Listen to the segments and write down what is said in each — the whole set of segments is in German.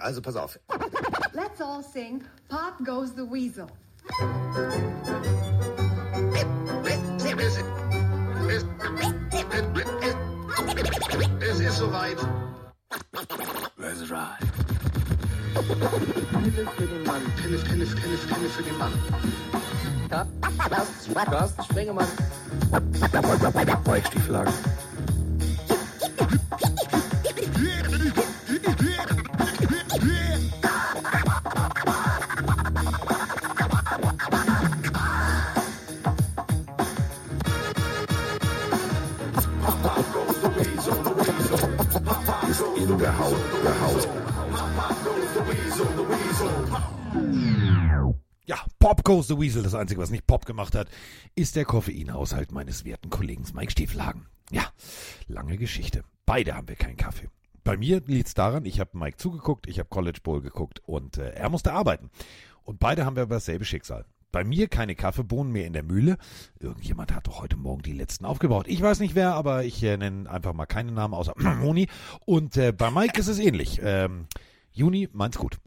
Also pass auf. Let's all sing Pop Goes the Weasel. Es ist soweit. Let's ride. Pille für den Mann. Pille, Pille, Pille, Pille für den Mann. Carsten Spengemann. Weichstieflagen. Ist Goes the Weasel. Das Einzige, was nicht Pop gemacht hat, ist der Koffeinhaushalt meines werten Kollegen Mike Stieflagen. Ja, lange Geschichte. Beide haben wir keinen Kaffee. Bei mir liegt's daran, ich habe Mike zugeguckt, ich habe College Bowl geguckt und äh, er musste arbeiten. Und beide haben wir aber dasselbe Schicksal. Bei mir keine Kaffeebohnen mehr in der Mühle. Irgendjemand hat doch heute Morgen die letzten aufgebaut. Ich weiß nicht wer, aber ich äh, nenne einfach mal keinen Namen außer Moni. Und äh, bei Mike ist es ähnlich. Ähm, Juni meint's gut.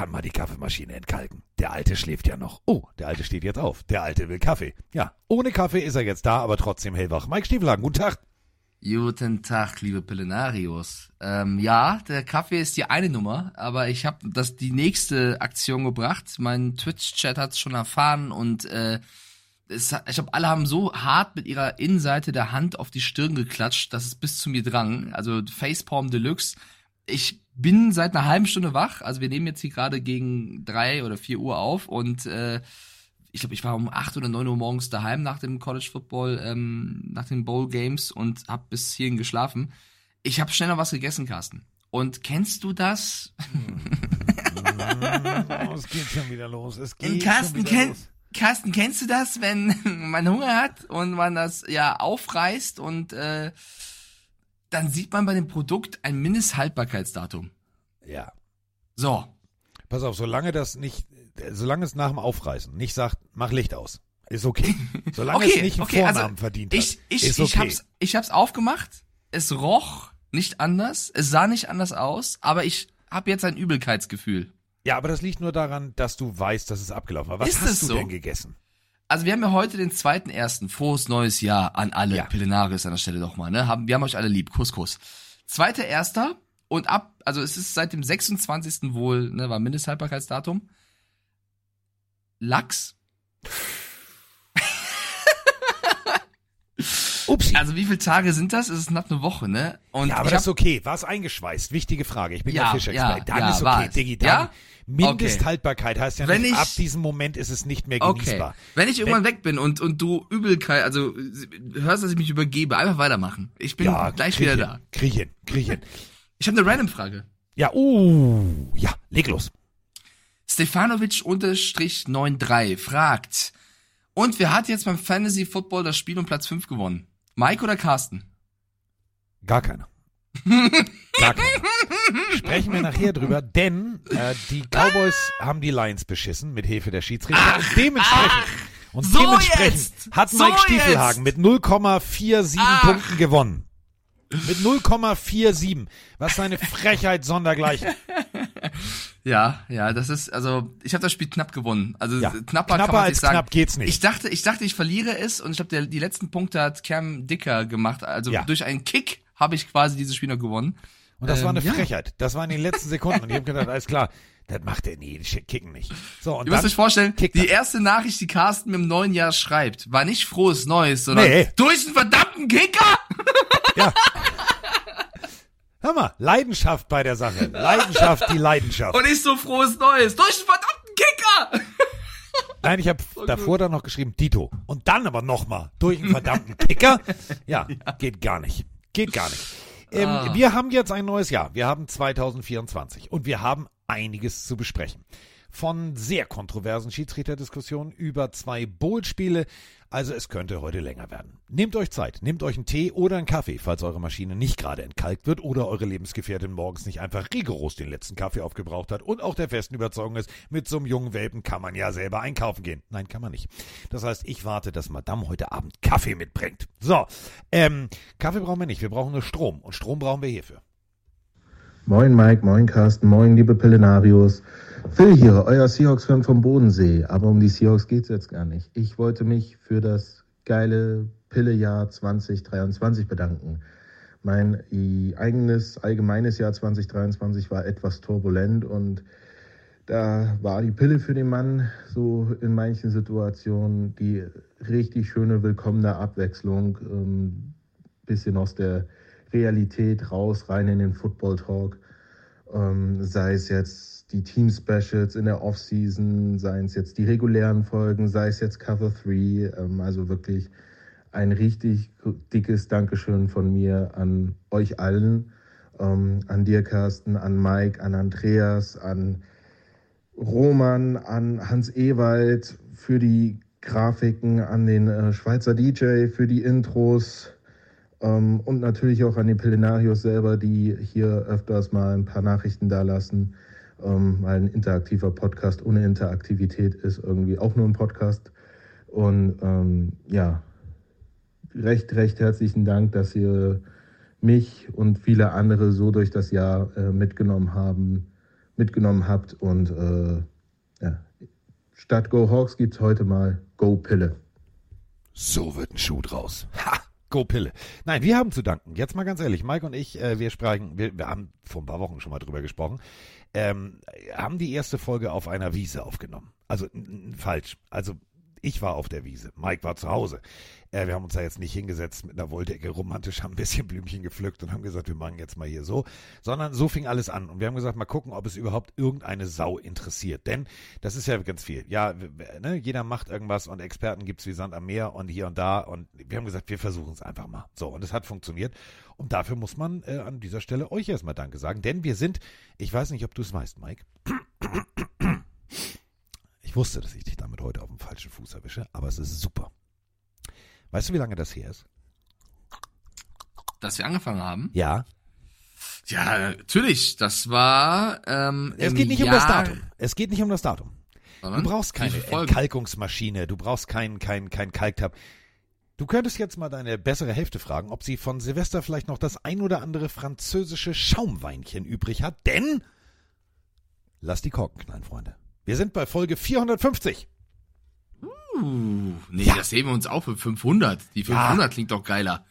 Kann mal die Kaffeemaschine entkalken. Der Alte schläft ja noch. Oh, der Alte steht jetzt auf. Der Alte will Kaffee. Ja, ohne Kaffee ist er jetzt da, aber trotzdem hellwach. Mike Stieflagen, guten Tag. Guten Tag, liebe Pillenarios. Ähm, ja, der Kaffee ist die eine Nummer, aber ich habe das die nächste Aktion gebracht. Mein Twitch-Chat hat's schon erfahren und äh, es, ich glaube, alle haben so hart mit ihrer Innenseite der Hand auf die Stirn geklatscht, dass es bis zu mir drang. Also Facepalm Deluxe. Ich bin seit einer halben Stunde wach. Also wir nehmen jetzt hier gerade gegen drei oder vier Uhr auf und äh, ich glaube, ich war um acht oder neun Uhr morgens daheim nach dem College Football, ähm, nach den Bowl Games und habe bis hierhin geschlafen. Ich habe schnell noch was gegessen, Carsten. Und kennst du das? Oh, es geht schon wieder los. Es geht Und Carsten, schon wieder kenn, los. Carsten, kennst du das, wenn man Hunger hat und man das ja aufreißt und äh, dann sieht man bei dem Produkt ein Mindesthaltbarkeitsdatum. Ja. So. Pass auf, solange das nicht, solange es nach dem Aufreißen nicht sagt, mach Licht aus, ist okay. Solange es nicht einen Vornamen verdient ich, hat, ich, ist ich okay. hab's, ich hab's aufgemacht. Es roch nicht anders, es sah nicht anders aus, aber ich habe jetzt ein Übelkeitsgefühl. ja, aber das liegt nur daran, dass du weißt, dass es abgelaufen war. Was Ist hast du so? denn gegessen? Also wir haben ja heute den zweiten ersten. Frohes neues Jahr an alle Ja. Pillenarius an der Stelle doch mal. Ne? Haben, wir haben euch alle lieb. Kuss, Kuss. Zweiter erster und ab, also es ist seit dem 26. wohl, ne, war Mindesthaltbarkeitsdatum. Lachs. Upsi. Also wie viele Tage sind das? Es ist knapp eine Woche, ne? Und ja, aber das ist okay. War es eingeschweißt? Wichtige Frage. Ich bin ja, Ja, Fischexperte. ja, dann ja, ist okay, es. Digi. Dann Ja? Mindesthaltbarkeit heißt ja Wenn nicht, ich- ab diesem Moment ist es nicht mehr Okay. genießbar. Wenn ich irgendwann weg bin und, und du Übelkeit, also hörst, dass ich mich übergebe, einfach weitermachen. Ich bin Ja, gleich krieg wieder da. Krieg hin. Ich habe eine Random-Frage. Ja, uh, ja, leg los. Stefanovic-93 fragt, und wer hat jetzt beim Fantasy Football das Spiel um Platz 5 gewonnen? Mike oder Carsten? Gar keiner. Keiner. Sprechen wir nachher drüber, denn äh, die Cowboys haben die Lions beschissen mit Hilfe der Schiedsrichter und dementsprechend und so dementsprechend jetzt! hat So Mike Stiefelhagen jetzt! mit 0,47 Ach! Punkten gewonnen. Mit 0,47. Was eine Frechheit sondergleichen. Ja, ja, das ist, also, ich habe das Spiel knapp gewonnen. Also, Ja, knapper, knapper kann man als sagen. knapp geht's nicht. Ich dachte, ich dachte, ich verliere es und ich glaube, die letzten Punkte hat Cam Dicker gemacht. Also, Ja. durch einen Kick habe ich quasi dieses Spiel noch gewonnen. Und das war eine Ähm, ja. Frechheit. Das war in den letzten Sekunden. Und ich habe gedacht, alles klar, das macht er nie, kicken nicht. So, und Ihr müsst dann, euch vorstellen, die er. erste Nachricht, die Carsten mit dem neuen Jahr schreibt, war nicht frohes Neues, sondern Nee. durch einen verdammten Kicker! ja. Hör mal, Leidenschaft bei der Sache. Leidenschaft, die Leidenschaft. Und ich so frohes Neues, durch einen verdammten Kicker! Nein, ich habe davor dann noch geschrieben, Dito. Und dann aber nochmal durch einen verdammten Kicker. Ja, geht gar nicht. Geht gar nicht. Ähm, Ah. Wir haben jetzt ein neues Jahr. Wir haben 2024 und wir haben einiges zu besprechen. Von sehr kontroversen Schiedsrichterdiskussionen über zwei Bowl-Spiele. Also es könnte heute länger werden. Nehmt euch Zeit, nehmt euch einen Tee oder einen Kaffee, falls eure Maschine nicht gerade entkalkt wird oder eure Lebensgefährtin morgens nicht einfach rigoros den letzten Kaffee aufgebraucht hat und auch der festen Überzeugung ist, mit so einem jungen Welpen kann man ja selber einkaufen gehen. Nein, kann man nicht. Das heißt, ich warte, dass Madame heute Abend Kaffee mitbringt. So, ähm, Kaffee brauchen wir nicht, wir brauchen nur Strom und Strom brauchen wir hierfür. Moin Mike, moin Carsten, moin liebe Pillenarios. Phil hier, euer Seahawks-Fan vom Bodensee. Aber um die Seahawks geht's jetzt gar nicht. Ich wollte mich für das geile Pillejahr 2023 bedanken. Mein eigenes, allgemeines Jahr 2023 war etwas turbulent und da war die Pille für den Mann so in manchen Situationen die richtig schöne, willkommene Abwechslung. Ähm, bisschen aus der Realität raus, rein in den Football Talk. Ähm, sei es jetzt die Team Specials in der Offseason, seien es jetzt die regulären Folgen, sei es jetzt Cover 3. Ähm, also wirklich ein richtig dickes Dankeschön von mir an euch allen, ähm, an dir, Carsten, an Mike, an Andreas, an Roman, an Hans Ewald für die Grafiken, an den äh, Schweizer DJ für die Intros ähm, und natürlich auch an die Pillenarios selber, die hier öfters mal ein paar Nachrichten da lassen. Ähm, ein interaktiver Podcast ohne Interaktivität ist irgendwie auch nur ein Podcast. Und ähm, ja, recht, recht herzlichen Dank, dass ihr mich und viele andere so durch das Jahr äh, mitgenommen haben, mitgenommen habt. Und äh, ja, statt Go Hawks gibt es heute mal Go Pille. So wird ein Schuh draus. Ha! Go Pille. Nein, wir haben zu danken. Jetzt mal ganz ehrlich, Mike und ich, äh, wir sprechen, wir, wir haben vor ein paar Wochen schon mal drüber gesprochen, ähm, haben die erste Folge auf einer Wiese aufgenommen. Also falsch. Also ich war auf der Wiese, Mike war zu Hause. Äh, wir haben uns da jetzt nicht hingesetzt mit einer Wolldecke romantisch, haben ein bisschen Blümchen gepflückt und haben gesagt, wir machen jetzt mal hier so, sondern so fing alles an. Und wir haben gesagt, mal gucken, ob es überhaupt irgendeine Sau interessiert. Denn das ist ja ganz viel. Ja, ne, jeder macht irgendwas und Experten gibt's wie Sand am Meer und hier und da. Und wir haben gesagt, wir versuchen es einfach mal. So, und es hat funktioniert. Und dafür muss man äh, an dieser Stelle euch erstmal Danke sagen. Denn wir sind, ich weiß nicht, ob du es weißt, Mike. Ich wusste, dass ich dich damit heute auf dem falschen Fuß erwische, aber es ist super. Weißt du, wie lange das her ist? Dass wir angefangen haben? Ja. Ja, natürlich. Das war. Ähm, es geht nicht Jahr um das Datum. Es geht nicht um das Datum. Du brauchst keine Kalkungsmaschine, du brauchst keinen kein, kein Kalktab. Du könntest jetzt mal deine bessere Hälfte fragen, ob sie von Silvester vielleicht noch das ein oder andere französische Schaumweinchen übrig hat, denn lass die Korken knallen, Freunde. Wir sind bei Folge 450. Uh, nee, ja. das heben wir uns auf für 500. Die 500 ja. klingt doch geiler.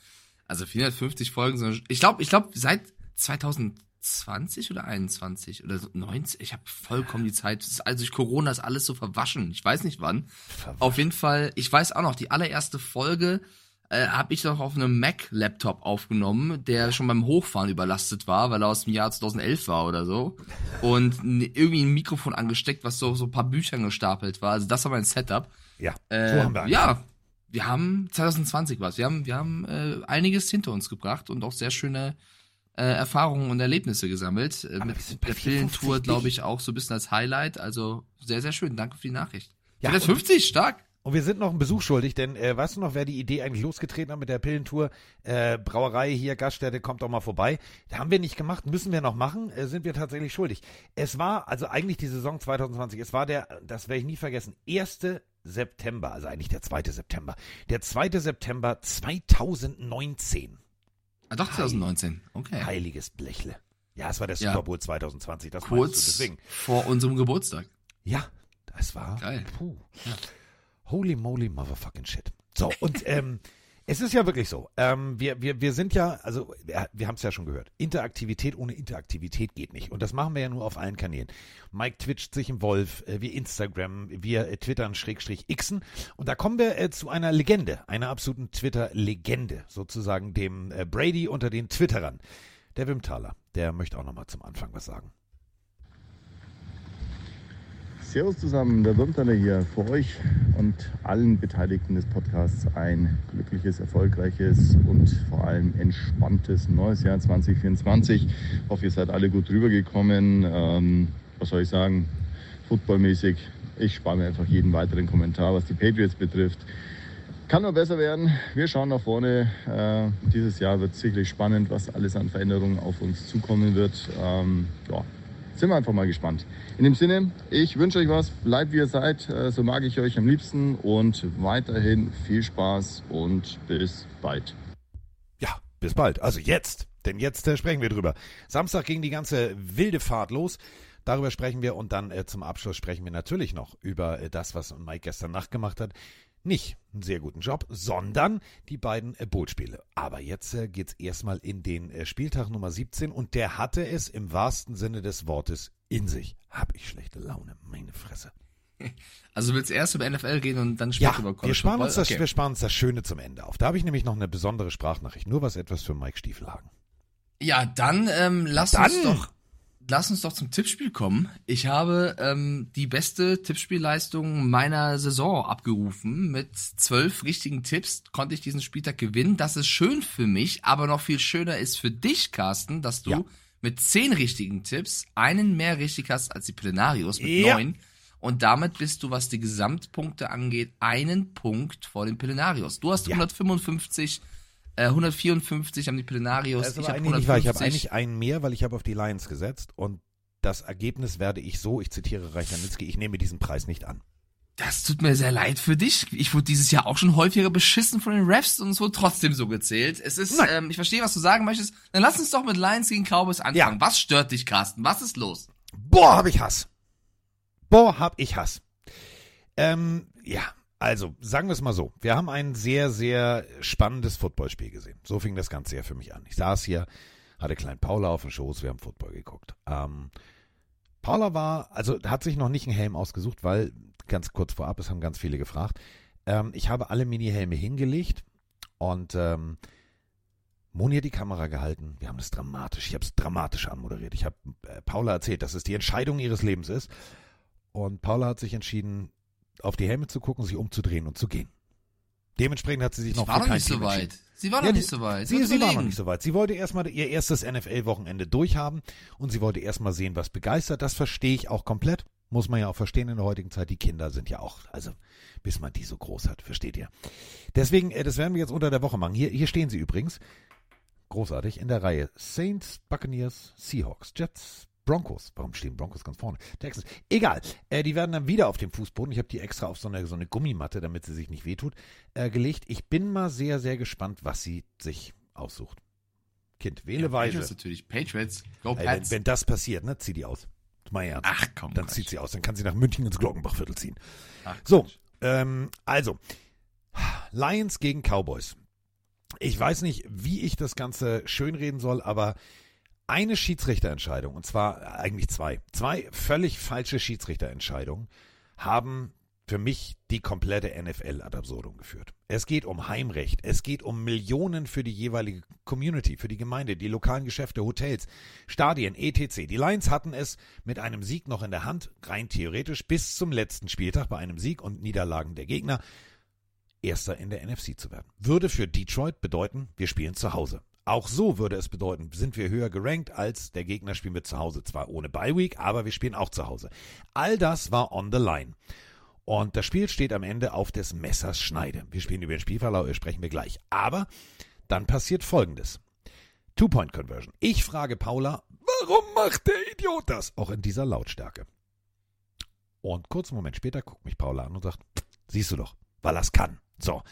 Also 450 Folgen. Ich glaube, ich glaube seit 2020 oder 21 oder 19. Ich habe vollkommen die Zeit. Also durch Corona ist alles so verwaschen. Ich weiß nicht wann. Verwaschen. Auf jeden Fall. Ich weiß auch noch die allererste Folge äh, habe ich noch auf einem Mac-Laptop aufgenommen, der schon beim Hochfahren überlastet war, weil er aus dem Jahr 2011 war oder so. Und irgendwie ein Mikrofon angesteckt, was so, so ein paar Büchern gestapelt war. Also das war mein Setup. Ja, äh, so haben wir Ja, wir haben 2020 was. Wir haben, wir haben äh, einiges hinter uns gebracht und auch sehr schöne äh, Erfahrungen und Erlebnisse gesammelt. Äh, mit der Filmtour, glaube ich, auch so ein bisschen als Highlight. Also sehr, sehr schön. Danke für die Nachricht. Ja, 50, stark. Und wir sind noch einen Besuch schuldig, denn äh, weißt du noch, wer die Idee eigentlich losgetreten hat mit der Pillentour? Äh, Brauerei hier, Gaststätte, kommt doch mal vorbei. Haben wir nicht gemacht, müssen wir noch machen, äh, sind wir tatsächlich schuldig. Es war also eigentlich die Saison 2020, es war der, das werde ich nie vergessen, 1. September, also eigentlich der 2. September. Der 2. September 2019. Ah, doch, 2019, okay. Heiliges Blechle. Ja, es war der Super Bowl ja. 2020, das Kurz du, deswegen. vor unserem Geburtstag. Ja, das war. Geil. Puh. Ja. Holy moly motherfucking shit. So, und ähm, es ist ja wirklich so. Ähm, wir, wir, wir sind ja, also wir, haben es ja schon gehört. Interaktivität ohne Interaktivität geht nicht. Und das machen wir ja nur auf allen Kanälen. Mike twitcht sich im Wolf, äh, wir Instagram, wir äh, twittern Schrägstrich Xen. Und da kommen wir äh, zu einer Legende, einer absoluten Twitter-Legende, sozusagen dem äh, Brady unter den Twitterern. Der Wimtaler, der möchte auch nochmal zum Anfang was sagen. Servus zusammen, der Wirmtaler hier. Für euch und allen Beteiligten des Podcasts ein glückliches, erfolgreiches und vor allem entspanntes neues Jahr 2024. Ich hoffe, ihr seid alle gut rübergekommen. Ähm, was soll ich sagen? Footballmäßig. Ich spare mir einfach jeden weiteren Kommentar, was die Patriots betrifft. Kann nur besser werden. Wir schauen nach vorne. Äh, dieses Jahr wird sicherlich spannend, was alles an Veränderungen auf uns zukommen wird. Ähm, ja, sind wir einfach mal gespannt. In dem Sinne, ich wünsche euch was, bleibt wie ihr seid, äh, so mag ich euch am liebsten und weiterhin viel Spaß und bis bald. Ja, bis bald. Also jetzt. denn jetzt äh, sprechen wir drüber. Samstag ging die ganze wilde Fahrt los. Darüber sprechen wir und dann äh, zum Abschluss sprechen wir natürlich noch über äh, das, was Mike gestern Nacht gemacht hat. Nicht einen sehr guten Job, sondern die beiden äh, Bootspiele. Aber jetzt äh, geht's erstmal in den äh, Spieltag Nummer 17 und der hatte es im wahrsten Sinne des Wortes in sich. Hab ich schlechte Laune, meine Fresse. Also willst du erst über NFL gehen und dann später Ja, über wir College sparen, Football? uns das, Okay. wir sparen uns das Schöne zum Ende auf. Da habe ich nämlich noch eine besondere Sprachnachricht. Nur was etwas für Mike Stiefelhagen. Ja, dann ähm, lass Dann. uns doch lass uns doch zum Tippspiel kommen. Ich habe ähm, die beste Tippspielleistung meiner Saison abgerufen. Mit zwölf richtigen Tipps konnte ich diesen Spieltag gewinnen. Das ist schön für mich, aber noch viel schöner ist für dich, Carsten, dass du Ja. mit zehn richtigen Tipps einen mehr richtig hast als die Plenarios mit Ja. neun. Und damit bist du, was die Gesamtpunkte angeht, einen Punkt vor den Plenarios. Du hast Ja. 155, äh, 154 haben die Plenarios. Ist ich habe 150. eigentlich einen mehr, weil ich habe auf die Lions gesetzt und das Ergebnis werde ich so, ich zitiere Reich Ranitzky, ich nehme diesen Preis nicht an. Das tut mir sehr leid für dich. Ich wurde dieses Jahr auch schon häufiger beschissen von den Refs und es wurde trotzdem so gezählt. Es ist, Nein. ähm, ich verstehe, was du sagen möchtest. Dann lass uns doch mit Lions gegen Cowboys anfangen. Ja. Was stört dich, Carsten? Was ist los? Boah, hab ich Hass. Boah, hab ich Hass. Ähm, ja, also sagen wir es mal so. Wir haben ein sehr, sehr spannendes Footballspiel gesehen. So fing das Ganze ja für mich an. Ich saß hier, hatte Klein Paula auf dem Schoß, wir haben Football geguckt. Ähm, Paula war, also hat sich noch nicht einen Helm ausgesucht, weil ganz kurz vorab, es haben ganz viele gefragt. Ähm, ich habe alle Mini-Helme hingelegt und ähm, Moni hat die Kamera gehalten. Wir haben das dramatisch, ich habe es dramatisch anmoderiert. Ich habe äh, Paula erzählt, dass es die Entscheidung ihres Lebens ist. Und Paula hat sich entschieden, auf die Helme zu gucken, sich umzudrehen und zu gehen. Dementsprechend hat sie sich Ich noch war noch nicht so weit. Sie war noch nicht so weit. Sie, sie war noch nicht so weit. Sie wollte erstmal ihr erstes NFL-Wochenende durchhaben und sie wollte erstmal sehen, was begeistert. Das verstehe ich auch komplett. Muss man ja auch verstehen in der heutigen Zeit. Die Kinder sind ja auch, also bis man die so groß hat, versteht ihr. Deswegen, äh, das werden wir jetzt unter der Woche machen. Hier, hier stehen sie übrigens. Großartig in der Reihe. Saints, Buccaneers, Seahawks, Jets, Broncos. Warum stehen Broncos ganz vorne? Texans. Egal. Äh, die werden dann wieder auf dem Fußboden. Ich habe die extra auf so eine, so eine Gummimatte, damit sie sich nicht wehtut, äh, gelegt. Ich bin mal sehr, sehr gespannt, was sie sich aussucht. Kind, wähle Ja, weise. Patriots natürlich. Patriots. Go Ey, wenn, Pats. wenn das passiert, ne, zieh die aus. Mein Ernst. Ach komm. Dann Quatsch. zieht sie aus. Dann kann sie nach München ins Glockenbachviertel ziehen. Ach, So, ähm, also, Lions gegen Cowboys. Ich weiß nicht, wie ich das Ganze schönreden soll, aber eine Schiedsrichterentscheidung, und zwar eigentlich zwei, zwei völlig falsche Schiedsrichterentscheidungen haben für mich die komplette NFL ad absurdum geführt. Es geht um Heimrecht, es geht um Millionen für die jeweilige Community, für die Gemeinde, die lokalen Geschäfte, Hotels, Stadien, etc. Die Lions hatten es mit einem Sieg noch in der Hand, rein theoretisch, bis zum letzten Spieltag bei einem Sieg und Niederlagen der Gegner, Erster in der NFC zu werden. Würde für Detroit bedeuten, wir spielen zu Hause. Auch so würde es bedeuten, sind wir höher gerankt als der Gegner, spielen wir zu Hause. Zwar ohne Bye Week, aber wir spielen auch zu Hause. All das war on the line. Und das Spiel steht am Ende auf des Messers Schneide. Wir spielen über den Spielverlauf, sprechen wir gleich. Aber dann passiert Folgendes. Two-Point-Conversion. Ich frage Paula, warum macht der Idiot das? Auch in dieser Lautstärke. Und kurzen Moment später guckt mich Paula an und sagt, siehst du doch, weil er's kann. So,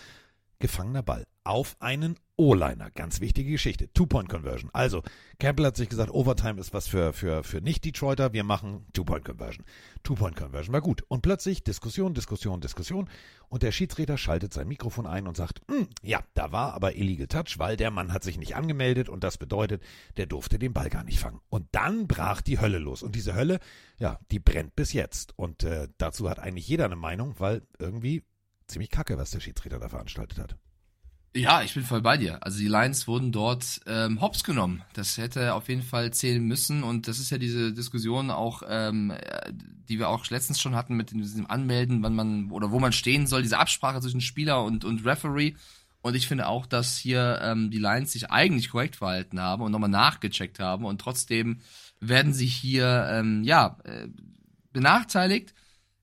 gefangener Ball auf einen O-Liner. Ganz wichtige Geschichte. Two-Point-Conversion. Also, Campbell hat sich gesagt, Overtime ist was für, für, für Nicht-Detroiter. Wir machen Two-Point-Conversion. Two-Point-Conversion war gut. Und plötzlich Diskussion, Diskussion, Diskussion. Und der Schiedsrichter schaltet sein Mikrofon ein und sagt, "Hm, ja, da war aber Illegal Touch, weil der Mann hat sich nicht angemeldet und das bedeutet, der durfte den Ball gar nicht fangen. Und dann brach die Hölle los. Und diese Hölle, ja, die brennt bis jetzt. Und äh, dazu hat eigentlich jeder eine Meinung, weil irgendwie ziemlich kacke, was der Schiedsrichter da veranstaltet hat. Ja, ich bin voll bei dir. Also die Lions wurden dort ähm, hops genommen. Das hätte auf jeden Fall zählen müssen. Und das ist ja diese Diskussion auch, ähm, äh, die wir auch letztens schon hatten mit diesem Anmelden, wann man oder wo man stehen soll, diese Absprache zwischen Spieler und, und Referee. Und ich finde auch, dass hier ähm, die Lions sich eigentlich korrekt verhalten haben und nochmal nachgecheckt haben. Und trotzdem werden sie hier, ähm, ja, äh, benachteiligt.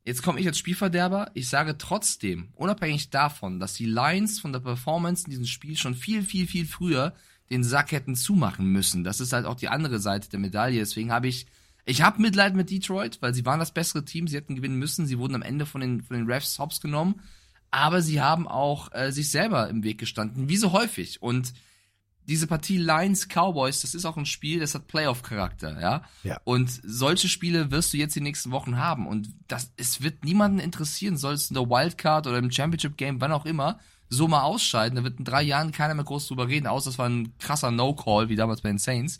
Jetzt komme ich als Spielverderber. Ich sage trotzdem, unabhängig davon, dass die Lions von der Performance in diesem Spiel schon viel, viel, viel früher den Sack hätten zumachen müssen. Das ist halt auch die andere Seite der Medaille. Deswegen habe ich, ich habe Mitleid mit Detroit, weil sie waren das bessere Team. Sie hätten gewinnen müssen. Sie wurden am Ende von den, von den Refs hops genommen. Aber sie haben auch äh, sich selber im Weg gestanden, wie so häufig. Und diese Partie Lions Cowboys, das ist auch ein Spiel, das hat Playoff-Charakter, ja? Ja. Und solche Spiele wirst du jetzt die nächsten Wochen haben. Und das, es wird niemanden interessieren, soll es in der Wildcard oder im Championship-Game, wann auch immer, so mal ausscheiden. Da wird in drei Jahren keiner mehr groß drüber reden, außer das war ein krasser No-Call, wie damals bei den Saints.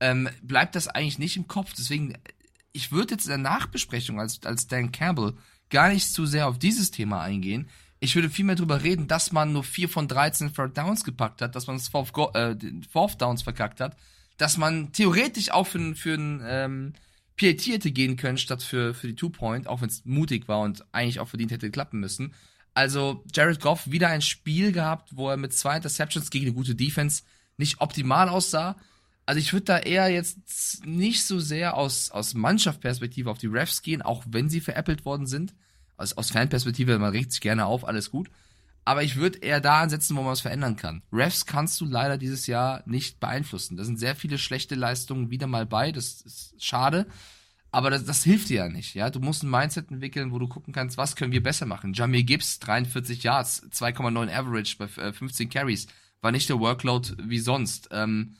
Ähm, bleibt das eigentlich nicht im Kopf. Deswegen, ich würde jetzt in der Nachbesprechung als, als Dan Campbell gar nicht zu sehr auf dieses Thema eingehen. Ich würde vielmehr darüber reden, dass man nur 4 von 13 Third Downs gepackt hat, dass man das Fourth, äh, Fourth Downs verkackt hat, dass man theoretisch auch für, für ein ähm, PAT hätte gehen können, statt für, für die Two-Point, auch wenn es mutig war und eigentlich auch verdient hätte klappen müssen. Also Jared Goff wieder ein Spiel gehabt, wo er mit zwei Interceptions gegen eine gute Defense nicht optimal aussah. Also ich würde da eher jetzt nicht so sehr aus, aus Mannschaftsperspektive auf die Refs gehen, auch wenn sie veräppelt worden sind. Aus, aus Fanperspektive, man regt sich gerne auf, alles gut. Aber ich würde eher da ansetzen, wo man was verändern kann. Refs kannst du leider dieses Jahr nicht beeinflussen. Da sind sehr viele schlechte Leistungen wieder mal bei, das ist schade. Aber das, das hilft dir ja nicht, ja. Du musst ein Mindset entwickeln, wo du gucken kannst, was können wir besser machen. Jamie Gibbs, 43 Yards, 2,9 Average bei äh, 15 Carries. War nicht der Workload wie sonst. Ähm,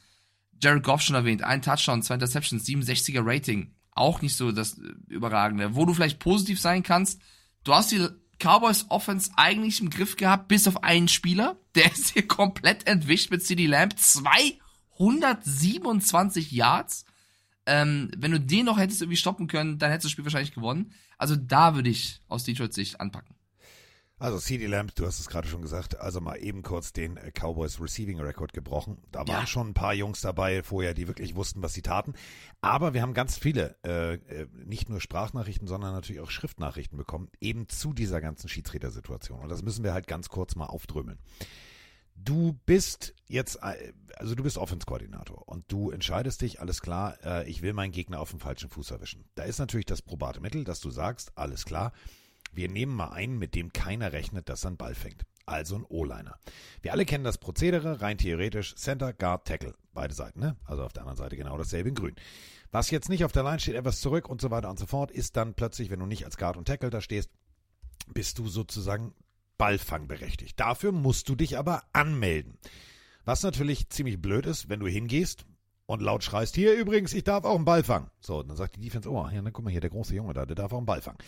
Jared Goff schon erwähnt, ein Touchdown, zwei Interceptions, 67er Rating. Auch nicht so das äh, Überragende. Wo du vielleicht positiv sein kannst, du hast die Cowboys Offense eigentlich im Griff gehabt, bis auf einen Spieler. Der ist hier komplett entwischt mit CD Lamb. 227 Yards. Ähm, wenn du den noch hättest irgendwie stoppen können, dann hättest du das Spiel wahrscheinlich gewonnen. Also da würde ich aus Detroit Sicht anpacken. Also CD Lamb, du hast es gerade schon gesagt, also mal eben kurz den äh, Cowboys Receiving Record gebrochen. Da waren Ja. schon ein paar Jungs dabei vorher, die wirklich wussten, was sie taten. Aber wir haben ganz viele, äh, äh, nicht nur Sprachnachrichten, sondern natürlich auch Schriftnachrichten bekommen, eben zu dieser ganzen Schiedsrichter-Situation. Und das müssen wir halt ganz kurz mal aufdrömeln. Du bist jetzt, äh, also du bist Offense-Koordinator und du entscheidest dich, alles klar, äh, ich will meinen Gegner auf dem falschen Fuß erwischen. Da ist natürlich das probate Mittel, dass du sagst, alles klar, wir nehmen mal einen, mit dem keiner rechnet, dass er einen Ball fängt. Also ein O-Liner. Wir alle kennen das Prozedere, rein theoretisch Center, Guard, Tackle. Beide Seiten, ne? Also auf der anderen Seite genau dasselbe in grün. Was jetzt nicht auf der Line steht, etwas zurück und so weiter und so fort, ist dann plötzlich, wenn du nicht als Guard und Tackle da stehst, bist du sozusagen Ballfangberechtigt. Dafür musst du dich aber anmelden. Was natürlich ziemlich blöd ist, wenn du hingehst und laut schreist, hier übrigens, ich darf auch einen Ball fangen. So, dann sagt die Defense, oh, hier, ne, guck mal hier, der große Junge da, der darf auch einen Ball fangen.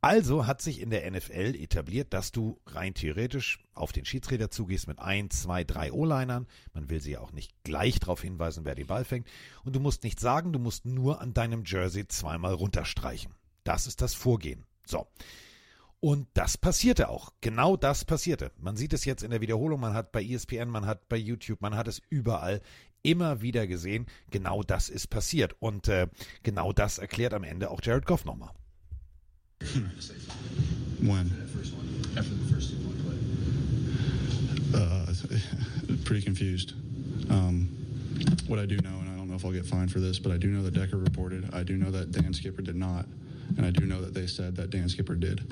Also hat sich in der NFL etabliert, dass du rein theoretisch auf den Schiedsrichter zugehst mit ein, zwei, drei O-Linern. Man will sie ja auch nicht gleich darauf hinweisen, wer den Ball fängt. Und du musst nichts sagen, du musst nur an deinem Jersey zweimal runterstreichen. Das ist das Vorgehen. So. Und das passierte auch. Genau das passierte. Man sieht es jetzt in der Wiederholung, man hat bei ESPN, man hat bei YouTube, man hat es überall immer wieder gesehen. Genau das ist passiert. Und äh, genau das erklärt am Ende auch Jared Goff nochmal. When? After the first two point play. Uh, pretty confused. Um, what I do know, and I don't know if I'll get fined for this, but I do know that Decker reported. I do know that Dan Skipper did not, and I do know that they said that Dan Skipper did.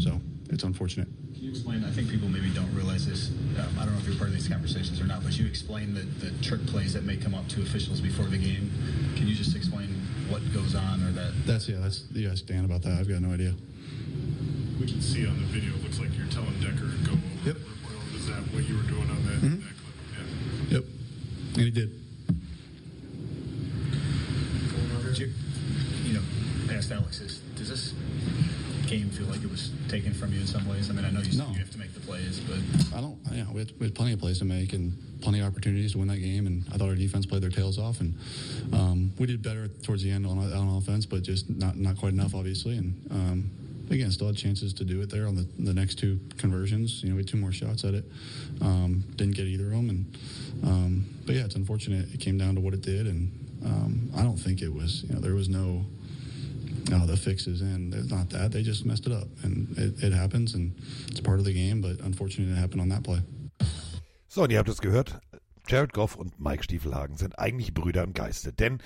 So it's unfortunate. Can you explain? I think people maybe don't realize this. Um, I don't know if you're part of these conversations or not, but you explain the, the trick plays that may come up to officials before the game. Can you just explain what goes on or that? That's yeah. That's you ask Dan about that. I've got no idea. We can see on the video, it looks like you're telling Decker to go over. Yep. report over. Is that what you were doing on that, Mhm. that clip? Yeah. Yep, and he did. Did you, you know, asked Alex, is, does this game feel like it was taken from you in some ways? I mean, I know you, No. you have to make the plays, but I don't. Yeah, we had, we had plenty of plays to make and plenty of opportunities to win that game. And I thought our defense played their tails off, and um, we did better towards the end on, on offense, but just not not quite enough, obviously. And um, again, still had chances to do it there on the, the next two conversions. You know, we had two more shots at it. Um, didn't get either of them, and um, but yeah, it's unfortunate. It came down to what it did, and um, I don't think it was. You know, there was no. No, the fix is in. There's not that. They just messed it up, and it, it happens, and it's part of the game. But unfortunately, it happened on that play. So, und ihr habt es gehört. Jared Goff und Mike Stiefelhagen sind eigentlich Brüder im Geiste. Denn,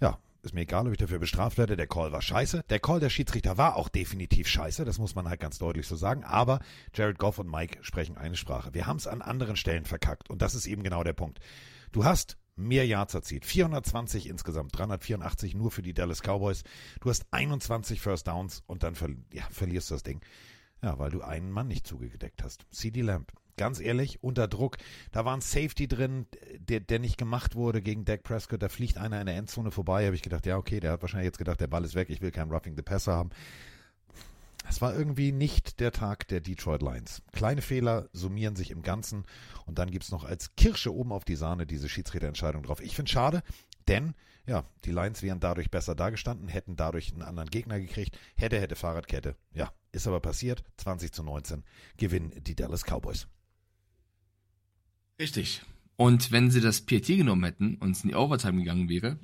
ja, ist mir egal, ob ich dafür bestraft werde. Der Call war scheiße. Der Call der Schiedsrichter war auch definitiv scheiße. Das muss man halt ganz deutlich so sagen. Aber Jared Goff und Mike sprechen eine Sprache. Wir haben es an anderen Stellen verkackt. Und das ist eben genau der Punkt. Du hast mehr Yards erzielt. 420 insgesamt, 384 nur für die Dallas Cowboys. Du hast 21 First Downs und dann ver ja, verlierst du das Ding. Ja, weil du einen Mann nicht zugedeckt hast. CD Lamb. ganz ehrlich, unter Druck. Da war ein Safety drin, der, der nicht gemacht wurde gegen Dak Prescott. Da fliegt einer in der Endzone vorbei. Habe ich gedacht, ja, okay, der hat wahrscheinlich jetzt gedacht, der Ball ist weg, ich will keinen Roughing the Passer haben. Es war irgendwie nicht der Tag der Detroit Lions. Kleine Fehler summieren sich im Ganzen und dann gibt es noch als Kirsche oben auf die Sahne diese Schiedsrichterentscheidung drauf. Ich finde schade, denn ja, die Lions wären dadurch besser dagestanden, hätten dadurch einen anderen Gegner gekriegt. Hätte, hätte Fahrradkette. Ja, ist aber passiert. 20 zu 19 gewinnen die Dallas Cowboys. Richtig. Und wenn sie das PT genommen hätten und es in die Overtime gegangen wäre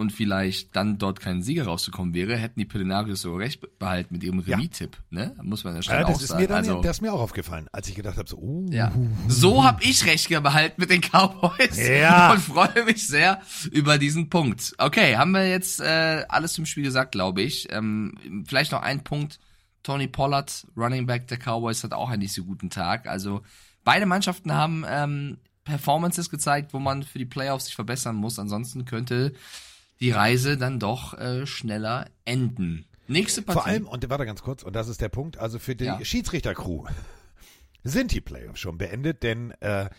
und vielleicht dann dort kein Sieger rausgekommen wäre, hätten die Pelinarios so recht behalten mit ihrem Remis-Tipp. Ne? Muss man an der Stelle Ja, das auch ist sagen. mir dann, also, das ist mir auch aufgefallen, als ich gedacht habe, so, uh, ja. So habe ich recht behalten mit den Cowboys Ja. und freue mich sehr über diesen Punkt. Okay, haben wir jetzt äh, alles zum Spiel gesagt, glaube ich. Ähm, vielleicht noch ein Punkt. Tony Pollard, Running Back der Cowboys, hat auch einen nicht so guten Tag. Also beide Mannschaften haben ähm, Performances gezeigt, wo man für die Playoffs sich verbessern muss. Ansonsten könnte die Reise dann doch äh, schneller enden. Nächste Partie. Vor allem, und warte ganz kurz, und das ist der Punkt, also für die Ja. Schiedsrichter-Crew sind die Playoffs schon beendet, denn äh,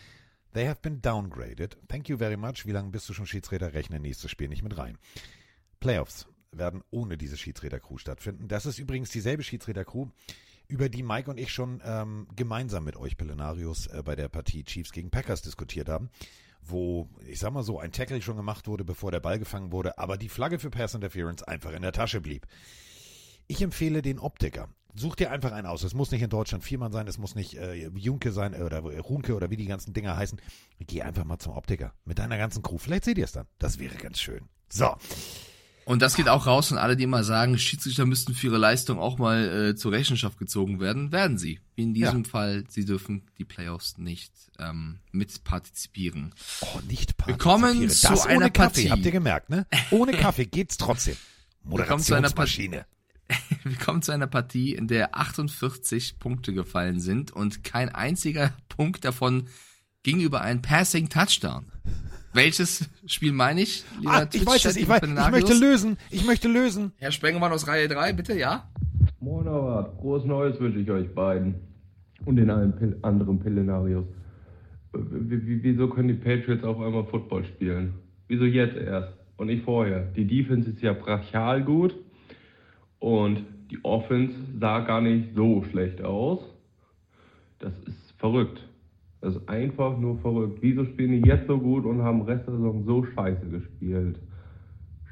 they have been downgraded. Thank you very much. Wie lange bist du schon Schiedsrichter? Rechne nächstes Spiel nicht mit rein. Playoffs werden ohne diese Schiedsrichter-Crew stattfinden. Das ist übrigens dieselbe Schiedsrichter-Crew, über die Mike und ich schon ähm, gemeinsam mit euch Pelenarius äh, bei der Partie Chiefs gegen Packers diskutiert haben, wo, ich sag mal so, ein Tackle schon gemacht wurde, bevor der Ball gefangen wurde, aber die Flagge für Pass Interference einfach in der Tasche blieb. Ich empfehle den Optiker. Such dir einfach einen aus. Es muss nicht in Deutschland Viermann sein, es muss nicht äh, Junke sein äh, oder Runke oder wie die ganzen Dinger heißen. Geh einfach mal zum Optiker mit deiner ganzen Crew. Vielleicht seht ihr es dann. Das wäre ganz schön. So. Und das geht auch raus an alle, die mal sagen, Schiedsrichter müssten für ihre Leistung auch mal äh, zur Rechenschaft gezogen werden. Werden sie. Wie in diesem Ja. Fall, sie dürfen die Playoffs nicht ähm, mitpartizipieren. Oh, nicht Willkommen partizipiere. zu das einer ohne Kaffee, Partie. habt ihr gemerkt, ne? Ohne Kaffee geht's trotzdem. Willkommen Moderationsmaschine. Wir kommen zu einer Partie, in der 48 Punkte gefallen sind und kein einziger Punkt davon ging über einen Passing Touchdown. Welches Spiel meine ich? lieber Ah, ich weiß es, ich, weiß, ich möchte lösen, ich möchte lösen. Herr Spengemann aus Reihe 3, bitte, ja? Moin, aber frohes Neues wünsche ich euch beiden. Und den allen Pil anderen Pillenarios. W- w- Wieso können die Patriots auf einmal Football spielen? Wieso jetzt erst und nicht vorher? Die Defense ist ja brachial gut und die Offense sah gar nicht so schlecht aus. Das ist verrückt. Das ist einfach nur verrückt. Wieso spielen die jetzt so gut und haben Rest der Saison so scheiße gespielt?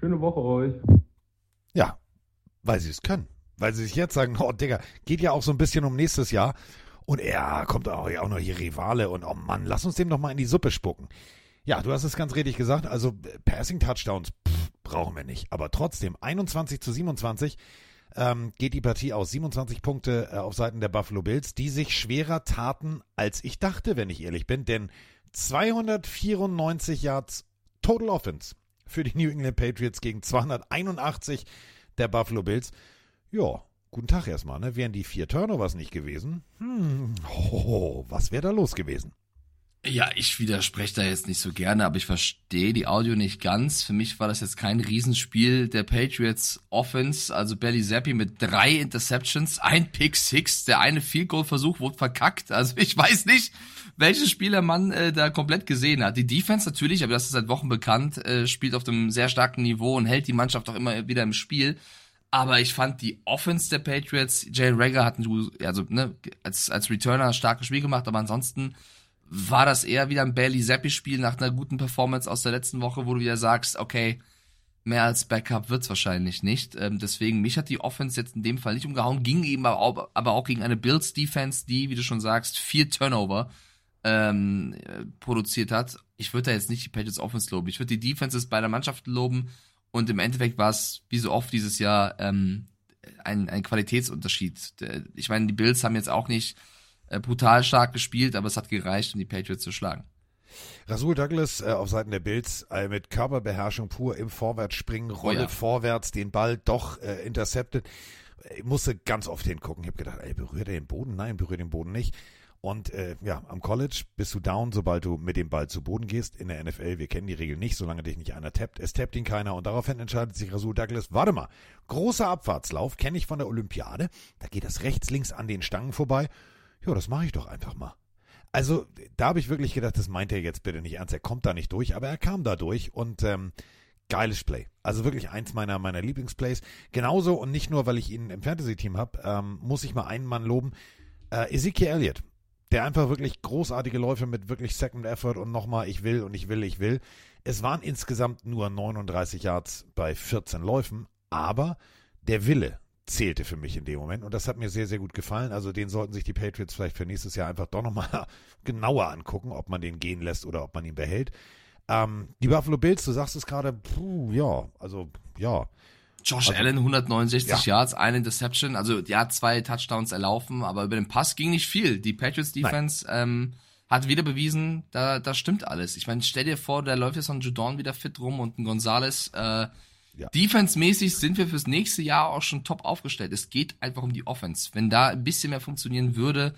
Schöne Woche euch. Ja, weil sie es können. Weil sie sich jetzt sagen, oh Digga, geht ja auch so ein bisschen um nächstes Jahr. Und er kommt auch, auch noch hier Rivale und oh Mann, lass uns dem doch mal in die Suppe spucken. Ja, du hast es ganz richtig gesagt. Also äh, Passing Touchdowns pff, brauchen wir nicht. Aber trotzdem, 21 zu 27 ähm, geht die Partie aus. 27 Punkte äh, auf Seiten der Buffalo Bills, die sich schwerer taten, als ich dachte, wenn ich ehrlich bin. Denn 294 Yards Total Offense für die New England Patriots gegen 281 der Buffalo Bills. Ja, guten Tag erstmal, ne? Wären die vier Turnovers nicht gewesen? Hm, oh, was wäre da los gewesen? Ja, ich widerspreche da jetzt nicht so gerne, aber ich verstehe die Audio nicht ganz. Für mich war das jetzt kein Riesenspiel der Patriots Offense. Also Belly Zappi mit drei Interceptions, ein Pick Six, der eine Field Goal Versuch wurde verkackt. Also ich weiß nicht, welchen Spieler man äh, da komplett gesehen hat. Die Defense natürlich, aber das ist seit Wochen bekannt, äh, spielt auf einem sehr starken Niveau und hält die Mannschaft auch immer wieder im Spiel. Aber ich fand die Offense der Patriots, Jalen Rager hat ein, also, ne, als, als Returner ein starkes Spiel gemacht, aber ansonsten war das eher wieder ein Bailey Zappi-Spiel nach einer guten Performance aus der letzten Woche, wo du wieder sagst, okay, mehr als Backup wird's wahrscheinlich nicht. Ähm, deswegen, mich hat die Offense jetzt in dem Fall nicht umgehauen, ging eben aber auch, aber auch gegen eine Bills-Defense, die, wie du schon sagst, vier Turnover ähm, äh, produziert hat. Ich würde da jetzt nicht die Patriots Offense loben. Ich würde die Defenses beider Mannschaften loben und im Endeffekt war es, wie so oft dieses Jahr, ähm, ein, ein Qualitätsunterschied. Der- Ich meine, die Bills haben jetzt auch nicht äh, brutal stark gespielt, aber es hat gereicht, um die Patriots zu schlagen. Rasul Douglas äh, auf Seiten der Bills äh, mit Körperbeherrschung pur im Vorwärtsspringen, Rolle ja. vorwärts, den Ball doch äh, intercepted. Ich musste ganz oft hingucken. Ich habe gedacht, ey, berührt er den Boden? Nein, berührt den Boden nicht. Und äh, ja, am College bist du down, sobald du mit dem Ball zu Boden gehst. In der NFL, wir kennen die Regel nicht, solange dich nicht einer tappt. Es tappt ihn keiner und daraufhin entscheidet sich Rasul Douglas, warte mal, großer Abfahrtslauf, kenne ich von der Olympiade. Da geht das rechts, links an den Stangen vorbei. Ja, das mache ich doch einfach mal. Also, da habe ich wirklich gedacht, das meint er jetzt bitte nicht ernst. Er kommt da nicht durch, aber er kam da durch und ähm, geiles Play. Also wirklich eins meiner, meiner Lieblingsplays. Genauso und nicht nur, weil ich ihn im Fantasy-Team habe, ähm, muss ich mal einen Mann loben. Äh, Ezekiel Elliott, der einfach wirklich großartige Läufe mit wirklich Second Effort und nochmal ich will und ich will, ich will. Es waren insgesamt nur 39 Yards bei 14 Läufen, aber der Wille zählte für mich in dem Moment und das hat mir sehr, sehr gut gefallen. Also den sollten sich die Patriots vielleicht für nächstes Jahr einfach doch nochmal genauer angucken, ob man den gehen lässt oder ob man ihn behält. Ähm, die Buffalo Bills, du sagst es gerade, puh, ja, also ja. Josh also, Allen 169 ja. Yards, eine Interception, also ja, zwei Touchdowns erlaufen, aber über den Pass ging nicht viel. Die Patriots Defense ähm, hat wieder bewiesen, da, da stimmt alles. Ich meine, stell dir vor, da läuft jetzt so ein Judon wieder fit rum und ein Gonzales. Äh, ja. Defense-mäßig sind wir fürs nächste Jahr auch schon top aufgestellt. Es geht einfach um die Offense. Wenn da ein bisschen mehr funktionieren würde,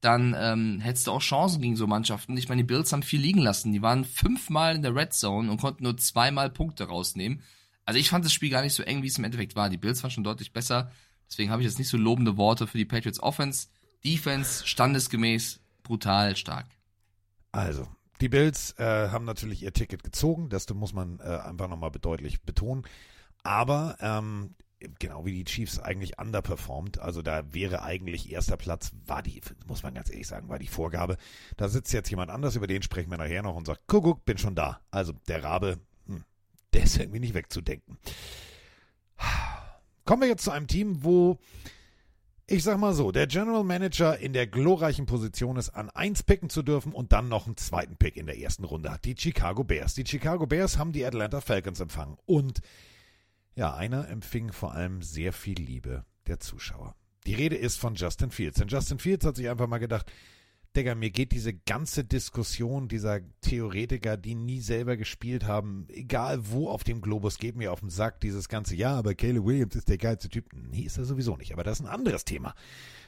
dann ähm, hättest du auch Chancen gegen so Mannschaften. Ich meine, die Bills haben viel liegen lassen. Die waren fünfmal in der Red Zone und konnten nur zweimal Punkte rausnehmen. Also ich fand das Spiel gar nicht so eng, wie es im Endeffekt war. Die Bills waren schon deutlich besser. Deswegen habe ich jetzt nicht so lobende Worte für die Patriots Offense. Defense standesgemäß brutal stark. Also, die Bills äh, haben natürlich ihr Ticket gezogen, das muss man äh, einfach nochmal bedeutlich betonen. Aber ähm, genau wie die Chiefs eigentlich underperformed, also da wäre eigentlich erster Platz, war die, muss man ganz ehrlich sagen, war die Vorgabe. Da sitzt jetzt jemand anders, über den sprechen wir nachher noch und sagt, Kuckuck, bin schon da. Also der Rabe, hm, der ist irgendwie nicht wegzudenken. Kommen wir jetzt zu einem Team, wo ich sag mal so, der General Manager in der glorreichen Position ist, an eins picken zu dürfen und dann noch einen zweiten Pick in der ersten Runde hat. Die Chicago Bears. Die Chicago Bears haben die Atlanta Falcons empfangen. Und ja, einer empfing vor allem sehr viel Liebe der Zuschauer. Die Rede ist von Justin Fields. Denn Justin Fields hat sich einfach mal gedacht, Digga, mir geht diese ganze Diskussion dieser Theoretiker, die nie selber gespielt haben, egal wo auf dem Globus, geht mir auf den Sack, dieses ganze, ja, aber Caleb Williams ist der geilste Typ. Nee, ist er sowieso nicht, aber das ist ein anderes Thema.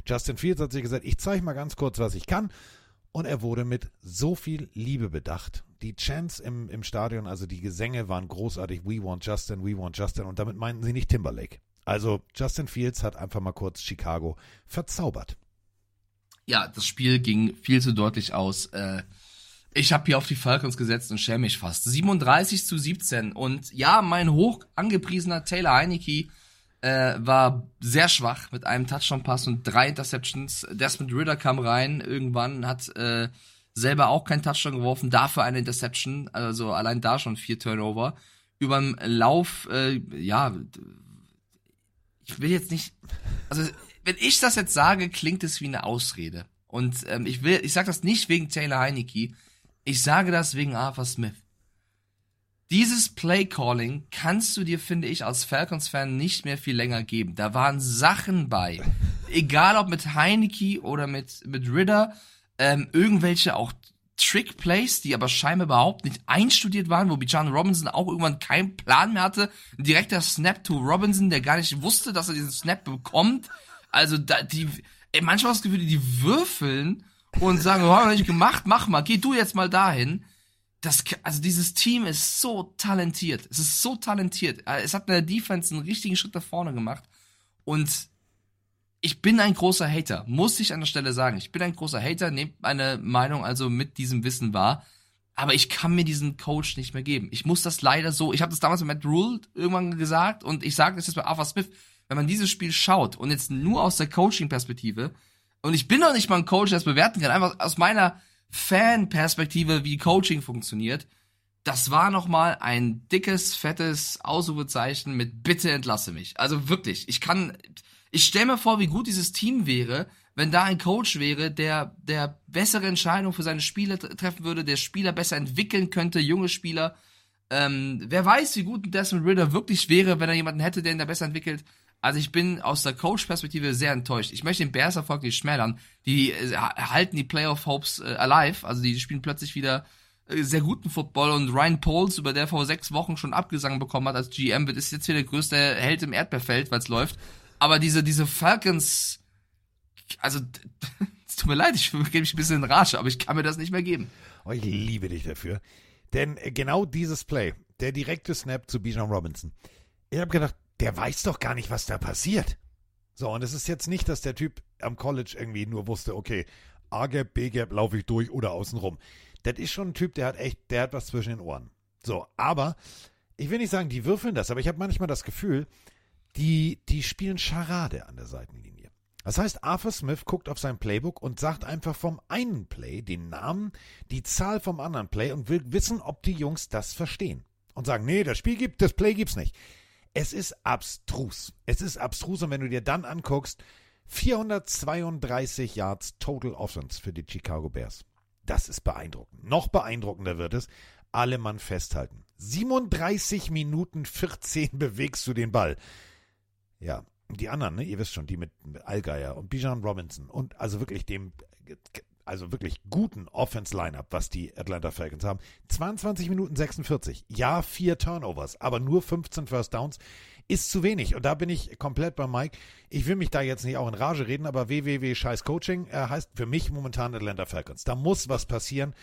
Justin Fields hat sich gesagt, ich zeige mal ganz kurz, was ich kann. Und er wurde mit so viel Liebe bedacht. Die Chants im, im Stadion, also die Gesänge waren großartig. We want Justin, we want Justin. Und damit meinten sie nicht Timberlake. Also Justin Fields hat einfach mal kurz Chicago verzaubert ja, das Spiel ging viel zu deutlich aus. Äh, ich habe hier auf die Falcons gesetzt und schäme mich fast. 37 zu 17. Und ja, mein hoch angepriesener Taylor Heineke äh, war sehr schwach mit einem Touchdown-Pass und drei Interceptions. Desmond Ritter kam rein irgendwann, hat äh, selber auch keinen Touchdown geworfen, dafür eine Interception. Also allein da schon vier Turnover. Überm Lauf, äh, ja, ich will jetzt nicht, also wenn ich das jetzt sage, klingt es wie eine Ausrede. Und ähm, ich will, ich sage das nicht wegen Taylor Heineke, ich sage das wegen Arthur Smith. Dieses Play-Calling kannst du dir, finde ich, als Falcons-Fan nicht mehr viel länger geben. Da waren Sachen bei. Egal ob mit Heineke oder mit, mit Ritter, ähm, irgendwelche auch Trick-Plays, die aber scheinbar überhaupt nicht einstudiert waren, wo Bijan Robinson auch irgendwann keinen Plan mehr hatte. Ein direkter Snap to Robinson, der gar nicht wusste, dass er diesen Snap bekommt. Also da, die, ey, manchmal das Gefühl, die würfeln und sagen, oh, hab ich nicht gemacht, mach mal, geh du jetzt mal dahin. Das, also dieses Team ist so talentiert. Es ist so talentiert. Äh, es hat in der Defense einen richtigen Schritt nach vorne gemacht. Und ich bin ein großer Hater, muss ich an der Stelle sagen. Ich bin ein großer Hater, nehmt meine Meinung also mit diesem Wissen wahr. Aber ich kann mir diesen Coach nicht mehr geben. Ich muss das leider so, ich habe das damals mit Matt Rule irgendwann gesagt und ich sage das jetzt bei Arthur Smith wenn man dieses Spiel schaut und jetzt nur aus der Coaching-Perspektive, und ich bin doch nicht mal ein Coach, der es bewerten kann, einfach aus meiner Fan-Perspektive, wie Coaching funktioniert, das war nochmal ein dickes, fettes Ausrufezeichen mit Bitte entlasse mich. Also wirklich, ich kann, ich stelle mir vor, wie gut dieses Team wäre, wenn da ein Coach wäre, der, der bessere Entscheidungen für seine Spieler treffen würde, der Spieler besser entwickeln könnte, junge Spieler. Ähm, wer weiß, wie gut Desmond Ritter wirklich wäre, wenn er jemanden hätte, der ihn da besser entwickelt. Also ich bin aus der Coach-Perspektive sehr enttäuscht. Ich möchte den Bears Erfolg nicht schmälern. Die äh, halten die Playoff-Hopes äh, alive. Also die spielen plötzlich wieder äh, sehr guten Football und Ryan Poles, über der vor sechs Wochen schon Abgesang bekommen hat als GM, wird ist jetzt wieder der größte Held im Erdbeerfeld, weil es läuft. Aber diese, diese Falcons, also es tut mir leid, ich gebe mich ein bisschen in Rage, aber ich kann mir das nicht mehr geben. Oh, ich liebe dich dafür. Denn äh, genau dieses Play, der direkte Snap zu Bijan Robinson. Ich habe gedacht, der weiß doch gar nicht, was da passiert. So, und es ist jetzt nicht, dass der Typ am College irgendwie nur wusste, okay, A-Gap, B-Gap laufe ich durch oder außenrum. Das ist schon ein Typ, der hat echt, der hat was zwischen den Ohren. So, aber ich will nicht sagen, die würfeln das, aber ich habe manchmal das Gefühl, die, die spielen Charade an der Seitenlinie. Das heißt, Arthur Smith guckt auf sein Playbook und sagt einfach vom einen Play den Namen, die Zahl vom anderen Play und will wissen, ob die Jungs das verstehen. Und sagen, nee, das Spiel gibt, das Play gibt's nicht. Es ist abstrus. Es ist abstrus und wenn du dir dann anguckst, 432 Yards Total Offense für die Chicago Bears. Das ist beeindruckend. Noch beeindruckender wird es, alle Mann festhalten. 37 Minuten 14 bewegst du den Ball. Ja, die anderen, ne, ihr wisst schon, die mit Allgeier und Bijan Robinson und also wirklich dem, also wirklich guten Offense-Lineup, was die Atlanta Falcons haben. 22 Minuten 46. Ja, vier Turnovers, aber nur 15 First Downs ist zu wenig. Und da bin ich komplett bei Mike. Ich will mich da jetzt nicht auch in Rage reden, aber www Scheiß Coaching äh, heißt für mich momentan Atlanta Falcons. Da muss was passieren.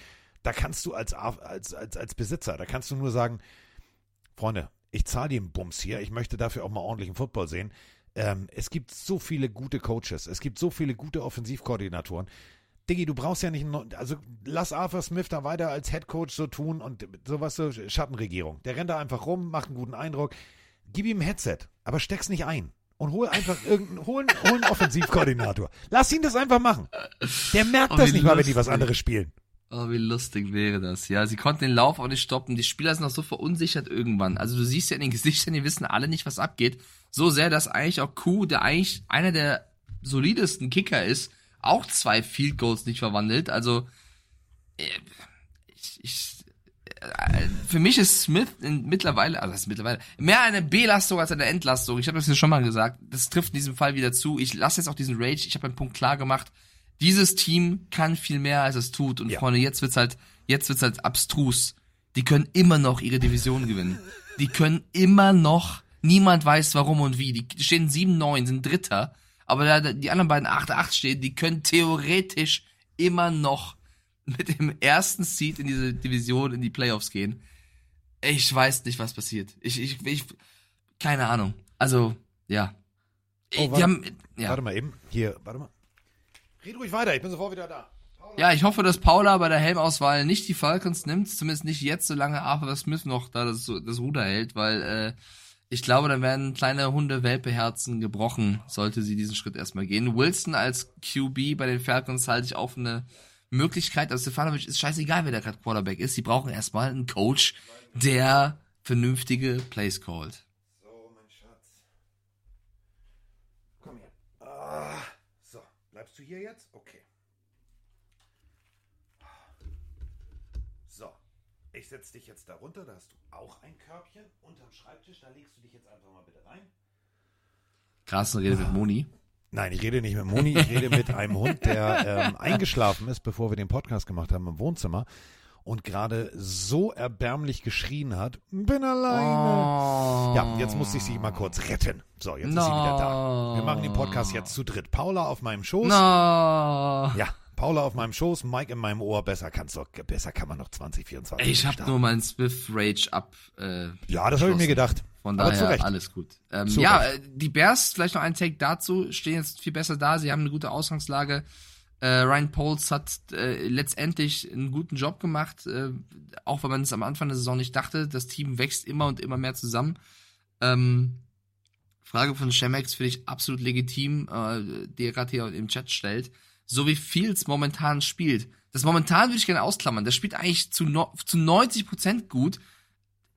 Da kannst du als, als, als, als Besitzer, da kannst du nur sagen, Freunde, ich zahle den Bums hier. Ich möchte dafür auch mal ordentlichen Football sehen. Ähm, es gibt so viele gute Coaches. Es gibt so viele gute Offensivkoordinatoren. Diggi, du brauchst ja nicht, also lass Arthur Smith da weiter als Head Coach so tun und sowas so Schattenregierung. Der rennt da einfach rum, macht einen guten Eindruck. Gib ihm ein Headset, aber steck's nicht ein. Und hol einfach irgendeinen, hol, hol einen Offensivkoordinator. Lass ihn das einfach machen. Der merkt oh, das nicht mal, wenn die was anderes spielen. Oh, wie lustig wäre das. Ja, sie konnten den Lauf auch nicht stoppen. Die Spieler sind auch so verunsichert irgendwann. Also du siehst ja in den Gesichtern, die wissen alle nicht, was abgeht. So sehr, dass eigentlich auch Q, der eigentlich einer der solidesten Kicker ist, auch zwei Field Goals nicht verwandelt. Also äh, ich, ich äh, für mich ist Smith mittlerweile, also das ist mittlerweile, mehr eine Belastung als eine Entlastung. Ich habe das ja schon mal gesagt. Das trifft in diesem Fall wieder zu. Ich lasse jetzt auch diesen Rage. Ich habe einen Punkt klar gemacht. Dieses Team kann viel mehr, als es tut. Und ja. Freunde, jetzt wird's halt, jetzt wird's halt abstrus. Die können immer noch ihre Division gewinnen. Die können immer noch, niemand weiß warum und wie. Die stehen 7-9, sind Dritter. Aber da die anderen beiden 8-8 stehen, die können theoretisch immer noch mit dem ersten Seed in diese Division in die Playoffs gehen. Ich weiß nicht, was passiert. Ich, ich, ich keine Ahnung. Also, ja. Oh, warte, haben, ja. warte mal eben. Hier, warte mal. Red ruhig weiter, ich bin sofort wieder da. Ja, ich hoffe, dass Paula bei der Helmauswahl nicht die Falcons nimmt, zumindest nicht jetzt, solange Arthur Smith noch da das, das Ruder hält, weil äh, ich glaube, dann werden kleine Hunde-Welpeherzen gebrochen, sollte sie diesen Schritt erstmal gehen. Wilson als QB bei den Falcons halte ich auf eine Möglichkeit, also Stefanovic ist scheißegal, wer der gerade Quarterback ist. Sie brauchen erstmal einen Coach, der vernünftige Plays callt. So, mein Schatz. Komm her. Ah, so, bleibst du hier jetzt? Okay. So, ich setze dich jetzt darunter. Da hast du auch ein Körbchen unterm Schreibtisch. Da legst du dich jetzt einfach mal bitte rein. Carsten redet mit Moni. Nein, ich rede nicht mit Moni, ich rede mit einem Hund, der ähm, eingeschlafen ist, bevor wir den Podcast gemacht haben im Wohnzimmer und gerade so erbärmlich geschrien hat, bin alleine. Oh. Ja, jetzt musste ich sie mal kurz retten. So, jetzt no. ist sie wieder da. Wir machen den Podcast jetzt zu dritt. Paula auf meinem Schoß. No. Ja, Paula auf meinem Schoß, Mike in meinem Ohr. Besser kannst du, besser kann man noch 2024. Ich habe nur meinen Swift Rage ab. Äh, ja, das habe ich mir gedacht. Von daher alles gut. Ähm, ja, Recht. Äh, die Bears, vielleicht noch ein Take dazu, stehen jetzt viel besser da. Sie haben eine gute Ausgangslage. Äh, Ryan Poles hat äh, letztendlich einen guten Job gemacht, äh, auch wenn man es am Anfang der Saison nicht dachte. Das Team wächst immer und immer mehr zusammen. Ähm, Frage von Shemex finde ich absolut legitim, äh, die er gerade hier im Chat stellt. So wie Fields momentan spielt. Das momentan würde ich gerne ausklammern. Das spielt eigentlich zu, no zu 90 Prozent gut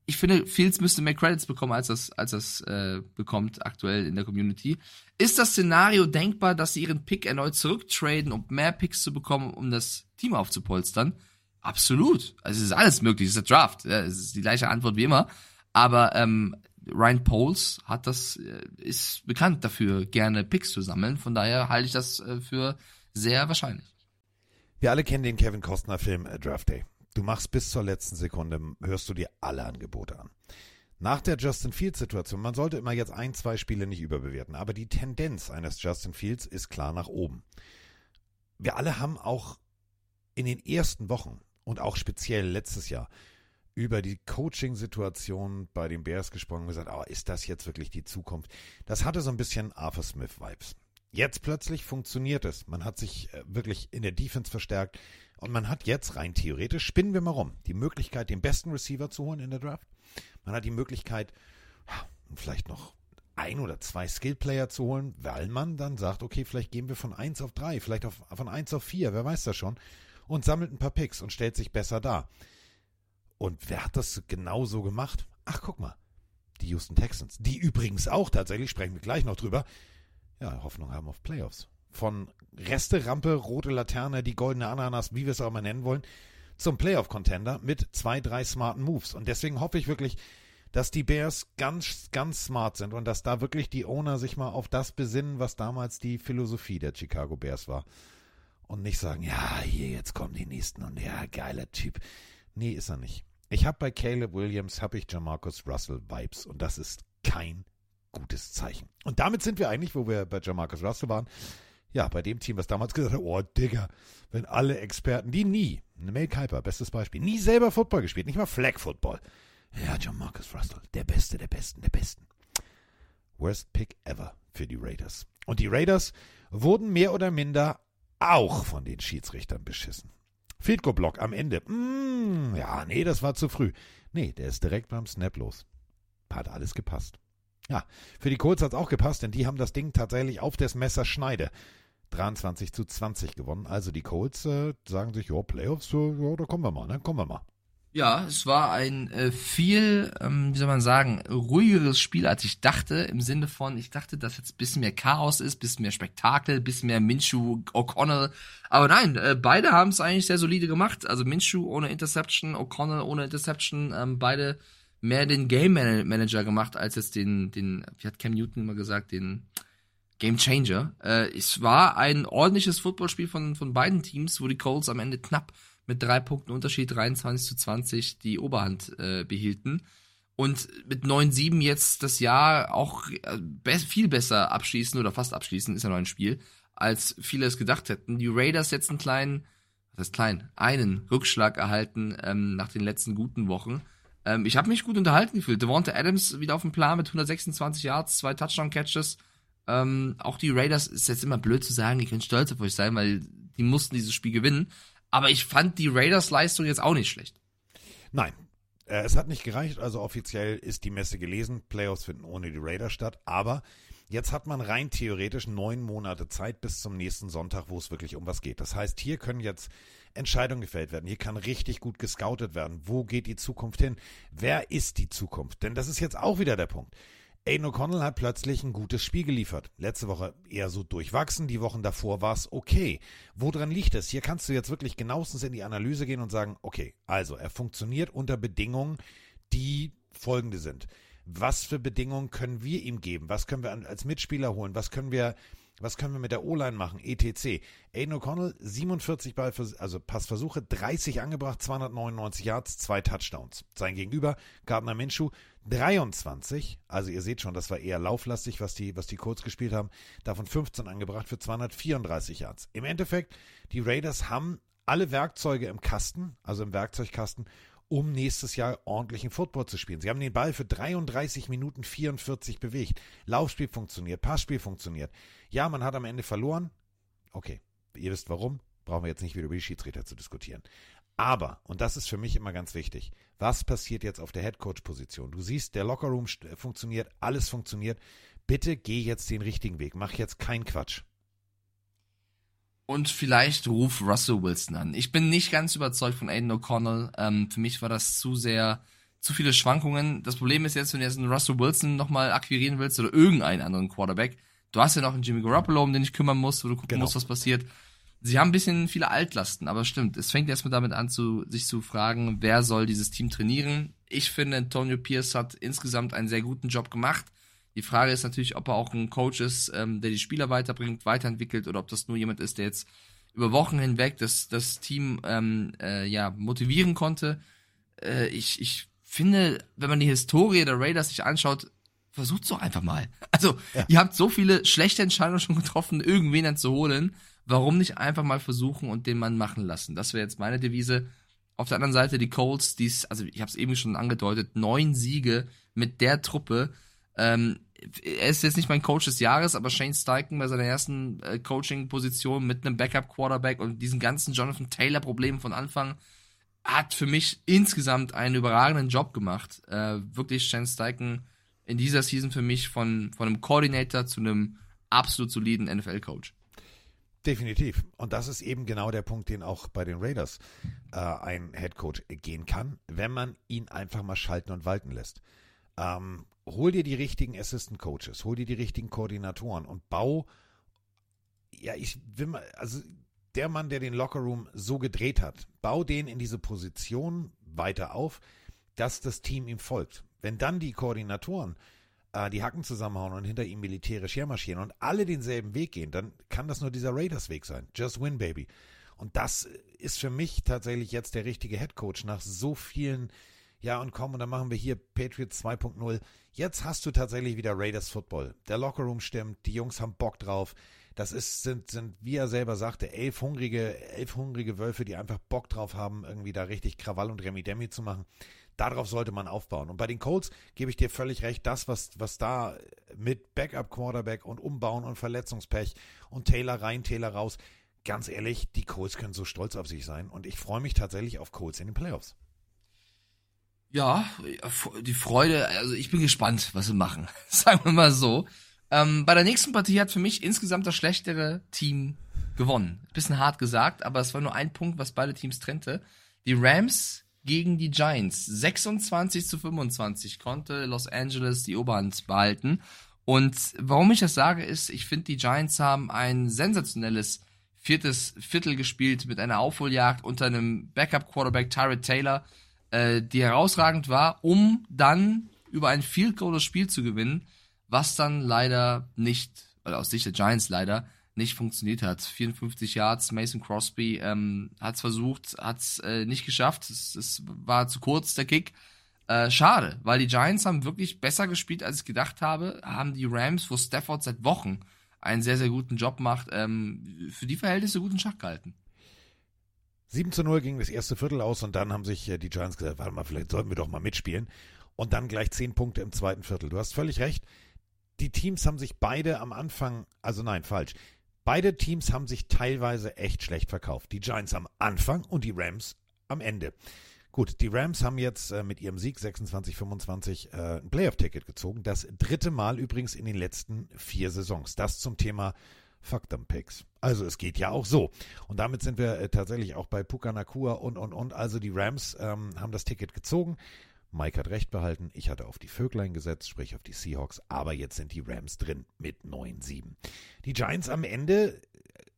ich finde, Fields müsste mehr Credits bekommen, als das, als das äh, bekommt aktuell in der Community. Ist das Szenario denkbar, dass sie ihren Pick erneut zurücktraden, um mehr Picks zu bekommen, um das Team aufzupolstern? Absolut. Also es ist alles möglich. Es ist der Draft. Ja, es ist die gleiche Antwort wie immer. Aber ähm, Ryan Poles hat das, äh, ist bekannt dafür, gerne Picks zu sammeln. Von daher halte ich das äh, für sehr wahrscheinlich. Wir alle kennen den Kevin Costner Film äh, Draft Day. Du machst bis zur letzten Sekunde, hörst du dir alle Angebote an. Nach der Justin Fields Situation, man sollte immer jetzt ein, zwei Spiele nicht überbewerten, aber die Tendenz eines Justin Fields ist klar nach oben. Wir alle haben auch in den ersten Wochen und auch speziell letztes Jahr über die Coaching-Situation bei den Bears gesprochen und gesagt, oh, ist das jetzt wirklich die Zukunft? Das hatte so ein bisschen Arthur Smith-Vibes. Jetzt plötzlich funktioniert es. Man hat sich äh, wirklich in der Defense verstärkt und man hat jetzt rein theoretisch, spinnen wir mal rum, die Möglichkeit, den besten Receiver zu holen in der Draft. Man hat die Möglichkeit, vielleicht noch ein oder zwei Skillplayer zu holen, weil man dann sagt, okay, vielleicht gehen wir von 1 auf 3, vielleicht auf, von 1 auf 4, wer weiß das schon, und sammelt ein paar Picks und stellt sich besser dar. Und wer hat das genau so gemacht? Ach, guck mal, die Houston Texans, die übrigens auch tatsächlich, sprechen wir gleich noch drüber, ja, Hoffnung haben auf Playoffs. Von Reste-Rampe, rote Laterne, die goldene Ananas, wie wir es auch mal nennen wollen, zum Playoff-Contender mit zwei, drei smarten Moves. Und deswegen hoffe ich wirklich, dass die Bears ganz, ganz smart sind und dass da wirklich die Owner sich mal auf das besinnen, was damals die Philosophie der Chicago Bears war. Und nicht sagen, ja, hier, jetzt kommen die nächsten und ja, geiler Typ. Nee, ist er nicht. Ich habe bei Caleb Williams, habe ich Jamarcus Russell Vibes und das ist kein gutes Zeichen. Und damit sind wir eigentlich, wo wir bei Jamarcus Russell waren, ja, bei dem Team, was damals gesagt hat, oh Digga, wenn alle Experten, die nie, Mel Kuiper, bestes Beispiel, nie selber Football gespielt, nicht mal Flag Football, ja, John Marcus Russell, der Beste, der Besten, der Besten. Worst Pick ever für die Raiders. Und die Raiders wurden mehr oder minder auch von den Schiedsrichtern beschissen. Field Goal Block am Ende. Mm, ja, nee, das war zu früh. Nee, der ist direkt beim Snap los. Hat alles gepasst. Ja, für die Colts hat es auch gepasst, denn die haben das Ding tatsächlich auf das Messer Schneide 23 zu 20 gewonnen. Also die Colts äh, sagen sich, ja, Playoffs, ja, da kommen wir mal, ne? Kommen wir mal. Ja, es war ein äh, viel, ähm, wie soll man sagen, ruhigeres Spiel, als ich dachte. Im Sinne von, ich dachte, dass jetzt ein bisschen mehr Chaos ist, bisschen mehr Spektakel, bisschen mehr Minshew, O'Connell. Aber nein, äh, beide haben es eigentlich sehr solide gemacht. Also Minshew ohne Interception, O'Connell ohne Interception. Ähm, beide mehr den Game Manager gemacht, als jetzt den, den, wie hat Cam Newton immer gesagt, den Game Changer. Äh, es war ein ordentliches Footballspiel von, von beiden Teams, wo die Colts am Ende knapp mit drei Punkten Unterschied 23 zu 20 die Oberhand äh, behielten. Und mit 9-7 jetzt das Jahr auch äh, be viel besser abschließen oder fast abschließen, ist ja noch ein Spiel, als viele es gedacht hätten. Die Raiders jetzt einen kleinen, was heißt klein, einen Rückschlag erhalten ähm, nach den letzten guten Wochen. Ähm, ich habe mich gut unterhalten gefühlt. Devonta Adams wieder auf dem Plan mit 126 Yards, zwei Touchdown-Catches. Ähm, auch die Raiders, ist jetzt immer blöd zu sagen, ich kann stolz auf euch sein, weil die mussten dieses Spiel gewinnen. Aber ich fand die Raiders Leistung jetzt auch nicht schlecht. Nein. Äh, es hat nicht gereicht, also offiziell ist die Messe gelesen. Playoffs finden ohne die Raiders statt. Aber jetzt hat man rein theoretisch neun Monate Zeit bis zum nächsten Sonntag, wo es wirklich um was geht. Das heißt, hier können jetzt Entscheidungen gefällt werden. Hier kann richtig gut gescoutet werden. Wo geht die Zukunft hin? Wer ist die Zukunft? Denn das ist jetzt auch wieder der Punkt. Aiden O'Connell hat plötzlich ein gutes Spiel geliefert. Letzte Woche eher so durchwachsen, die Wochen davor war es okay. Woran liegt es? Hier kannst du jetzt wirklich genauestens in die Analyse gehen und sagen, okay, also er funktioniert unter Bedingungen, die folgende sind. Was für Bedingungen können wir ihm geben? Was können wir als Mitspieler holen? Was können wir was können wir mit der O-Line machen? ETC. Aiden O'Connell, 47 Ball, also Passversuche, 30 angebracht, 299 Yards, zwei Touchdowns. Sein Gegenüber, Gardner Minshew, 23. Also ihr seht schon, das war eher lauflastig, was die, was die Colts gespielt haben. Davon 15 angebracht für 234 Yards. Im Endeffekt, die Raiders haben alle Werkzeuge im Kasten, also im Werkzeugkasten, um nächstes Jahr ordentlichen Football zu spielen. Sie haben den Ball für 33 Minuten 44 bewegt. Laufspiel funktioniert, Passspiel funktioniert. Ja, man hat am Ende verloren. Okay, ihr wisst warum. Brauchen wir jetzt nicht wieder über die Schiedsrichter zu diskutieren. Aber, und das ist für mich immer ganz wichtig, was passiert jetzt auf der Headcoach-Position? Du siehst, der Lockerroom funktioniert, alles funktioniert. Bitte geh jetzt den richtigen Weg. Mach jetzt keinen Quatsch. Und vielleicht ruf Russell Wilson an. Ich bin nicht ganz überzeugt von Aiden O'Connell. Ähm, für mich war das zu sehr, zu viele Schwankungen. Das Problem ist jetzt, wenn du jetzt einen Russell Wilson nochmal akquirieren willst oder irgendeinen anderen Quarterback, du hast ja noch einen Jimmy Garoppolo, um den ich kümmern muss, wo du gucken genau. musst, was passiert. Sie haben ein bisschen viele Altlasten, aber stimmt, es fängt erstmal damit an, zu, sich zu fragen, wer soll dieses Team trainieren. Ich finde, Antonio Pierce hat insgesamt einen sehr guten Job gemacht. Die Frage ist natürlich, ob er auch ein Coach ist, ähm, der die Spieler weiterbringt, weiterentwickelt oder ob das nur jemand ist, der jetzt über Wochen hinweg das, das Team ähm, äh, ja, motivieren konnte. Äh, ich, ich finde, wenn man die Historie der Raiders sich anschaut, versucht's doch einfach mal. Also, ja. ihr habt so viele schlechte Entscheidungen schon getroffen, irgendwen dann zu holen. Warum nicht einfach mal versuchen und den Mann machen lassen? Das wäre jetzt meine Devise. Auf der anderen Seite die Colts, die also ich habe es eben schon angedeutet, neun Siege mit der Truppe Ähm, er ist jetzt nicht mein Coach des Jahres, aber Shane Steichen bei seiner ersten äh, Coaching-Position mit einem Backup-Quarterback und diesen ganzen Jonathan Taylor-Problemen von Anfang hat für mich insgesamt einen überragenden Job gemacht. Äh, wirklich Shane Steichen in dieser Season für mich von, von einem Coordinator zu einem absolut soliden NFL-Coach. Definitiv. Und das ist eben genau der Punkt, den auch bei den Raiders äh, ein Headcoach gehen kann, wenn man ihn einfach mal schalten und walten lässt. Ähm, hol dir die richtigen Assistant Coaches, hol dir die richtigen Koordinatoren und bau, ja, ich will mal, also der Mann, der den Lockerroom so gedreht hat, bau den in diese Position weiter auf, dass das Team ihm folgt. Wenn dann die Koordinatoren äh, die Hacken zusammenhauen und hinter ihm militärisch hermarschieren und alle denselben Weg gehen, dann kann das nur dieser Raiders-Weg sein. Just win, baby. Und das ist für mich tatsächlich jetzt der richtige Headcoach nach so vielen ja, und komm, und dann machen wir hier Patriots 2.0. Jetzt hast du tatsächlich wieder Raiders Football. Der Lockerroom stimmt, die Jungs haben Bock drauf. Das ist, sind, sind, wie er selber sagte, elf hungrige, elf hungrige Wölfe, die einfach Bock drauf haben, irgendwie da richtig Krawall und Remi-Demi zu machen. Darauf sollte man aufbauen. Und bei den Colts gebe ich dir völlig recht, das, was, was da mit Backup-Quarterback und Umbauen und Verletzungspech und Taylor rein, Taylor raus, ganz ehrlich, die Colts können so stolz auf sich sein. Und ich freue mich tatsächlich auf Colts in den Playoffs. Ja, die Freude, also ich bin gespannt, was sie machen. Sagen wir mal so. Ähm, bei der nächsten Partie hat für mich insgesamt das schlechtere Team gewonnen. Bisschen hart gesagt, aber es war nur ein Punkt, was beide Teams trennte. Die Rams gegen die Giants. 26 zu 25 konnte Los Angeles die Oberhand behalten. Und warum ich das sage, ist, ich finde, die Giants haben ein sensationelles viertes Viertel gespielt mit einer Aufholjagd unter einem Backup-Quarterback Tyrod Taylor äh, die herausragend war, um dann über ein Field Goal das Spiel zu gewinnen, was dann leider nicht, oder aus Sicht der Giants leider, nicht funktioniert hat. 54 Yards, Mason Crosby ähm, hat es versucht, hat es äh, nicht geschafft. Es, es, war zu kurz, der Kick. Äh, schade, weil die Giants haben wirklich besser gespielt, als ich gedacht habe. Haben die Rams, wo Stafford seit Wochen einen sehr, sehr guten Job macht, ähm, für die Verhältnisse guten Schach gehalten. 7 zu 0 ging das erste Viertel aus und dann haben sich äh, die Giants gesagt, warte mal, vielleicht sollten wir doch mal mitspielen. Und dann gleich 10 Punkte im zweiten Viertel. Du hast völlig recht. Die Teams haben sich beide am Anfang, also nein, falsch. Beide Teams haben sich teilweise echt schlecht verkauft. Die Giants am Anfang und die Rams am Ende. Gut, die Rams haben jetzt äh, mit ihrem Sieg 26-25 äh, ein Playoff-Ticket gezogen. Das dritte Mal übrigens in den letzten vier Saisons. Das zum Thema Fuck them Picks. Also es geht ja auch so. Und damit sind wir äh, tatsächlich auch bei Puka Nakua und, und, und. Also die Rams ähm, haben das Ticket gezogen. Mike hat recht behalten. Ich hatte auf die Vöglein gesetzt, sprich auf die Seahawks. Aber jetzt sind die Rams drin mit 9-7. Die Giants am Ende äh,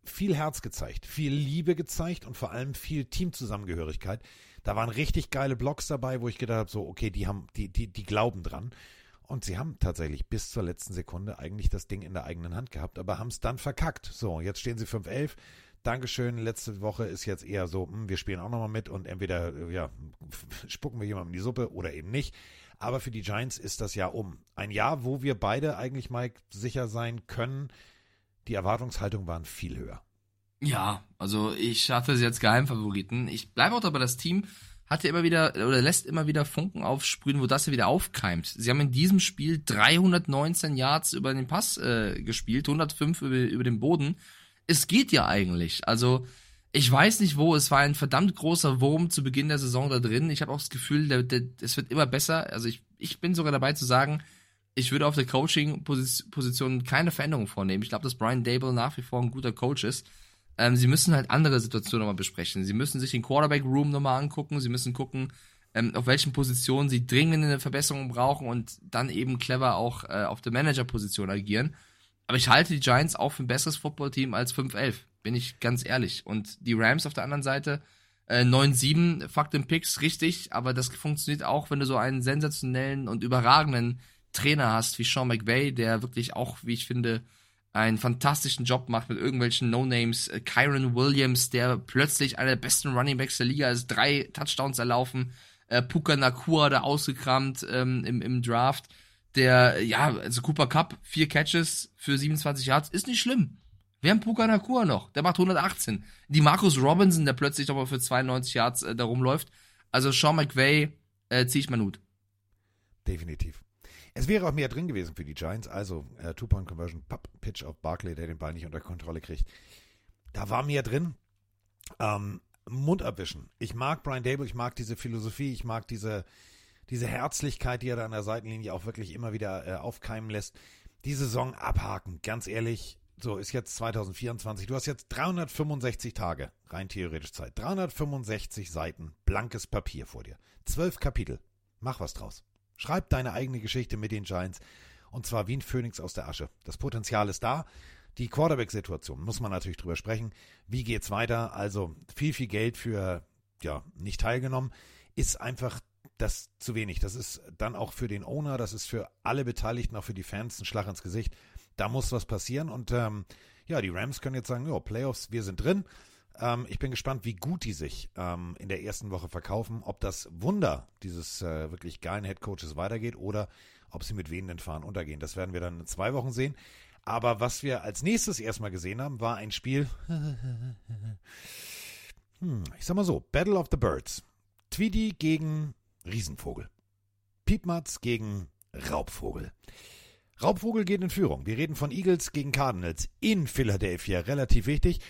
viel Herz gezeigt, viel Liebe gezeigt und vor allem viel Teamzusammengehörigkeit. Da waren richtig geile Blocks dabei, wo ich gedacht habe, so, okay, die haben, die, die, die glauben dran. Und sie haben tatsächlich bis zur letzten Sekunde eigentlich das Ding in der eigenen Hand gehabt, aber haben es dann verkackt. So, jetzt stehen sie 5-11. Dankeschön. Letzte Woche ist jetzt eher so, hm, wir spielen auch nochmal mit und entweder ja, spucken wir jemandem in die Suppe oder eben nicht. Aber für die Giants ist das Jahr um. Ein Jahr, wo wir beide eigentlich, Mike, sicher sein können, die Erwartungshaltung waren viel höher. Ja, also ich hatte sie als Geheimfavoriten. Ich bleibe auch dabei, das Team hat er immer wieder oder lässt immer wieder Funken aufsprühen, wo das er wieder aufkeimt. Sie haben in diesem Spiel 319 Yards über den Pass äh, gespielt, 105 über, über den Boden. Es geht ja eigentlich. Also ich weiß nicht wo, es war ein verdammt großer Wurm zu Beginn der Saison da drin. Ich habe auch das Gefühl, der, der, es wird immer besser. Also ich, ich bin sogar dabei zu sagen, ich würde auf der Coaching-Position keine Veränderung vornehmen. Ich glaube, dass Brian Dable nach wie vor ein guter Coach ist. Ähm, sie müssen halt andere Situationen nochmal besprechen. Sie müssen sich den Quarterback-Room nochmal angucken. Sie müssen gucken, ähm, auf welchen Positionen sie dringend eine Verbesserung brauchen und dann eben clever auch äh, auf der Manager-Position agieren. Aber ich halte die Giants auch für ein besseres Football-Team als 5-11, bin ich ganz ehrlich. Und die Rams auf der anderen Seite, äh, 9-7, Fakt im Picks, richtig, aber das funktioniert auch, wenn du so einen sensationellen und überragenden Trainer hast wie Sean McVay, der wirklich auch, wie ich finde, einen fantastischen Job macht mit irgendwelchen No-Names. Äh, Kyron Williams, der plötzlich einer der besten Runningbacks der Liga ist, drei Touchdowns erlaufen. Äh, Puka Nakua da ausgekramt ähm, im, im Draft. Der, ja, also Cooper Cup, vier Catches für 27 Yards, ist nicht schlimm. Wir haben Puka Nakua noch, der macht 118. Die Marcus Robinson, der plötzlich nochmal für 92 Yards äh, da rumläuft. Also Sean McVay, äh, zieh ich mal Hut. Definitiv. Es wäre auch mehr drin gewesen für die Giants. Also äh, Two-Point-Conversion, Pitch auf Barkley, der den Ball nicht unter Kontrolle kriegt. Da war mehr drin. Ähm, Mund abwischen. Ich mag Brian Dable, ich mag diese Philosophie, ich mag diese, diese Herzlichkeit, die er da an der Seitenlinie auch wirklich immer wieder äh, aufkeimen lässt. Die Saison abhaken, ganz ehrlich. So, ist jetzt 2024. Du hast jetzt 365 Tage, rein theoretisch Zeit. 365 Seiten, blankes Papier vor dir. Zwölf Kapitel. Mach was draus. Schreib deine eigene Geschichte mit den Giants. Und zwar wie ein Phönix aus der Asche. Das Potenzial ist da. Die Quarterback-Situation muss man natürlich drüber sprechen. Wie geht's weiter? Also viel, viel Geld für, ja, nicht teilgenommen, ist einfach das zu wenig. Das ist dann auch für den Owner, das ist für alle Beteiligten, auch für die Fans ein Schlag ins Gesicht. Da muss was passieren und ähm, ja, die Rams können jetzt sagen, ja, Playoffs, wir sind drin. Ähm, ich bin gespannt, wie gut die sich ähm, in der ersten Woche verkaufen, ob das Wunder dieses äh, wirklich geilen Headcoaches weitergeht oder ob sie mit wehenden Fahren untergehen. Das werden wir dann in zwei Wochen sehen. Aber was wir als nächstes erstmal gesehen haben, war ein Spiel. hm, ich sag mal so: Battle of the Birds. Tweedy gegen Riesenvogel. Piepmatz gegen Raubvogel. Raubvogel geht in Führung. Wir reden von Eagles gegen Cardinals in Philadelphia. Relativ wichtig.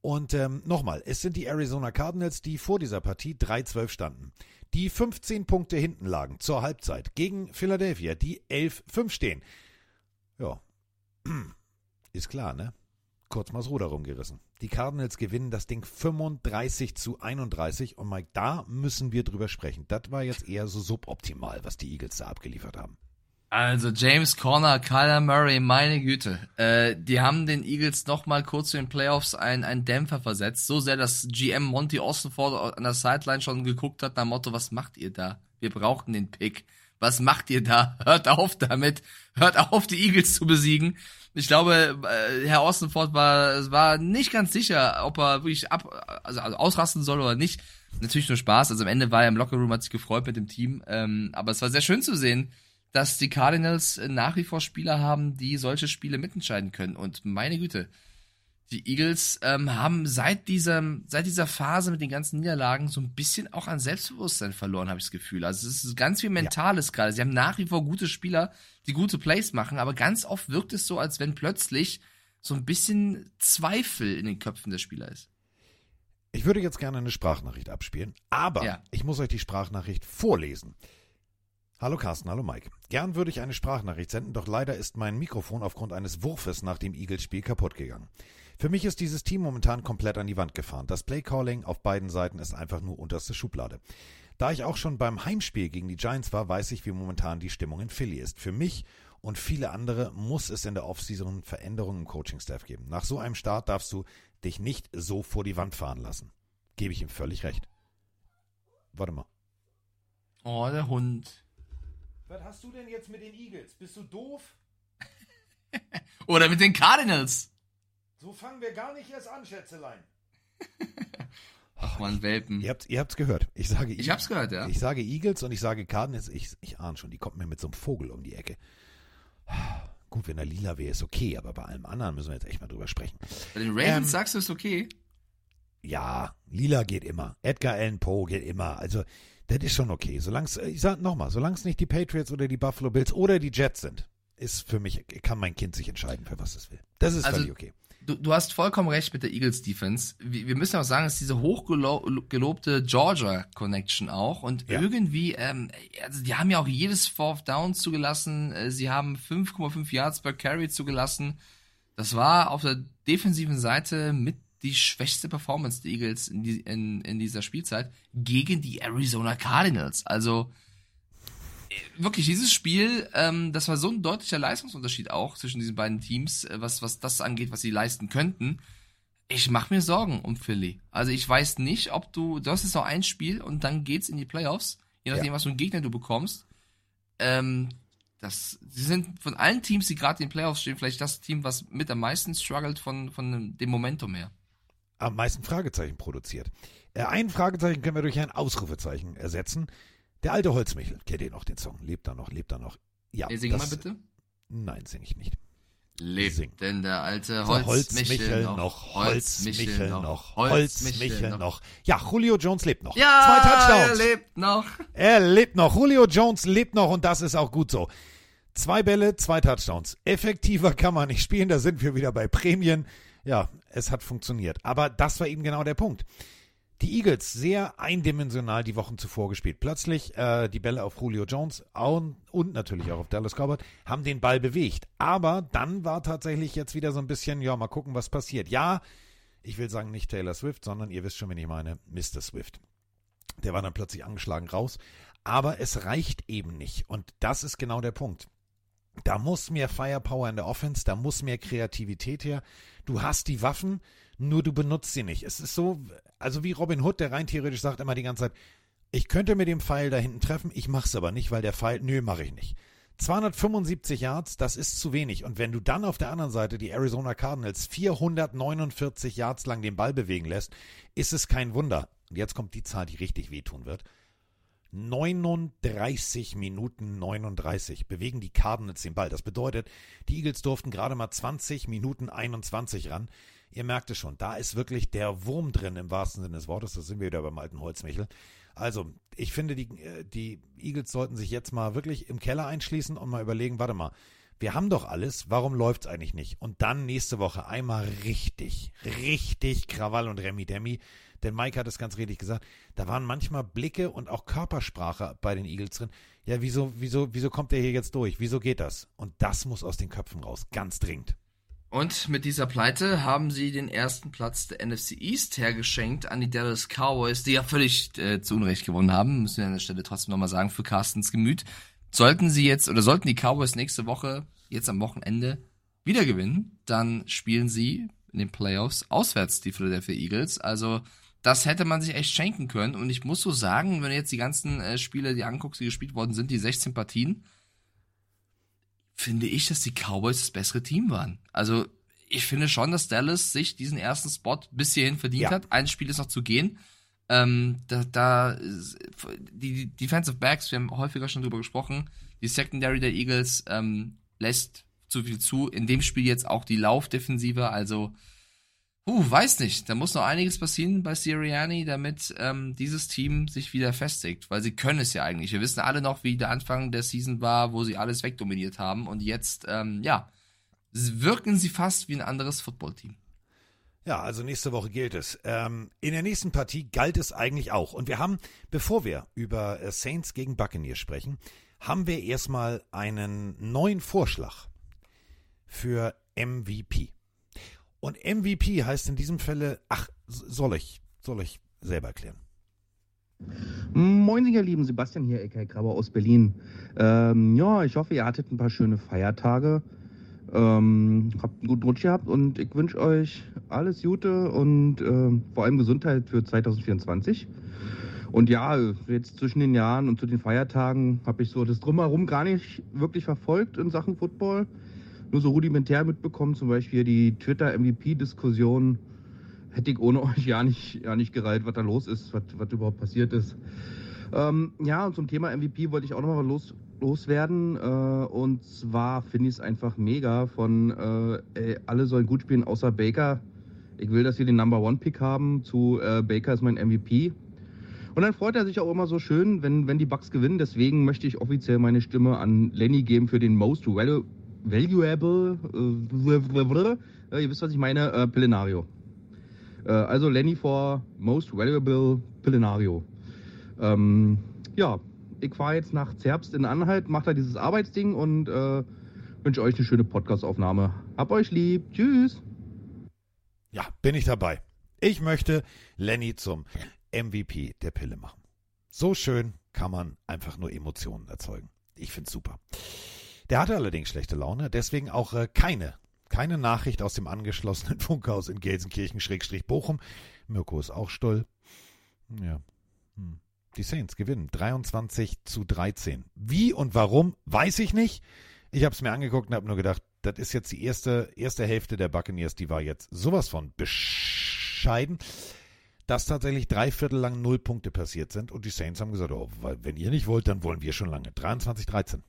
Und ähm, nochmal, es sind die Arizona Cardinals, die vor dieser Partie 3-12 standen. Die 15 Punkte hinten lagen zur Halbzeit gegen Philadelphia, die 11-5 stehen. Ja, ist klar, ne? Kurz mal das Ruder rumgerissen. Die Cardinals gewinnen das Ding 35 zu 31 und Mike, da müssen wir drüber sprechen. Das war jetzt eher so suboptimal, was die Eagles da abgeliefert haben. Also James Conner, Kyler Murray, meine Güte. Äh, die haben den Eagles noch mal kurz zu den Playoffs einen, einen Dämpfer versetzt. So sehr, dass GM Monty Ossenford an der Sideline schon geguckt hat nach Motto, was macht ihr da? Wir brauchten den Pick. Was macht ihr da? Hört auf damit. Hört auf, die Eagles zu besiegen. Ich glaube, äh, Herr Ossenford war, war nicht ganz sicher, ob er wirklich ab, also, also ausrasten soll oder nicht. Natürlich nur Spaß. Also am Ende war er im Lockerroom, hat sich gefreut mit dem Team. Ähm, aber es war sehr schön zu sehen, dass die Cardinals nach wie vor Spieler haben, die solche Spiele mitentscheiden können. Und meine Güte, die Eagles ähm, haben seit dieser, seit dieser Phase mit den ganzen Niederlagen so ein bisschen auch an Selbstbewusstsein verloren, habe ich das Gefühl. Also es ist ganz viel Mentales ja. gerade. Sie haben nach wie vor gute Spieler, die gute Plays machen, aber ganz oft wirkt es so, als wenn plötzlich so ein bisschen Zweifel in den Köpfen der Spieler ist. Ich würde jetzt gerne eine Sprachnachricht abspielen, aber ja. ich muss euch die Sprachnachricht vorlesen. Hallo Carsten, hallo Mike. Gern würde ich eine Sprachnachricht senden, doch leider ist mein Mikrofon aufgrund eines Wurfes nach dem Eagles-Spiel kaputt gegangen. Für mich ist dieses Team momentan komplett an die Wand gefahren. Das Playcalling auf beiden Seiten ist einfach nur unterste Schublade. Da ich auch schon beim Heimspiel gegen die Giants war, weiß ich, wie momentan die Stimmung in Philly ist. Für mich und viele andere muss es in der Offseason Veränderungen im Coaching-Staff geben. Nach so einem Start darfst du dich nicht so vor die Wand fahren lassen. Gebe ich ihm völlig recht. Warte mal. Oh, der Hund. Was hast du denn jetzt mit den Eagles? Bist du doof? Oder mit den Cardinals? So fangen wir gar nicht erst an, Schätzelein. Ach man, Welpen. Ihr habt ihr habt's gehört. Ich sage Ich hab's gehört, ja. Ich sage Eagles und ich sage Cardinals. Ich, ich ahne schon, die kommt mir mit so einem Vogel um die Ecke. Gut, wenn er lila wäre, ist okay, aber bei allem anderen müssen wir jetzt echt mal drüber sprechen. Bei den Ravens ähm, sagst du, ist okay? Ja, lila geht immer. Edgar Allan Poe geht immer. Also, das ist schon okay. Solange ich sag nochmal, solange es nicht die Patriots oder die Buffalo Bills oder die Jets sind, ist für mich, kann mein Kind sich entscheiden, für was es will. Das ist also, völlig okay. Du, du hast vollkommen recht mit der Eagles Defense. Wir, wir müssen auch sagen, es ist diese hochgelobte Georgia Connection auch. Und ja. irgendwie, ähm, also die haben ja auch jedes Fourth Down zugelassen. Äh, sie haben 5,5 Yards per Carry zugelassen. Das war auf der defensiven Seite mit die schwächste Performance der Eagles in, die, in, in dieser Spielzeit gegen die Arizona Cardinals. Also äh, wirklich dieses Spiel, ähm, das war so ein deutlicher Leistungsunterschied auch zwischen diesen beiden Teams, äh, was, was das angeht, was sie leisten könnten. Ich mache mir Sorgen um Philly. Also ich weiß nicht, ob du, du hast jetzt noch ein Spiel und dann geht's in die Playoffs, je nachdem, ja. was für einen Gegner du bekommst. Ähm, das, sie sind von allen Teams, die gerade in den Playoffs stehen, vielleicht das Team, was mit am meisten struggelt von, von dem Momentum her am meisten Fragezeichen produziert. Äh, ein Fragezeichen können wir durch ein Ausrufezeichen ersetzen. Der alte Holzmichel, kennt ihr noch den Song? Lebt er noch, lebt er noch? Ja. Hey, sing das, mal bitte. Nein, sing ich nicht. Lebt sing. denn der alte Holzmichel, Holzmichel noch, noch, Holzmichel noch, Holzmichel noch. noch. Ja, Julio Jones lebt noch. Ja, Zwei Touchdowns. er lebt noch. Er lebt noch. Julio Jones lebt noch und das ist auch gut so. Zwei Bälle, zwei Touchdowns. Effektiver kann man nicht spielen, da sind wir wieder bei Prämien. Ja, es hat funktioniert. Aber das war eben genau der Punkt. Die Eagles sehr eindimensional die Wochen zuvor gespielt. Plötzlich äh, die Bälle auf Julio Jones und, und natürlich auch auf Dallas Cowboy haben den Ball bewegt. Aber dann war tatsächlich jetzt wieder so ein bisschen, ja, mal gucken, was passiert. Ja, ich will sagen nicht Taylor Swift, sondern ihr wisst schon, wen ich meine, Mr. Swift. Der war dann plötzlich angeschlagen raus. Aber es reicht eben nicht. Und das ist genau der Punkt. Da muss mehr Firepower in der Offense, da muss mehr Kreativität her. Du hast die Waffen, nur du benutzt sie nicht. Es ist so, also wie Robin Hood, der rein theoretisch sagt immer die ganze Zeit, ich könnte mit dem Pfeil da hinten treffen, ich mach's aber nicht, weil der Pfeil, nö, mache ich nicht. 275 Yards, das ist zu wenig. Und wenn du dann auf der anderen Seite die Arizona Cardinals 449 Yards lang den Ball bewegen lässt, ist es kein Wunder. Und jetzt kommt die Zahl, die richtig wehtun wird. 39 Minuten 39 bewegen die Cardinals den Ball. Das bedeutet, die Eagles durften gerade mal 20 Minuten 21 ran. Ihr merkt es schon, da ist wirklich der Wurm drin im wahrsten Sinne des Wortes. Da sind wir wieder beim alten Holzmichel. Also, ich finde, die, äh, die Eagles sollten sich jetzt mal wirklich im Keller einschließen und mal überlegen, warte mal, wir haben doch alles, warum läuft's eigentlich nicht? Und dann nächste Woche einmal richtig, richtig Krawall und Remi Demi denn Mike hat es ganz richtig gesagt, da waren manchmal Blicke und auch Körpersprache bei den Eagles drin. Ja, wieso, wieso, wieso kommt der hier jetzt durch? Wieso geht das? Und das muss aus den Köpfen raus, ganz dringend. Und mit dieser Pleite haben sie den ersten Platz der NFC East hergeschenkt an die Dallas Cowboys, die ja völlig äh, zu Unrecht gewonnen haben, müssen wir an der Stelle trotzdem nochmal sagen, für Carstens Gemüt. Sollten sie jetzt, oder sollten die Cowboys nächste Woche, jetzt am Wochenende, wieder gewinnen, dann spielen sie in den Playoffs auswärts die Philadelphia Eagles. Also das hätte man sich echt schenken können. Und ich muss so sagen, wenn du jetzt die ganzen äh, Spiele, die anguckst, die gespielt worden sind, die 16 Partien, finde ich, dass die Cowboys das bessere Team waren. Also ich finde schon, dass Dallas sich diesen ersten Spot bis hierhin verdient ja. hat. Ein Spiel ist noch zu gehen. Ähm, da, da die, die Defensive Backs, wir haben häufiger schon drüber gesprochen, die Secondary der Eagles ähm, lässt zu viel zu. In dem Spiel jetzt auch die Laufdefensive, also Uh, weiß nicht. Da muss noch einiges passieren bei Sirianni, damit ähm, dieses Team sich wieder festigt. Weil sie können es ja eigentlich. Wir wissen alle noch, wie der Anfang der Season war, wo sie alles wegdominiert haben. Und jetzt, ähm, ja, wirken sie fast wie ein anderes Footballteam. Ja, also nächste Woche gilt es. Ähm, in der nächsten Partie galt es eigentlich auch. Und wir haben, bevor wir über äh, Saints gegen Buccaneers sprechen, haben wir erstmal einen neuen Vorschlag für MVP. Und MVP heißt in diesem Falle, ach, soll ich, soll ich selber erklären. Moin, ihr Lieben, Sebastian hier, Eka Graber aus Berlin. Ähm, ja, ich hoffe, ihr hattet ein paar schöne Feiertage. Ähm, habt einen guten Rutsch gehabt und ich wünsche euch alles Gute und äh, vor allem Gesundheit für 2024. Und ja, jetzt zwischen den Jahren und zu den Feiertagen habe ich so das Drumherum gar nicht wirklich verfolgt in Sachen Football nur so rudimentär mitbekommen, zum Beispiel die Twitter-MVP-Diskussion. Hätte ich ohne euch ja nicht, ja nicht gereiht, was da los ist, was, überhaupt passiert ist. Ähm, ja, und zum Thema MVP wollte ich auch nochmal los, loswerden. Äh, und zwar finde ich es einfach mega von, äh, ey, alle sollen gut spielen, außer Baker. Ich will, dass wir den Number One Pick haben. Zu äh, Baker ist mein MVP. Und dann freut er sich auch immer so schön, wenn, wenn die Bucks gewinnen. Deswegen möchte ich offiziell meine Stimme an Lenny geben für den Most Valuable, äh, ihr wisst, was ich meine, äh, Pillenario. Äh, also Lenny for Most Valuable Pillenario. Ähm, ja, ich fahre jetzt nach Zerbst in Anhalt, mache da dieses Arbeitsding und äh, wünsche euch eine schöne Podcast-Aufnahme. Hab euch lieb. Tschüss. Ja, bin ich dabei. Ich möchte Lenny zum MVP der Pille machen. So schön kann man einfach nur Emotionen erzeugen. Ich find's super. Der hatte allerdings schlechte Laune, deswegen auch äh, keine, keine Nachricht aus dem angeschlossenen Funkhaus in Gelsenkirchen-Bochum. Mirko ist auch stull. Ja. Hm. Die Saints gewinnen 23 zu 13. Wie und warum, weiß ich nicht. Ich habe es mir angeguckt und habe nur gedacht, das ist jetzt die erste, erste Hälfte der Buccaneers, die war jetzt sowas von bescheiden, dass tatsächlich drei Viertel lang null Punkte passiert sind und die Saints haben gesagt, oh, wenn ihr nicht wollt, dann wollen wir schon lange. 23-13.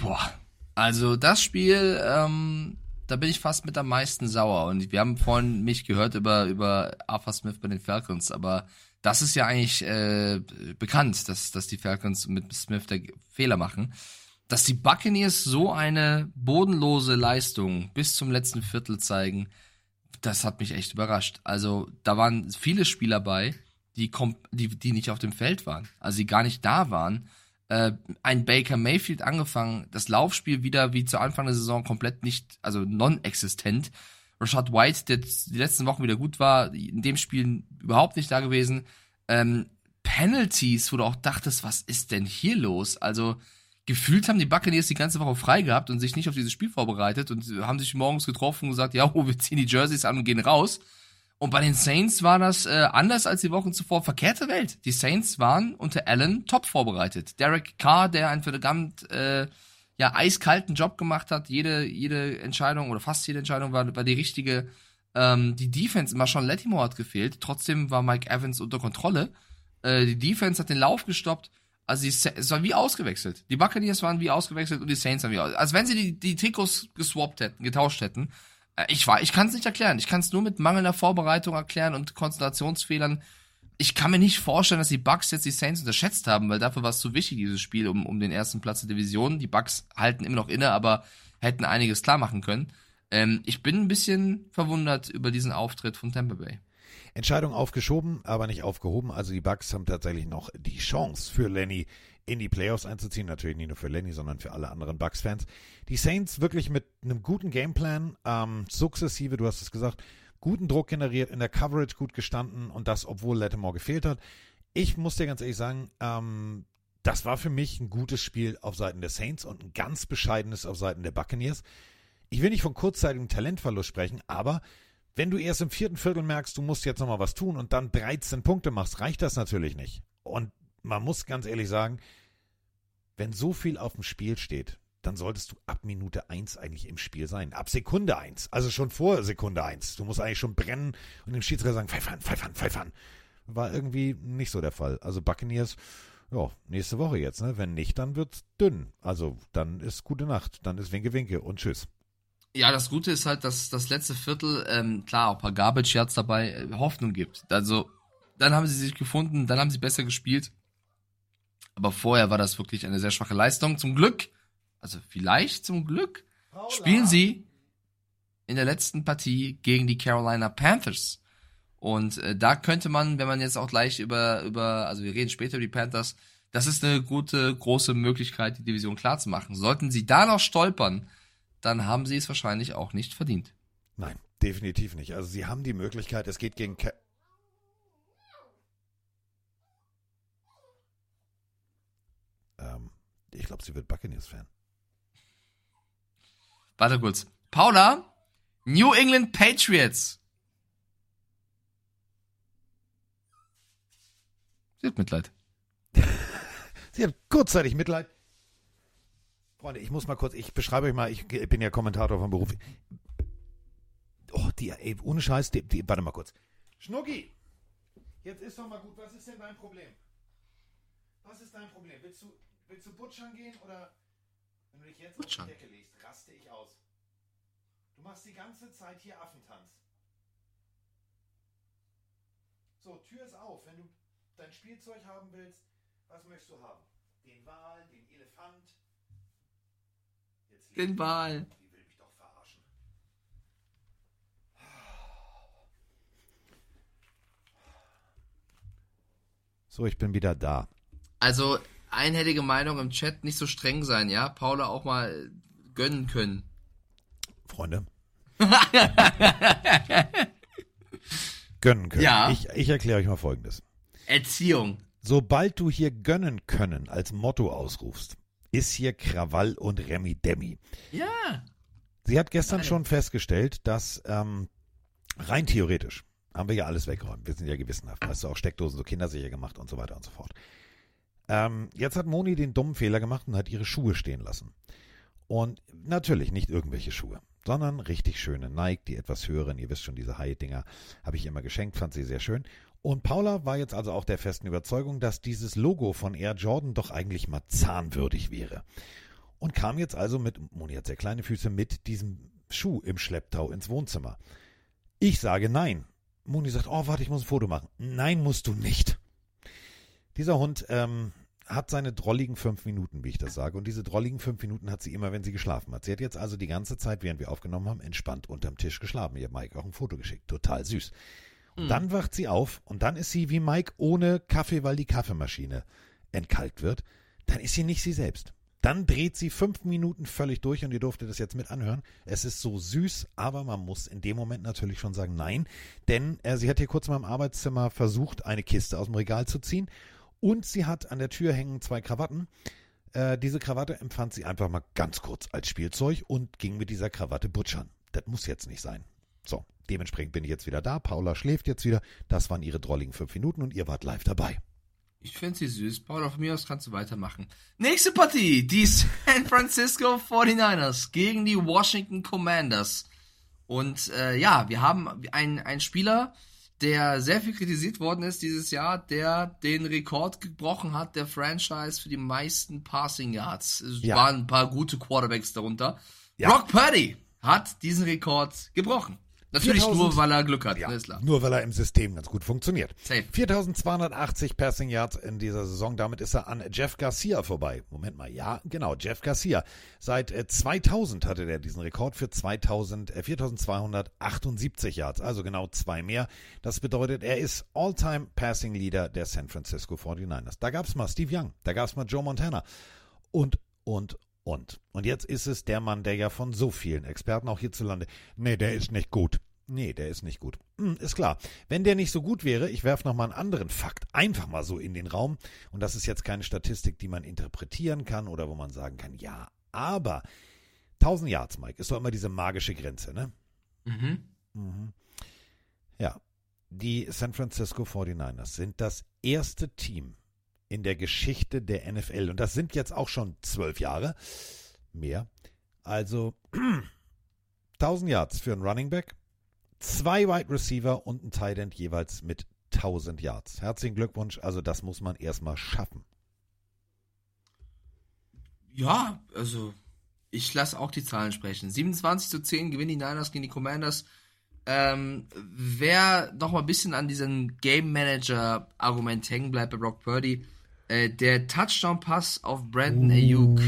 Boah, also das Spiel, ähm, da bin ich fast mit am meisten sauer. Und wir haben vorhin mich gehört über, über Arthur Smith bei den Falcons, aber das ist ja eigentlich äh, bekannt, dass, dass die Falcons mit Smith der Fehler machen. dass die Buccaneers so eine bodenlose Leistung bis zum letzten Viertel zeigen, das hat mich echt überrascht. Also da waren viele Spieler bei, die, die, die nicht auf dem Feld waren, also die gar nicht da waren. Äh, ein Baker Mayfield angefangen, das Laufspiel wieder wie zu Anfang der Saison komplett nicht, also non-existent. Rashad White, der die letzten Wochen wieder gut war, in dem Spiel überhaupt nicht da gewesen. Ähm, Penalties, wo du auch dachtest, was ist denn hier los? Also gefühlt haben die Buccaneers die ganze Woche frei gehabt und sich nicht auf dieses Spiel vorbereitet und haben sich morgens getroffen und gesagt, ja, wir ziehen die Jerseys an und gehen raus. Und bei den Saints war das äh, anders als die Wochen zuvor. Verkehrte Welt. Die Saints waren unter Allen top vorbereitet. Derek Carr, der einen verdammt äh, ja, eiskalten Job gemacht hat. Jede, jede Entscheidung oder fast jede Entscheidung war, war die richtige. Ähm, die Defense, Marshawn Lattimore hat gefehlt. Trotzdem war Mike Evans unter Kontrolle. Äh, die Defense hat den Lauf gestoppt. Also die, es war wie ausgewechselt. Die Buccaneers waren wie ausgewechselt und die Saints waren wie ausgewechselt. Als wenn sie die, die Trikots geswappt hätten, getauscht hätten. Äh, ich war, ich kann es nicht erklären. Ich kann es nur mit mangelnder Vorbereitung erklären und Konzentrationsfehlern. Ich kann mir nicht vorstellen, dass die Bucks jetzt die Saints unterschätzt haben, weil dafür war es zu wichtig, dieses Spiel, um, um den ersten Platz der Division. Die Bucks halten immer noch inne, aber hätten einiges klar machen können. Ähm, ich bin ein bisschen verwundert über diesen Auftritt von Tampa Bay. Entscheidung aufgeschoben, aber nicht aufgehoben. Also die Bucks haben tatsächlich noch die Chance für Lenny in die Playoffs einzuziehen. Natürlich nicht nur für Lenny, sondern für alle anderen Bucks-Fans. Die Saints wirklich mit einem guten Gameplan, ähm, sukzessive, du hast es gesagt, guten Druck generiert, in der Coverage gut gestanden und das, obwohl Lattimore gefehlt hat. Ich muss dir ganz ehrlich sagen, ähm, das war für mich ein gutes Spiel auf Seiten der Saints und ein ganz bescheidenes auf Seiten der Buccaneers. Ich will nicht von kurzzeitigem Talentverlust sprechen, aber wenn du erst im vierten Viertel merkst, du musst jetzt nochmal was tun und dann 13 Punkte machst, reicht das natürlich nicht. Und man muss ganz ehrlich sagen, wenn so viel auf dem Spiel steht, dann solltest du ab Minute 1 eigentlich im Spiel sein. Ab Sekunde 1. Also schon vor Sekunde 1. Du musst eigentlich schon brennen und dem Schiedsrichter sagen, pfeifern, pfeifern, pfeifern. War irgendwie nicht so der Fall. Also Buccaneers, ja, nächste Woche jetzt, ne? Wenn nicht, dann wird's dünn. Also dann ist gute Nacht. Dann ist Winke, Winke und tschüss. Ja, das Gute ist halt, dass das letzte Viertel, ähm, klar, auch ein paar Garbage Yards dabei, äh, Hoffnung gibt. Also, dann haben sie sich gefunden, dann haben sie besser gespielt. Aber vorher war das wirklich eine sehr schwache Leistung. Zum Glück, also vielleicht zum Glück, Paula. spielen sie in der letzten Partie gegen die Carolina Panthers. Und äh, da könnte man, wenn man jetzt auch gleich über, über, also wir reden später über die Panthers, das ist eine gute, große Möglichkeit, die Division klar zu machen. Sollten sie da noch stolpern, dann haben sie es wahrscheinlich auch nicht verdient. Nein, definitiv nicht. Also sie haben die Möglichkeit, es geht gegen ähm, ich glaube, sie wird Buccaneers-Fan. Warte kurz. Paula, New England Patriots. Sie hat Mitleid. sie hat kurzzeitig Mitleid. Freunde, ich muss mal kurz, ich beschreibe euch mal, ich bin ja Kommentator vom Beruf. Oh, die, ey, ohne Scheiß, die, die, warte mal kurz. Schnucki, jetzt ist doch mal gut, was ist denn dein Problem? Was ist dein Problem? Willst du, willst du butschern gehen oder wenn du dich jetzt butschern. auf die Decke legst, raste ich aus. Du machst die ganze Zeit hier Affentanz. So, Tür ist auf. Wenn du dein Spielzeug haben willst, was möchtest du haben? Den Wal, den Elefant, den Wal. Die will mich doch verarschen. So, ich bin wieder da. Also, einhellige Meinung im Chat, nicht so streng sein, ja? Paula auch mal gönnen können. Freunde. gönnen können. Ja. Ich, ich erkläre euch mal Folgendes. Erziehung. Sobald du hier gönnen können als Motto ausrufst, ist hier Krawall und Remi Demi. Ja. Sie hat gestern Nein. schon festgestellt, dass ähm, rein theoretisch haben wir ja alles weggeräumt. Wir sind ja gewissenhaft. Hast du auch Steckdosen so kindersicher gemacht und so weiter und so fort. Ähm, jetzt hat Moni den dummen Fehler gemacht und hat ihre Schuhe stehen lassen. Und natürlich nicht irgendwelche Schuhe, sondern richtig schöne Nike, die etwas höheren, ihr wisst schon, diese High-Dinger, habe ich immer geschenkt, fand sie sehr schön. Und Paula war jetzt also auch der festen Überzeugung, dass dieses Logo von Air Jordan doch eigentlich mal zahnwürdig wäre. Und kam jetzt also mit, Moni hat sehr kleine Füße, mit diesem Schuh im Schlepptau ins Wohnzimmer. Ich sage nein. Moni sagt, oh, warte, ich muss ein Foto machen. Nein, musst du nicht. Dieser Hund ähm, hat seine drolligen fünf Minuten, wie ich das sage. Und diese drolligen fünf Minuten hat sie immer, wenn sie geschlafen hat. Sie hat jetzt also die ganze Zeit, während wir aufgenommen haben, entspannt unterm Tisch geschlafen. Ich habe Mike auch ein Foto geschickt. Total süß. Und Mhm. dann wacht sie auf und dann ist sie wie Mike ohne Kaffee, weil die Kaffeemaschine entkalkt wird. Dann ist sie nicht sie selbst. Dann dreht sie fünf Minuten völlig durch und ihr durftet das jetzt mit anhören. Es ist so süß, aber man muss in dem Moment natürlich schon sagen nein, denn äh, sie hat hier kurz mal im Arbeitszimmer versucht, eine Kiste aus dem Regal zu ziehen und sie hat an der Tür hängen zwei Krawatten. Äh, diese Krawatte empfand sie einfach mal ganz kurz als Spielzeug und ging mit dieser Krawatte butschern. Das muss jetzt nicht sein. So, dementsprechend bin ich jetzt wieder da. Paula schläft jetzt wieder. Das waren ihre drolligen fünf Minuten und ihr wart live dabei. Ich finde sie süß. Paula, von mir aus kannst du weitermachen. Nächste Partie. Die San Francisco 49ers gegen die Washington Commanders. Und äh, ja, wir haben einen, einen Spieler, der sehr viel kritisiert worden ist dieses Jahr, der den Rekord gebrochen hat, der Franchise für die meisten Passing Yards. Es Ja. waren ein paar gute Quarterbacks darunter. Ja. Brock Purdy hat diesen Rekord gebrochen. Natürlich 4000 nur, weil er Glück hat, Ja, ne, nur weil er im System ganz gut funktioniert. Safe. 4280 Passing Yards in dieser Saison. Damit ist er an Jeff Garcia vorbei. Moment mal, ja, genau, Jeff Garcia. Seit äh, 2000 hatte er diesen Rekord für 2000, äh, 4278 Yards, also genau zwei mehr. Das bedeutet, er ist All-Time Passing Leader der San Francisco 49ers. Da gab's mal Steve Young, da gab's mal Joe Montana und, und, und. Und jetzt ist es der Mann, der ja von so vielen Experten auch hierzulande, nee, der ist nicht gut. Nee, der ist nicht gut. Hm, ist klar. Wenn der nicht so gut wäre, ich werfe nochmal einen anderen Fakt einfach mal so in den Raum. Und das ist jetzt keine Statistik, die man interpretieren kann oder wo man sagen kann, ja, aber 1000 Yards, Mike, ist doch immer diese magische Grenze, ne? Mhm. Mhm. Ja, die San Francisco 49ers sind das erste Team in der Geschichte der NFL. Und das sind jetzt auch schon zwölf Jahre mehr. Also 1000 Yards für einen Running Back, zwei Wide Receiver und ein Tight End jeweils mit 1000 Yards. Herzlichen Glückwunsch. Also das muss man erstmal schaffen. Ja, also ich lasse auch die Zahlen sprechen. 27 zu 10 gewinnen die Niners gegen die Commanders. Ähm, wer noch mal ein bisschen an diesem Game Manager Argument hängen bleibt bei Brock Purdy, äh, der Touchdown Pass auf Brandon Ayuk,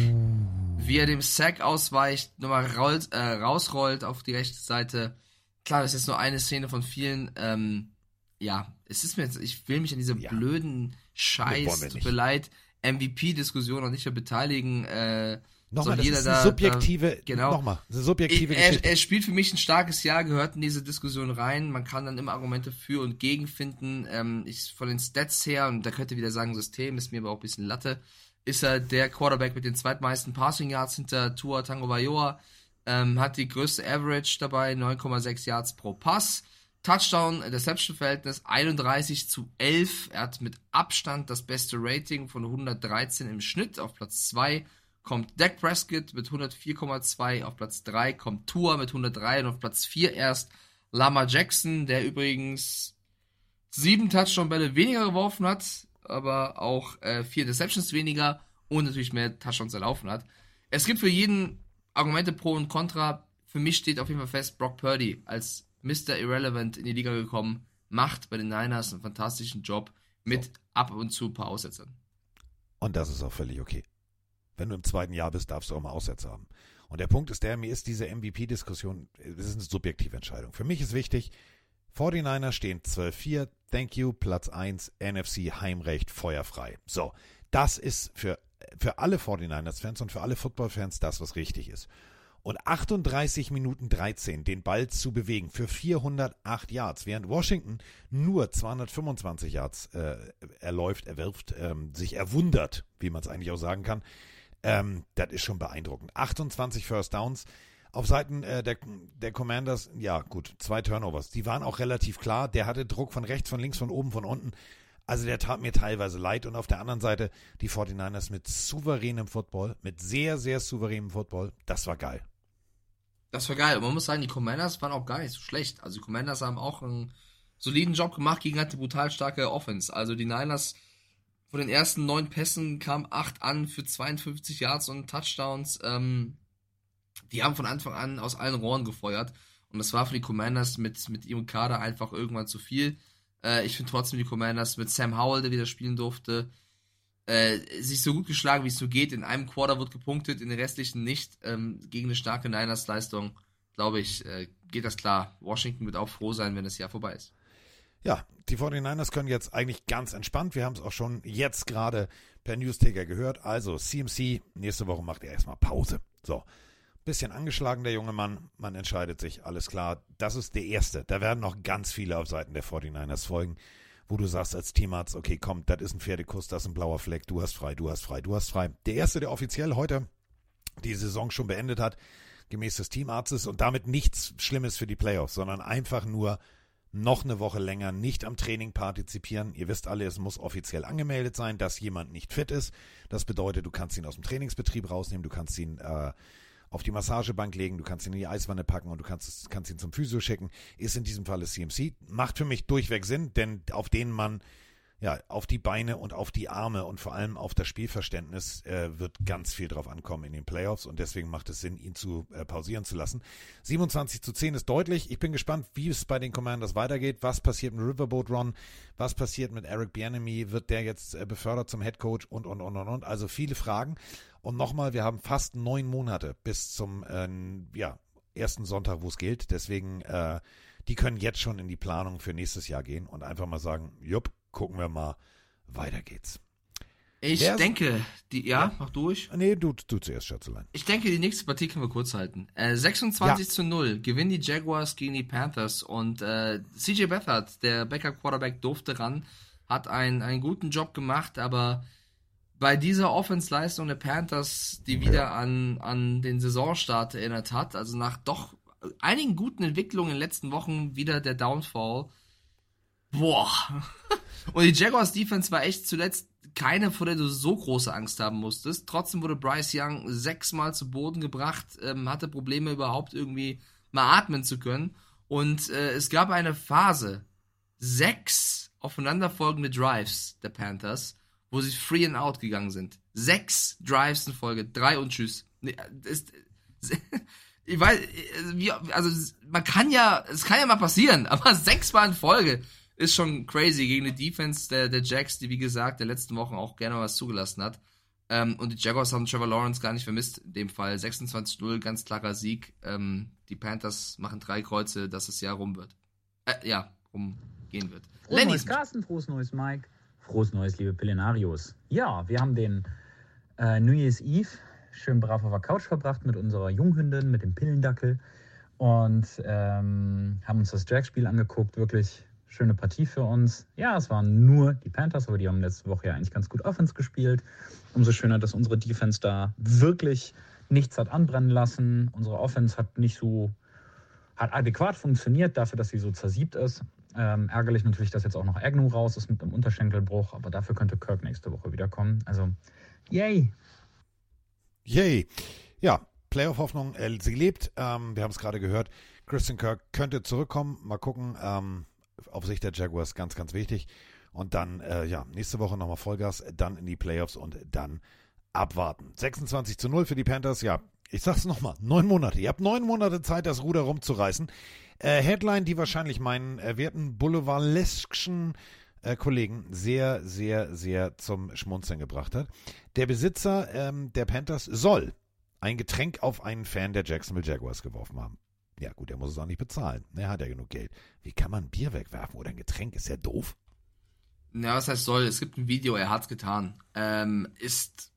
wie er dem Sack ausweicht, nochmal rollt, äh, rausrollt auf die rechte Seite. Klar, das ist nur eine Szene von vielen. Ähm, ja, es ist mir jetzt, ich will mich an diese blöden Nee, Scheiß, tut mir leid, MVP-Diskussion noch nicht mehr beteiligen. Äh, Nochmal, soll das jeder ist eine subjektive, da, genau. nochmal, eine subjektive er, Geschichte. er spielt für mich ein starkes Jahr, gehört in diese Diskussion rein. Man kann dann immer Argumente für und gegen finden. Ähm, ich, von den Stats her, und da könnte wieder sagen, System ist mir aber auch ein bisschen Latte, ist er der Quarterback mit den zweitmeisten Passing Yards hinter Tua Tango Vailoa. Ähm, hat die größte Average dabei, 9,6 Yards pro Pass. Touchdown-Interception-Verhältnis 31 zu 11. Er hat mit Abstand das beste Rating von 113 im Schnitt. Auf Platz 2 kommt Dak Prescott mit 104,2. Auf Platz 3 kommt Tua mit 103 und auf Platz 4 erst Lama Jackson, der übrigens sieben Touchdown-Bälle weniger geworfen hat, aber auch äh, vier Deceptions weniger und natürlich mehr Touchdowns erlaufen hat. Es gibt für jeden Argumente pro und contra. Für mich steht auf jeden Fall fest, Brock Purdy als Mr. Irrelevant in die Liga gekommen, macht bei den Niners einen fantastischen Job mit ab und zu ein paar Aussetzern. Und das ist auch völlig okay. Wenn du im zweiten Jahr bist, darfst du auch mal Aussätze haben. Und der Punkt ist der, mir ist diese MVP-Diskussion, das ist eine subjektive Entscheidung. Für mich ist wichtig, 49er stehen 12-4, thank you, Platz 1, NFC, Heimrecht, feuerfrei. So, das ist für, für alle 49ers-Fans und für alle Football-Fans das, was richtig ist. Und 38 Minuten 13 den Ball zu bewegen für 408 Yards, während Washington nur 225 Yards äh, erläuft, erwirft, ähm, sich erwundert, wie man es eigentlich auch sagen kann. Ähm, das ist schon beeindruckend. 28 First Downs. Auf Seiten äh, der, der Commanders, ja gut, zwei Turnovers. Die waren auch relativ klar. Der hatte Druck von rechts, von links, von oben, von unten. Also der tat mir teilweise leid. Und auf der anderen Seite die 49ers mit souveränem Football, mit sehr, sehr souveränem Football. Das war geil. Das war geil. Und man muss sagen, die Commanders waren auch gar nicht so schlecht. Also die Commanders haben auch einen soliden Job gemacht gegen halt eine brutal starke Offense. Also die Niners von den ersten neun Pässen kamen acht an für 52 Yards und Touchdowns. Ähm, die haben von Anfang an aus allen Rohren gefeuert. Und das war für die Commanders mit, mit ihrem Kader einfach irgendwann zu viel. Äh, ich finde trotzdem die Commanders mit Sam Howell, der wieder spielen durfte, äh, sich so gut geschlagen, wie es so geht. In einem Quarter wird gepunktet, in den restlichen nicht. Ähm, gegen eine starke Niners-Leistung, glaube ich, äh, geht das klar. Washington wird auch froh sein, wenn das Jahr vorbei ist. Ja, die 49ers können jetzt eigentlich ganz entspannt. Wir haben es auch schon jetzt gerade per Newsticker gehört. Also CMC, nächste Woche macht er erstmal Pause. So, bisschen angeschlagen der junge Mann. Man entscheidet sich, alles klar. Das ist der erste. Da werden noch ganz viele auf Seiten der 49ers folgen, wo du sagst als Teamarzt, okay, komm, das ist ein Pferdekuss, das ist ein blauer Fleck, du hast frei, du hast frei, du hast frei. Der erste, der offiziell heute die Saison schon beendet hat, gemäß des Teamarztes und damit nichts Schlimmes für die Playoffs, sondern einfach nur noch eine Woche länger nicht am Training partizipieren. Ihr wisst alle, es muss offiziell angemeldet sein, dass jemand nicht fit ist. Das bedeutet, du kannst ihn aus dem Trainingsbetrieb rausnehmen, du kannst ihn äh, auf die Massagebank legen, du kannst ihn in die Eiswanne packen und du kannst, kannst ihn zum Physio schicken. Ist in diesem Falle CMC. Macht für mich durchweg Sinn, denn auf denen man ja, auf die Beine und auf die Arme und vor allem auf das Spielverständnis äh, wird ganz viel drauf ankommen in den Playoffs und deswegen macht es Sinn, ihn zu äh, pausieren zu lassen. 27 zu 10 ist deutlich. Ich bin gespannt, wie es bei den Commanders weitergeht. Was passiert mit Riverboat Ron? Was passiert mit Eric Bienemy? Wird der jetzt äh, befördert zum Head Coach und, und, und, und, und? Also viele Fragen. Und nochmal, wir haben fast neun Monate bis zum, äh, ja, ersten Sonntag, wo es gilt. Deswegen, äh, die können jetzt schon in die Planung für nächstes Jahr gehen und einfach mal sagen, jupp, gucken wir mal, weiter geht's. Ich Wer- denke, die, ja, mach durch. Nee, du, du zuerst, Schätzelein. Ich denke, die nächste Partie können wir kurz halten. Äh, 26 Ja. zu 0 gewinnen die Jaguars gegen die Panthers und äh, CJ Beathard, der Backup Quarterback, durfte ran, hat einen, einen guten Job gemacht, aber bei dieser Offensleistung der Panthers, die wieder an, an den Saisonstart erinnert hat, also nach doch einigen guten Entwicklungen in den letzten Wochen wieder der Downfall. Boah. Und die Jaguars Defense war echt zuletzt keine, vor der du so große Angst haben musstest. Trotzdem wurde Bryce Young sechsmal zu Boden gebracht, ähm, hatte Probleme überhaupt irgendwie mal atmen zu können. Und äh, es gab eine Phase, sechs aufeinanderfolgende Drives der Panthers, wo sie free and out gegangen sind. Sechs Drives in Folge, drei und tschüss. Nee, ist, ich weiß, äh, wie, also man kann ja, es kann ja mal passieren, aber sechsmal in Folge ist schon crazy gegen eine Defense der, der Jacks, die wie gesagt der letzten Wochen auch gerne was zugelassen hat. Ähm, und die Jaguars haben Trevor Lawrence gar nicht vermisst in dem Fall. 26-0, ganz klarer Sieg. Ähm, die Panthers machen drei Kreuze, dass das Jahr rum wird. Äh, ja, rumgehen wird. Frohes Lenny, neues Carsten, frohes neues Mike, frohes neues liebe Pillenarios. Ja, wir haben den äh, New Year's Eve schön brav auf der Couch verbracht mit unserer Junghündin, mit dem Pillendackel und ähm, haben uns das Jack-Spiel angeguckt. Wirklich schöne Partie für uns. Ja, es waren nur die Panthers, aber die haben letzte Woche ja eigentlich ganz gut Offense gespielt. Umso schöner, dass unsere Defense da wirklich nichts hat anbrennen lassen. Unsere Offense hat nicht so hat adäquat funktioniert dafür, dass sie so zersiebt ist. Ähm, ärgerlich natürlich, dass jetzt auch noch Agnew raus ist mit einem Unterschenkelbruch, aber dafür könnte Kirk nächste Woche wiederkommen. Also, yay! Yay. Ja, Playoff-Hoffnung, äh, sie lebt. Ähm, wir haben es gerade gehört. Christian Kirk könnte zurückkommen. Mal gucken. Ähm, auf Sicht der Jaguars ganz, ganz wichtig. Und dann, äh, ja, nächste Woche nochmal Vollgas, dann in die Playoffs und dann abwarten. 26 zu 0 für die Panthers. Ja, ich sag's nochmal. Neun Monate. Ihr habt neun Monate Zeit, das Ruder rumzureißen. Äh, Headline, die wahrscheinlich meinen äh, werten boulevardeskischen äh, Kollegen sehr, sehr, sehr zum Schmunzeln gebracht hat. Der Besitzer ähm, der Panthers soll ein Getränk auf einen Fan der Jacksonville Jaguars geworfen haben. Ja gut, er muss es auch nicht bezahlen. Er hat ja genug Geld. Wie kann man Bier wegwerfen oder ein Getränk? Ist ja doof. Ja, was heißt soll? Es gibt ein Video, er hat's getan. Ähm, ist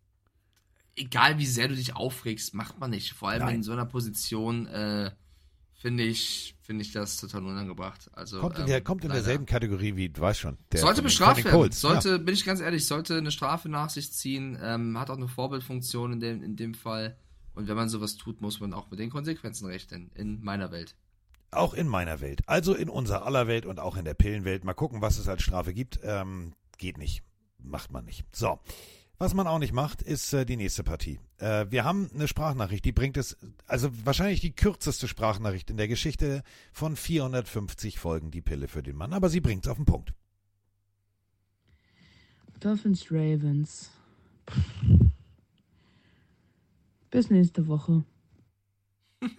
egal wie sehr du dich aufregst, macht man nicht. Vor allem Nein. in so einer Position äh, finde ich finde ich das total unangebracht. Also Kommt in, ähm, der, kommt in leider. derselben Kategorie wie, du weißt schon. Der sollte bestraft werden. Sollte, Ja. bin ich ganz ehrlich, sollte eine Strafe nach sich ziehen. Ähm, hat auch eine Vorbildfunktion in dem, in dem Fall. Und wenn man sowas tut, muss man auch mit den Konsequenzen rechnen. In meiner Welt. Auch in meiner Welt. Also in unserer aller Welt und auch in der Pillenwelt. Mal gucken, was es als Strafe gibt. Ähm, geht nicht. Macht man nicht. So. Was man auch nicht macht, ist äh, die nächste Partie. Äh, wir haben eine Sprachnachricht, die bringt es, also wahrscheinlich die kürzeste Sprachnachricht in der Geschichte von 450 Folgen, die Pille für den Mann, aber sie bringt es auf den Punkt. Dolphins Ravens. Bis nächste Woche.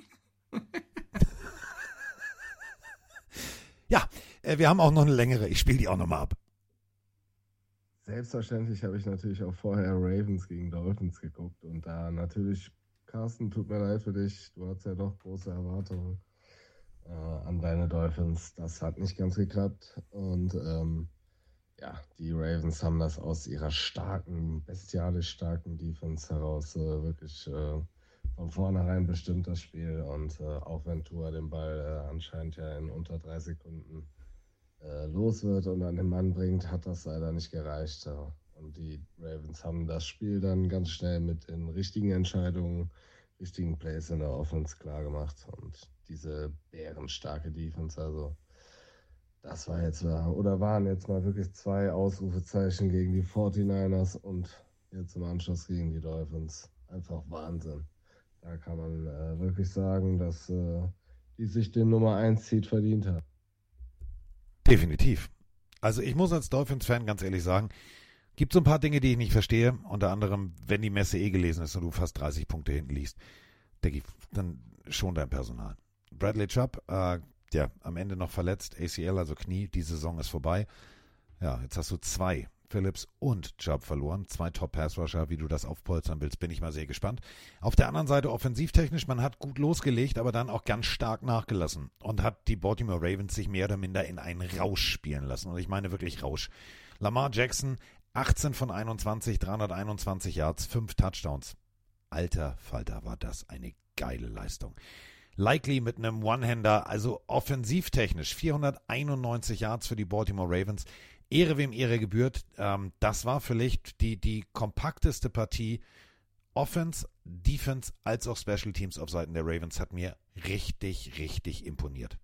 Ja, äh, wir haben auch noch eine längere, ich spiele die auch nochmal ab. selbstverständlich habe ich natürlich auch vorher Ravens gegen Dolphins geguckt und da natürlich, Carsten, tut mir leid für dich, du hattest ja doch große Erwartungen äh, an deine Dolphins. Das hat nicht ganz geklappt und ähm, ja, die Ravens haben das aus ihrer starken, bestialisch starken Defense heraus äh, wirklich äh, von vornherein bestimmt das Spiel. Und äh, auch wenn Tua den Ball äh, anscheinend ja in unter drei Sekunden äh, los wird und an den Mann bringt, hat das leider nicht gereicht. Und die Ravens haben das Spiel dann ganz schnell mit den richtigen Entscheidungen, richtigen Plays in der Offense klar gemacht. Und diese bärenstarke Defense, also das war jetzt mal, oder waren jetzt mal wirklich zwei Ausrufezeichen gegen die 49ers und jetzt im Anschluss gegen die Dolphins. Einfach Wahnsinn. Da kann man äh, wirklich sagen, dass äh, die sich den Nummer 1 Seed verdient haben. Definitiv. Also ich muss als Dolphins-Fan ganz ehrlich sagen, gibt so ein paar Dinge, die ich nicht verstehe. Unter anderem, wenn die Messe eh gelesen ist und du fast 30 Punkte hinten liest, denke ich, dann schon dein Personal. Bradley Chubb, äh, ja, am Ende noch verletzt, ACL, also Knie, die Saison ist vorbei. Ja, jetzt hast du zwei, Phillips und Chubb verloren. Zwei Top-Pass-Rusher, wie du das aufpolstern willst, bin ich mal sehr gespannt. Auf der anderen Seite offensivtechnisch, man hat gut losgelegt, aber dann auch ganz stark nachgelassen und hat die Baltimore Ravens sich mehr oder minder in einen Rausch spielen lassen. Und ich meine wirklich Rausch. Lamar Jackson, 18 von 21, 321 Yards, 5 Touchdowns. Alter Falter, war das eine geile Leistung. Likely mit einem One-Hander, also offensivtechnisch 491 Yards für die Baltimore Ravens. Ehre wem Ehre gebührt. Ähm, das war vielleicht die, die kompakteste Partie Offense, Defense als auch Special Teams auf Seiten der Ravens hat mir richtig, richtig imponiert.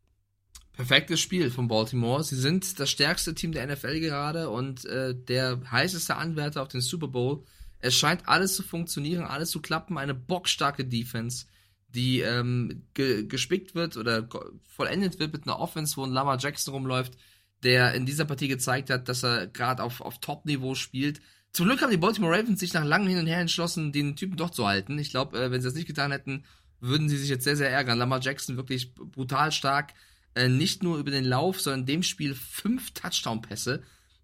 Perfektes Spiel von Baltimore. Sie sind das stärkste Team der NFL gerade und äh, der heißeste Anwärter auf den Super Bowl. Es scheint alles zu funktionieren, alles zu klappen. Eine bockstarke Defense die ähm, ge gespickt wird oder vollendet wird mit einer Offense, wo ein Lama Jackson rumläuft, der in dieser Partie gezeigt hat, dass er gerade auf, auf Top-Niveau spielt. Zum Glück haben die Baltimore Ravens sich nach langem Hin und Her entschlossen, den Typen doch zu halten. Ich glaube, äh, wenn sie das nicht getan hätten, würden sie sich jetzt sehr, sehr ärgern. Lamar Jackson wirklich brutal stark. Äh, nicht nur über den Lauf, sondern in dem Spiel fünf Touchdown-Pässe.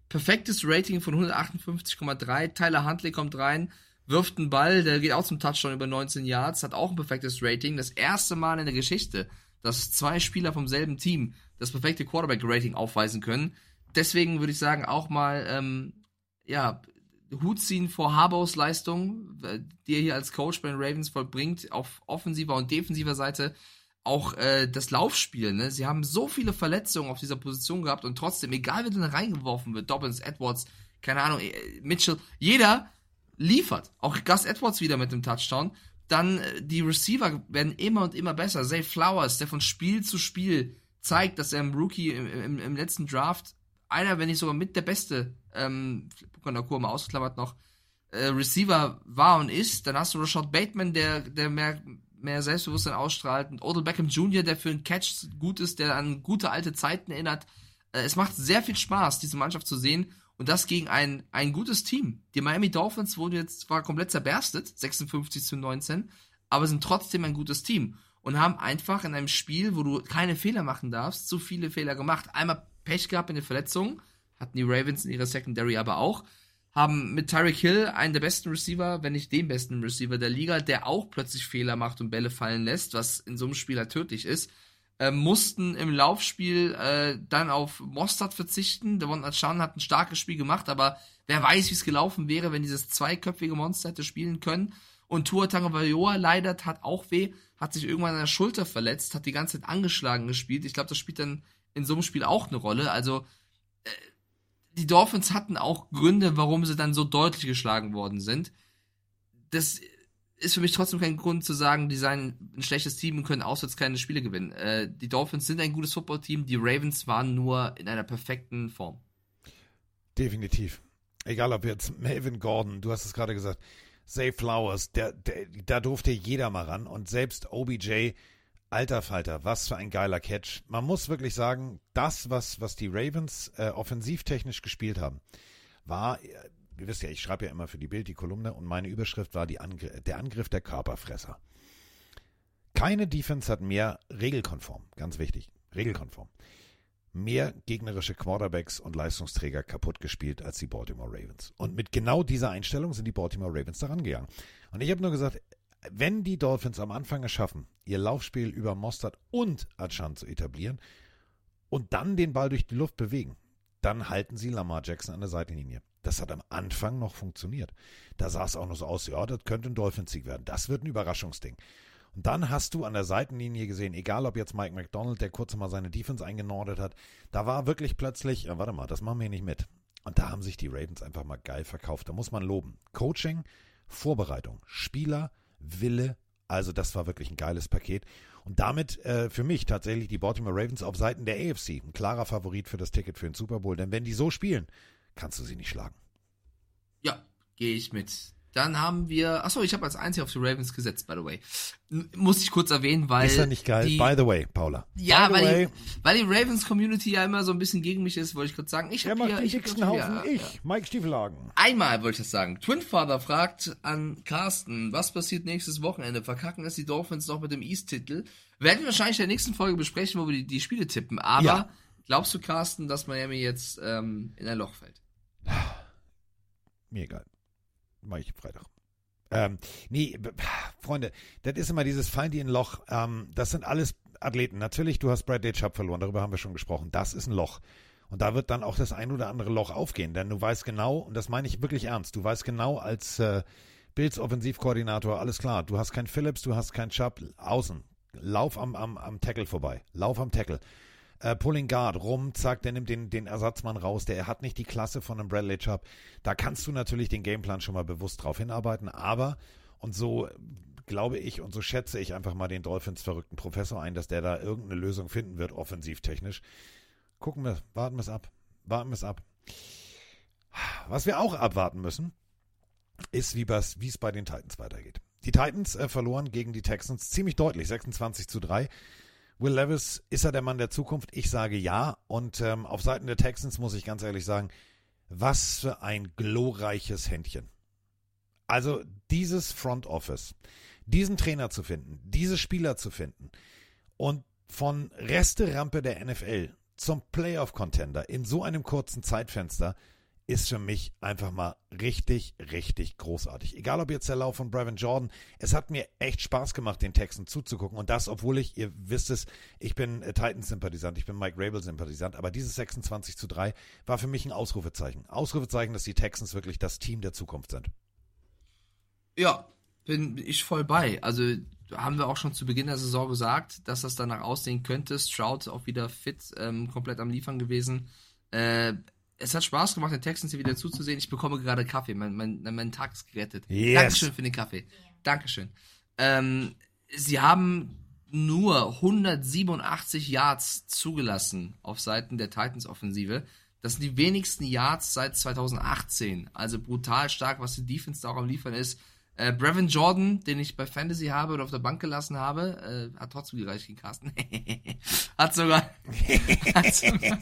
Perfektes Rating von 158,3. Tyler Huntley kommt rein wirft einen Ball, der geht auch zum Touchdown über 19 Yards, hat auch ein perfektes Rating. Das erste Mal in der Geschichte, dass zwei Spieler vom selben Team das perfekte Quarterback-Rating aufweisen können. Deswegen würde ich sagen, auch mal, ähm, ja, Hut ziehen vor Harbos Leistung, die er hier als Coach bei den Ravens vollbringt, auf offensiver und defensiver Seite. Auch äh, das Laufspiel, ne? Sie haben so viele Verletzungen auf dieser Position gehabt und trotzdem, egal wer denn reingeworfen wird, Dobbins, Edwards, keine Ahnung, äh, Mitchell, jeder liefert. Auch Gus Edwards wieder mit dem Touchdown. Dann äh, die Receiver werden immer und immer besser. Zay Flowers, der von Spiel zu Spiel zeigt, dass er im Rookie im, im, im letzten Draft einer, wenn nicht sogar mit der beste, ähm, der Kurve ausgeklammert noch, äh, Receiver war und ist. Dann hast du Rashad Bateman, der, der mehr, mehr Selbstbewusstsein ausstrahlt. Und Odell Beckham Jr., der für einen Catch gut ist, der an gute alte Zeiten erinnert. Äh, es macht sehr viel Spaß, diese Mannschaft zu sehen. Und das gegen ein, ein gutes Team. Die Miami Dolphins wurden jetzt zwar komplett zerberstet, 56 zu 19, aber sind trotzdem ein gutes Team. Und haben einfach in einem Spiel, wo du keine Fehler machen darfst, zu viele Fehler gemacht. Einmal Pech gehabt in der Verletzung, hatten die Ravens in ihrer Secondary aber auch. Haben mit Tyreek Hill einen der besten Receiver, wenn nicht den besten Receiver der Liga, der auch plötzlich Fehler macht und Bälle fallen lässt, was in so einem Spieler halt tödlich ist äh, mussten im Laufspiel äh, dann auf Mostert verzichten. Devon Achan hat ein starkes Spiel gemacht, aber wer weiß, wie es gelaufen wäre, wenn dieses zweiköpfige Monster hätte spielen können. Und Tua Tagovailoa leider hat auch weh, hat sich irgendwann an der Schulter verletzt, hat die ganze Zeit angeschlagen gespielt. Ich glaube, das spielt dann in so einem Spiel auch eine Rolle. Also äh, die Dolphins hatten auch Gründe, warum sie dann so deutlich geschlagen worden sind. Das ist für mich trotzdem kein Grund zu sagen, die seien ein schlechtes Team und können auswärts keine Spiele gewinnen. Äh, die Dolphins sind ein gutes Footballteam, die Ravens waren nur in einer perfekten Form. Definitiv. Egal ob jetzt Melvin Gordon, du hast es gerade gesagt, Zay Flowers, der, der, da durfte jeder mal ran und selbst OBJ, alter Falter, was für ein geiler Catch. Man muss wirklich sagen, das, was, was die Ravens äh, offensivtechnisch gespielt haben, war ihr wisst ja, ich schreibe ja immer für die Bild die Kolumne und meine Überschrift war Angr der Angriff der Körperfresser. Keine Defense hat mehr regelkonform, ganz wichtig, regelkonform. mehr gegnerische Quarterbacks und Leistungsträger kaputt gespielt als die Baltimore Ravens. Und mit genau dieser Einstellung sind die Baltimore Ravens daran gegangen. Und ich habe nur gesagt, wenn die Dolphins am Anfang es schaffen, ihr Laufspiel über Mostert und Achan zu etablieren und dann den Ball durch die Luft bewegen, dann halten sie Lamar Jackson an der Seitenlinie. Das hat am Anfang noch funktioniert. Da sah es auch noch so aus, ja, das könnte ein Dolphins-Sieg werden. Das wird ein Überraschungsding. Und dann hast du an der Seitenlinie gesehen, egal ob jetzt Mike McDonald, der kurz mal seine Defense eingenordet hat, da war wirklich plötzlich, ja, warte mal, das machen wir nicht mit. Und da haben sich die Ravens einfach mal geil verkauft. Da muss man loben. Coaching, Vorbereitung, Spieler, Wille, also das war wirklich ein geiles Paket. Und damit äh, für mich tatsächlich die Baltimore Ravens auf Seiten der AFC ein klarer Favorit für das Ticket für den Super Bowl. Denn wenn die so spielen, kannst du sie nicht schlagen. Ja, gehe ich mit. Dann haben wir, achso, ich habe als einziger auf die Ravens gesetzt, by the way. Muss ich kurz erwähnen, weil. Ist ja nicht geil. Die, by the way, Paula. Ja, by weil, way. Die, weil die Ravens Community ja immer so ein bisschen gegen mich ist, wollte ich kurz sagen. Ich habe hier, ich Haufen? Ich, Mike Stiefelhagen. Einmal wollte ich das sagen. Twinfather fragt an Carsten, was passiert nächstes Wochenende? Verkacken es die Dolphins noch mit dem East-Titel? Werden wir wahrscheinlich in der nächsten Folge besprechen, wo wir die, die Spiele tippen. Aber Ja. glaubst du, Carsten, dass Miami jetzt ähm, in ein Loch fällt? Mir egal. Mach ich Freitag. Ähm, nee, Freunde, das ist immer dieses die in Loch. Ähm, das sind alles Athleten. Natürlich, du hast Bradley Chubb verloren, darüber haben wir schon gesprochen. Das ist ein Loch. Und da wird dann auch das ein oder andere Loch aufgehen, denn du weißt genau, und das meine ich wirklich ernst, du weißt genau als äh, Bills Offensivkoordinator, alles klar, du hast keinen Phillips, du hast keinen Chubb, außen. Lauf am, am, am Tackle vorbei. Lauf am Tackle. Äh, Pulling Guard, rum, zack, der nimmt den, den Ersatzmann raus, der hat nicht die Klasse von einem Bradley Chubb. Da kannst du natürlich den Gameplan schon mal bewusst drauf hinarbeiten, aber, und so glaube ich und so schätze ich einfach mal den Dolphins verrückten Professor ein, dass der da irgendeine Lösung finden wird, offensivtechnisch. Gucken wir, warten wir es ab. Warten wir es ab. Was wir auch abwarten müssen, ist, wie es wie es bei den Titans weitergeht. Die Titans äh, verloren gegen die Texans ziemlich deutlich, 26 zu 3. Will Levis, ist er der Mann der Zukunft? Ich sage ja. Und ähm, auf Seiten der Texans muss ich ganz ehrlich sagen, was für ein glorreiches Händchen. Also dieses Front Office, diesen Trainer zu finden, diese Spieler zu finden und von Resterampe der NFL zum Playoff-Contender in so einem kurzen Zeitfenster ist für mich einfach mal richtig, richtig großartig. Egal ob jetzt der Lauf von Brevin Jordan, es hat mir echt Spaß gemacht, den Texten zuzugucken. Und das, obwohl ich, ihr wisst es, ich bin äh, Titans-Sympathisant, ich bin Mike Rabel-Sympathisant, aber dieses 26 zu 3 war für mich ein Ausrufezeichen. Ausrufezeichen, dass die Texans wirklich das Team der Zukunft sind. Ja, bin ich voll bei. Also haben wir auch schon zu Beginn der Saison gesagt, dass das danach aussehen könnte. Stroud auch wieder fit, ähm, komplett am Liefern gewesen. Äh, es hat Spaß gemacht, den Texans hier wieder zuzusehen. Ich bekomme gerade Kaffee. Mein, mein, mein Tag ist gerettet. Yes. Dankeschön für den Kaffee. Dankeschön. Ähm, sie haben nur 187 Yards zugelassen auf Seiten der Titans-Offensive. Das sind die wenigsten Yards seit 2018. Also brutal stark, was die Defense da auch am Liefern ist. Äh, Brevin Jordan, den ich bei Fantasy habe und auf der Bank gelassen habe, äh, hat trotzdem gereicht gegen Carsten. hat sogar. hat sogar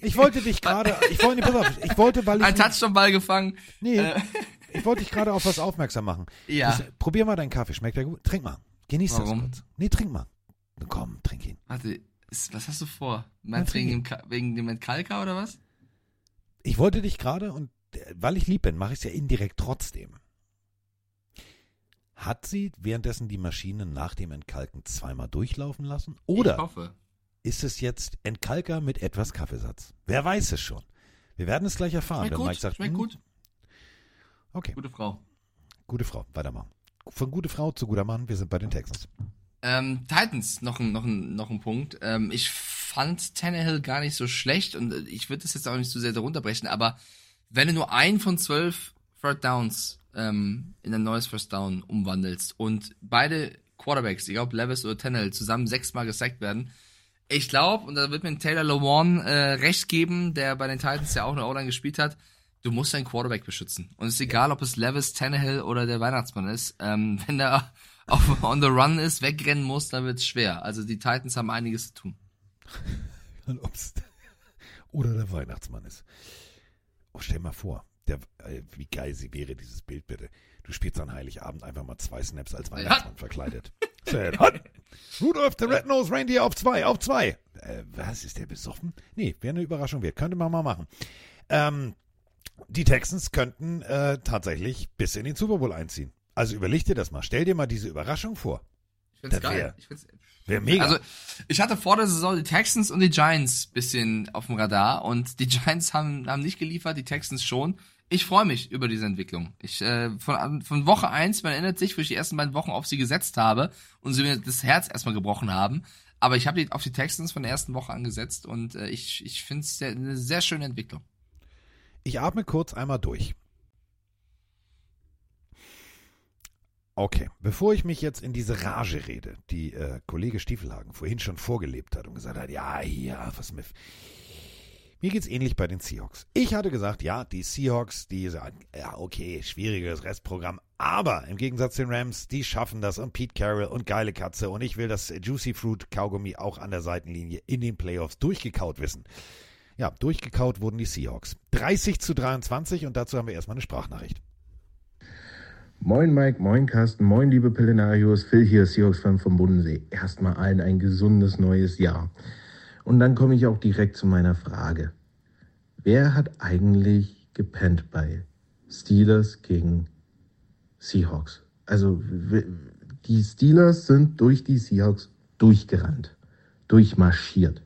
Ich wollte dich gerade, ich wollte, pass auf, ich wollte, weil ich. ein Touchdown-Ball gefangen. Nee, Äh, ich wollte dich gerade auf was aufmerksam machen. Ja. Das, probier mal deinen Kaffee, schmeckt der gut? Trink mal. Genieß Warum? das kurz. Nee, trink mal. Komm, trink ihn. warte, ist, was hast du vor? Meinst wegen wegen dem Entkalker oder was? Ich wollte dich gerade, und äh, weil ich lieb bin, mache ich es ja indirekt trotzdem. Hat sie währenddessen die Maschine nach dem Entkalken zweimal durchlaufen lassen? Ich Oder hoffe. ist es jetzt Entkalker mit etwas Kaffeesatz? Wer weiß es schon? Wir werden es gleich erfahren, Schmeckt wenn gut, Mike sagt, schmeckt hm, gut. Okay, Gute Frau. gute Frau, weitermachen. Von gute Frau zu guter Mann, wir sind bei den Texans. Ähm, Titans, noch ein, noch ein, noch ein Punkt. Ähm, ich fand Tannehill gar nicht so schlecht und äh, ich würde das jetzt auch nicht zu sehr darunter brechen, aber wenn du nur einen von zwölf Third Downs ähm, in ein neues First Down umwandelst und beide Quarterbacks, egal ob Levis oder Tannehill, zusammen sechsmal gesackt werden, ich glaube, und da wird mir Taylor Lewan äh, recht geben, der bei den Titans ja auch eine O-Line gespielt hat, du musst deinen Quarterback beschützen. Und es ist egal, ob es Levis, Tannehill oder der Weihnachtsmann ist. Ähm, wenn der auf on the run ist, wegrennen muss, dann wird's schwer. Also die Titans haben einiges zu tun. Oder der Weihnachtsmann ist. Oh, stell mal vor, der, äh, wie geil sie wäre, dieses Bild bitte. Du spielst an Heiligabend einfach mal zwei Snaps als Weihnachtsmann verkleidet. Set, hot. Rudolph the Red-Nosed Reindeer auf zwei, auf zwei. äh, was, ist der besoffen? Nee, wäre eine Überraschung wert. Könnte man mal machen. Ähm, die Texans könnten äh, tatsächlich bis in den Super Bowl einziehen. Also überleg dir das mal. Stell dir mal diese Überraschung vor. Ich find's Das geil. wär- Ich find's, Wäre mega. Also, ich hatte vor der Saison die Texans und die Giants bisschen auf dem Radar und die Giants haben, haben nicht geliefert, die Texans schon. Ich freue mich über diese Entwicklung. Ich, äh, von, von Woche eins, man erinnert sich, wo ich die ersten beiden Wochen auf sie gesetzt habe und sie mir das Herz erstmal gebrochen haben. Aber ich habe die auf die Texans von der ersten Woche angesetzt und äh, ich, ich finde es eine sehr schöne Entwicklung. Ich atme kurz einmal durch. Okay, bevor ich mich jetzt in diese Rage rede, die äh, Kollege Stiefelhagen vorhin schon vorgelebt hat und gesagt hat, ja, ja, was mir... Mir geht's ähnlich bei den Seahawks. Ich hatte gesagt, ja, die Seahawks, die sagen, ja, okay, schwieriges Restprogramm, aber im Gegensatz zu den Rams, die schaffen das und Pete Carroll und geile Katze und ich will das Juicy Fruit Kaugummi auch an der Seitenlinie in den Playoffs durchgekaut wissen. Ja, durchgekaut wurden die Seahawks. 30 zu 23 und dazu haben wir erstmal eine Sprachnachricht. Moin Mike, moin Carsten, moin liebe Pillenarios, Phil hier, Seahawks-Fan vom Bodensee. Erstmal allen ein gesundes neues Jahr. Und dann komme ich auch direkt zu meiner Frage. Wer hat eigentlich gepennt bei Steelers gegen Seahawks? Also die Steelers sind durch die Seahawks durchgerannt, durchmarschiert,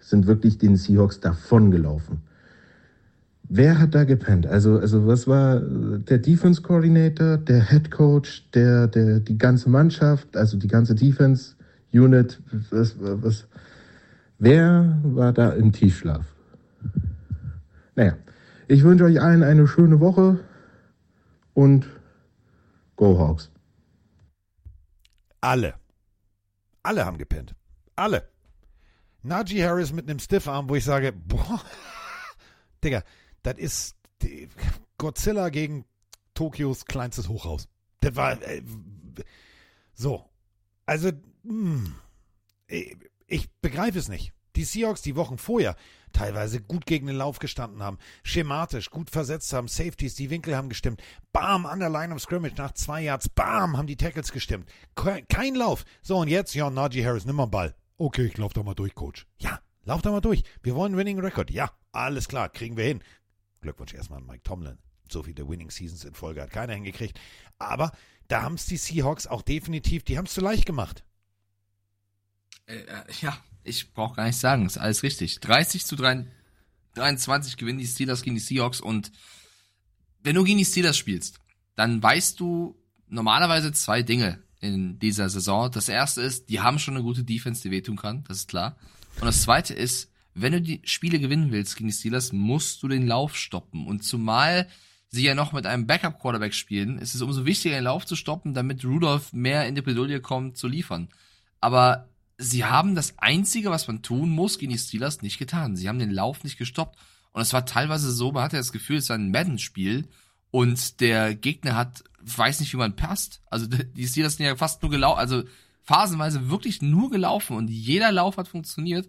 sind wirklich den Seahawks davongelaufen. Wer hat da gepennt? Also, also was war der Defense Coordinator, der Head Coach, der, der, die ganze Mannschaft, also die ganze Defense Unit, was, was, wer war da im Tiefschlaf? Naja, ich wünsche euch allen eine schöne Woche und Go Hawks. Alle. Alle haben gepennt. Alle. Najee Harris mit einem Stiffarm, wo ich sage, boah, Digga, das ist Godzilla gegen Tokios kleinstes Hochhaus. Das war äh, so. Also, mh, ich, begreife es nicht. Die Seahawks die Wochen vorher teilweise gut gegen den Lauf gestanden haben, schematisch gut versetzt haben, Safeties, die Winkel haben gestimmt, bam, an der Line of Scrimmage nach zwei Yards, bam, haben die Tackles gestimmt. Ke- Kein Lauf. So, und jetzt, ja, Najee Harris, nimm mal einen Ball. Okay, ich lauf da mal durch, Coach. Ja, lauf da mal durch. Wir wollen Winning Record. Ja, alles klar, kriegen wir hin. Glückwunsch erstmal an Mike Tomlin. So viele Winning Seasons in Folge hat keiner hingekriegt. Aber da haben es die Seahawks auch definitiv, die haben es zu leicht gemacht. Äh, äh, ja, ich brauche gar nicht sagen, ist alles richtig. 30 zu 3, 23 gewinnen die Steelers gegen die Seahawks und wenn du gegen die Steelers spielst, dann weißt du normalerweise zwei Dinge in dieser Saison. Das erste ist, die haben schon eine gute Defense, die wehtun kann, das ist klar. Und das zweite ist, wenn du die Spiele gewinnen willst gegen die Steelers, musst du den Lauf stoppen. Und zumal sie ja noch mit einem Backup-Quarterback spielen, ist es umso wichtiger, den Lauf zu stoppen, damit Rudolph mehr in die Bredouille kommt, zu liefern. Aber sie haben das Einzige, was man tun muss, gegen die Steelers nicht getan. Sie haben den Lauf nicht gestoppt. Und es war teilweise so, man hatte das Gefühl, es ist ein Madden-Spiel und der Gegner hat, weiß nicht, wie man passt. Also die Steelers sind ja fast nur gelaufen, also phasenweise wirklich nur gelaufen und jeder Lauf hat funktioniert.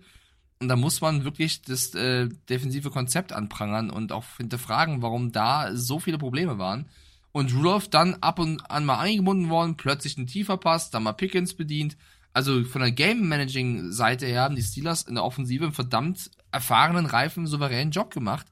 Und da muss man wirklich das äh, defensive Konzept anprangern und auch hinterfragen, warum da so viele Probleme waren. Und Rudolph dann ab und an mal eingebunden worden, plötzlich ein tiefer Pass, dann mal Pickens bedient. Also von der Game-Managing-Seite her haben die Steelers in der Offensive einen verdammt erfahrenen, reifen, souveränen Job gemacht.